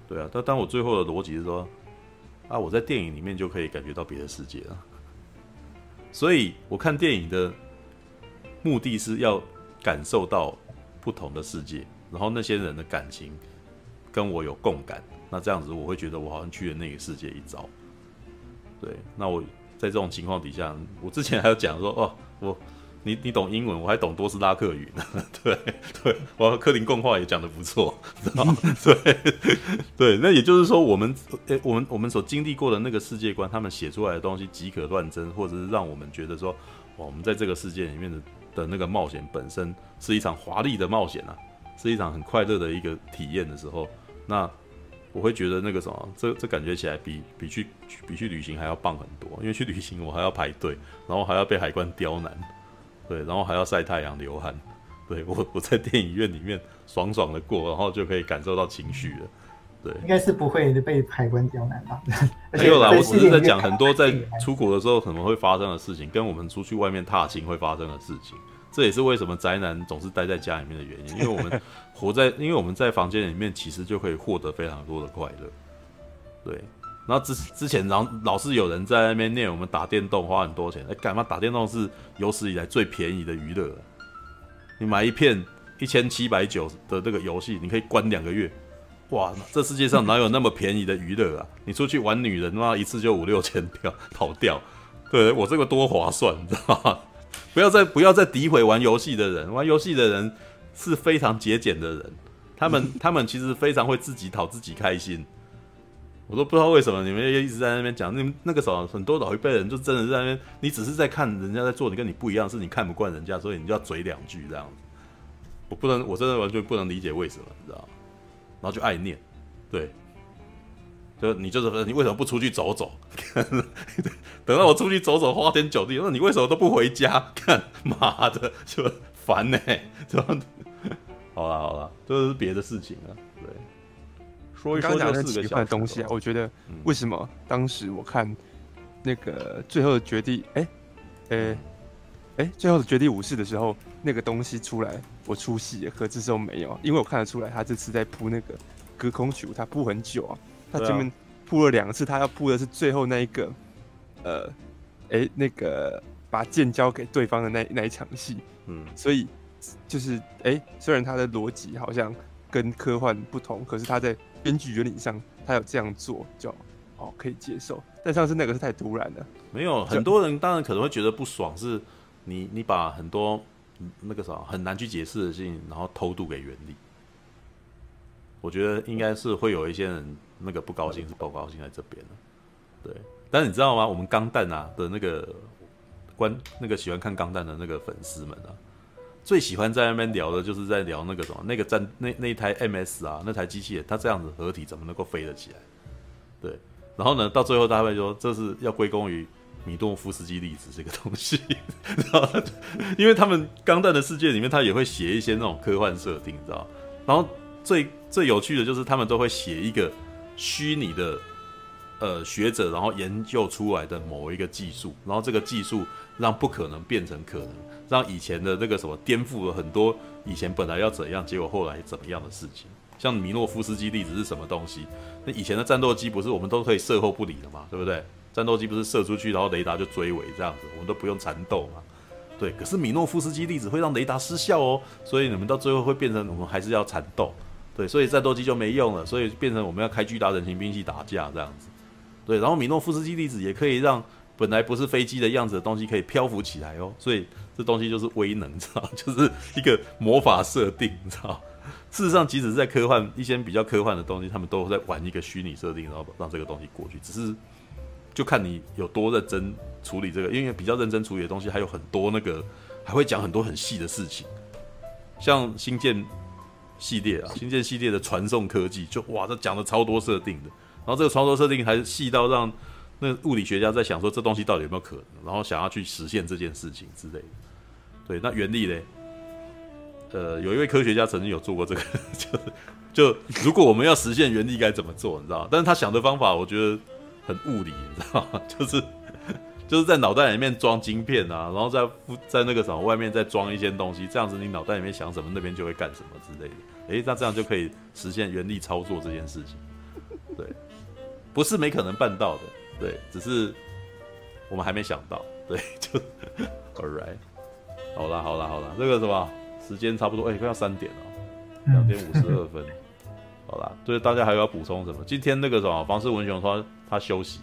对啊，但当我最后的逻辑是说，啊，我在电影里面就可以感觉到别的世界了，所以我看电影的目的是要感受到不同的世界，然后那些人的感情跟我有共感，那这样子我会觉得我好像去了那个世界一遭。对，那我。在这种情况底下，我之前还有讲说，哦，我你你懂英文，我还懂多斯拉克语呢。对对，我和克林共话也讲得不错，知道吗？对对，那也就是说，我们诶，我们我们所经历过的那个世界观，他们写出来的东西即可乱真，或者是让我们觉得说，哇我们在这个世界里面的的那个冒险本身是一场华丽的冒险啊，是一场很快乐的一个体验的时候，那。我会觉得那个什么，这这感觉起来比比去比去旅行还要棒很多，因为去旅行我还要排队，然后还要被海关刁难，对，然后还要晒太阳流汗，对，我我在电影院里面爽爽的过，然后就可以感受到情绪了，对，应该是不会被海关刁难吧？没有啦，我只是在讲很多在出国的时候可能会发生的事情，跟我们出去外面踏青会发生的事情。这也是为什么宅男总是待在家里面的原因，因为我们 活在，因为我们在房间里面，其实就可以获得非常多的快乐。对，然后之之前，然后老是有人在那边念我们打电动花很多钱，哎，干嘛打电动是有史以来最便宜的娱乐？你买一片一千七百九的这个游戏，你可以关两个月，哇，这世界上哪有那么便宜的娱乐啊？你出去玩女人，那一次就五六千掉跑掉，对我这个多划算，你知道吗？不要再不要再诋毁玩游戏的人，玩游戏的人是非常节俭的人，他们 他们其实非常会自己讨自己开心。我都不知道为什么你们一直在那边讲，那那个时候很多老一辈人就真的在那边，你只是在看人家在做，你跟你不一样，是你看不惯人家，所以你就要嘴两句这样子。我不能，我真的完全不能理解为什么，你知道吗？然后就爱念，对，就你就是你为什么不出去走走？等到我出去走走，花天酒地，那你为什么都不回家？看 妈的，就烦呢、欸。就好了好了，这是别的事情啊。对，说一说这四个小东西啊，我觉得为什么当时我看那个最后的绝地，哎、欸，哎、欸，哎、欸，最后的绝地武士的时候，那个东西出来，我出戏了，可这时候没有，因为我看得出来，他这次在铺那个隔空取物，他铺很久啊。他前面铺了两次，他要铺的是最后那一个，呃，哎、欸，那个把剑交给对方的那那一场戏，嗯，所以就是哎、欸，虽然他的逻辑好像跟科幻不同，可是他在编剧原理上，他有这样做就哦可以接受。但上次那个是太突然了，没有很多人当然可能会觉得不爽，是你你把很多那个啥很难去解释的事情，然后偷渡给原理。我觉得应该是会有一些人那个不高兴，是不高兴在这边对。但是你知道吗？我们钢弹啊的那个观那个喜欢看钢弹的那个粉丝们啊，最喜欢在那边聊的就是在聊那个什么那个战那那一台 MS 啊，那台机器人它这样子合体怎么能够飞得起来？对。然后呢，到最后他会说这是要归功于米诺夫斯基粒子这个东西，然后因为他们钢弹的世界里面，他也会写一些那种科幻设定，你知道？然后。最最有趣的就是他们都会写一个虚拟的呃学者，然后研究出来的某一个技术，然后这个技术让不可能变成可能，让以前的那个什么颠覆了很多以前本来要怎样，结果后来怎么样的事情。像米诺夫斯基粒子是什么东西？那以前的战斗机不是我们都可以射后不理的嘛，对不对？战斗机不是射出去，然后雷达就追尾这样子，我们都不用缠斗嘛。对，可是米诺夫斯基粒子会让雷达失效哦，所以你们到最后会变成我们还是要缠斗。对，所以战斗机就没用了，所以变成我们要开巨大人形兵器打架这样子。对，然后米诺夫斯基粒子也可以让本来不是飞机的样子的东西可以漂浮起来哦，所以这东西就是威能，知道？就是一个魔法设定，知道？事实上，即使是在科幻一些比较科幻的东西，他们都在玩一个虚拟设定，然后让这个东西过去。只是就看你有多认真处理这个，因为比较认真处理的东西还有很多，那个还会讲很多很细的事情，像星舰。系列啊，星舰系列的传送科技就哇，这讲的超多设定的，然后这个传送设定还细到让那物理学家在想说这东西到底有没有可能，然后想要去实现这件事情之类的。对，那原力呢？呃，有一位科学家曾经有做过这个，就就如果我们要实现原力该怎么做，你知道？但是他想的方法我觉得很物理，你知道吗？就是。就是在脑袋里面装晶片啊，然后在在那个什么外面再装一些东西，这样子你脑袋里面想什么，那边就会干什么之类的。诶，那这样就可以实现原力操作这件事情。对，不是没可能办到的，对，只是我们还没想到。对，就 All right，好啦好啦好啦，这个什么时间差不多，诶，快要三点了，两点五十二分。好啦，对，大家还有要补充什么？今天那个什么房世文雄说他休息。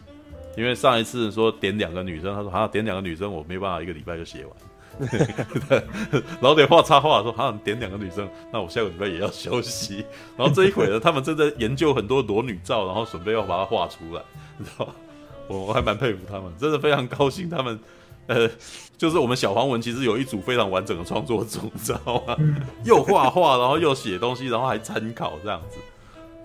因为上一次说点两个女生，他说好像点两个女生，我没办法一个礼拜就写完，然后得画插画说好像点两个女生，那我下个礼拜也要休息。然后这一回呢，他们正在研究很多裸女照，然后准备要把它画出来，你知道吗？我我还蛮佩服他们，真的非常高兴。他们呃，就是我们小黄文其实有一组非常完整的创作组，你知道吗？又画画，然后又写东西，然后还参考这样子。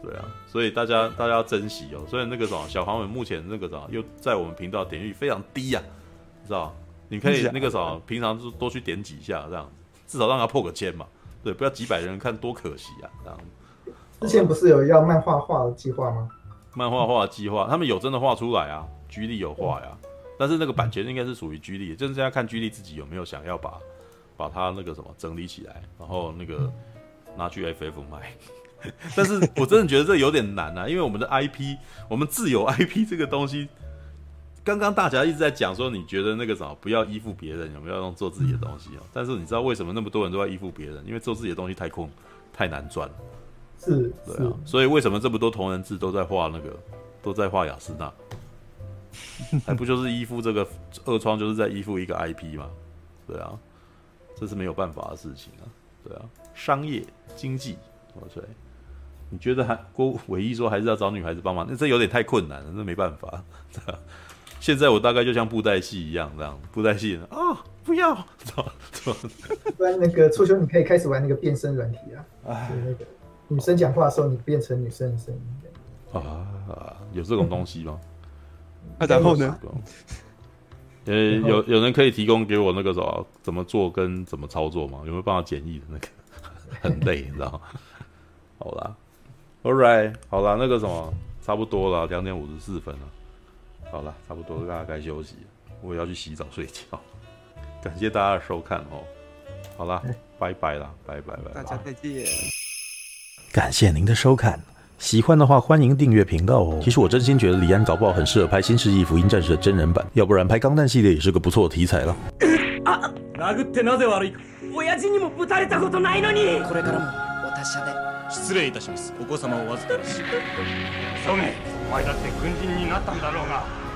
对啊，所以大家大家要珍惜哦。所以那个什么小黄文目前那个什么又在我们频道点击率非常低呀、啊，知道？你可以那个什么平常就多去点几下，这样至少让他破个千嘛。对，不要几百人看多可惜啊。这样。之前不是有要漫画画的计划吗？漫画画的计划，他们有真的画出来啊，居力有画呀。但是那个版权应该是属于居力，就是现在看居力自己有没有想要把把它那个什么整理起来，然后那个拿去 FF 卖。但是我真的觉得这有点难啊，因为我们的 IP，我们自有 IP 这个东西，刚刚大家一直在讲说，你觉得那个什么不要依附别人，有没有用做自己的东西啊？但是你知道为什么那么多人都在依附别人？因为做自己的东西太空太难赚了。是，对啊，所以为什么这么多同人志都在画那个，都在画雅诗娜？还不就是依附这个二创，就是在依附一个 IP 嘛？对啊，这是没有办法的事情啊。对啊，商业经济，对。你觉得还郭伟毅说还是要找女孩子帮忙？那这有点太困难了，那没办法。现在我大概就像布袋戏一样，这样布袋戏啊、哦，不要，不然那个初秋你可以开始玩那个变身软体啊，就那个女生讲话的时候你变成女生的声音。啊，有这种东西吗？那、啊、然后呢？呃，有有人可以提供给我那个什么怎么做跟怎么操作吗？有没有办法简易的那个？很累，你知道吗？好啦 ，All right，好啦，那个什么，差不多了，两点五十四分了。好了，差不多，大家该休息，我也要去洗澡睡觉。感谢大家的收看哦。好啦，拜拜啦，拜拜拜，大家再见。感谢您的收看，喜欢的话欢迎订阅频道哦。其实我真心觉得李安搞不好很适合拍《新世纪福音战士》的真人版，要不然拍钢弹系列也是个不错的题材了。啊，殴ってなぜ悪い？亲父にもぶたれたことないのに。これからもお达者で。 失礼いたします。お子様をお預かりし。急げ。お前だって軍人になったんだろうが。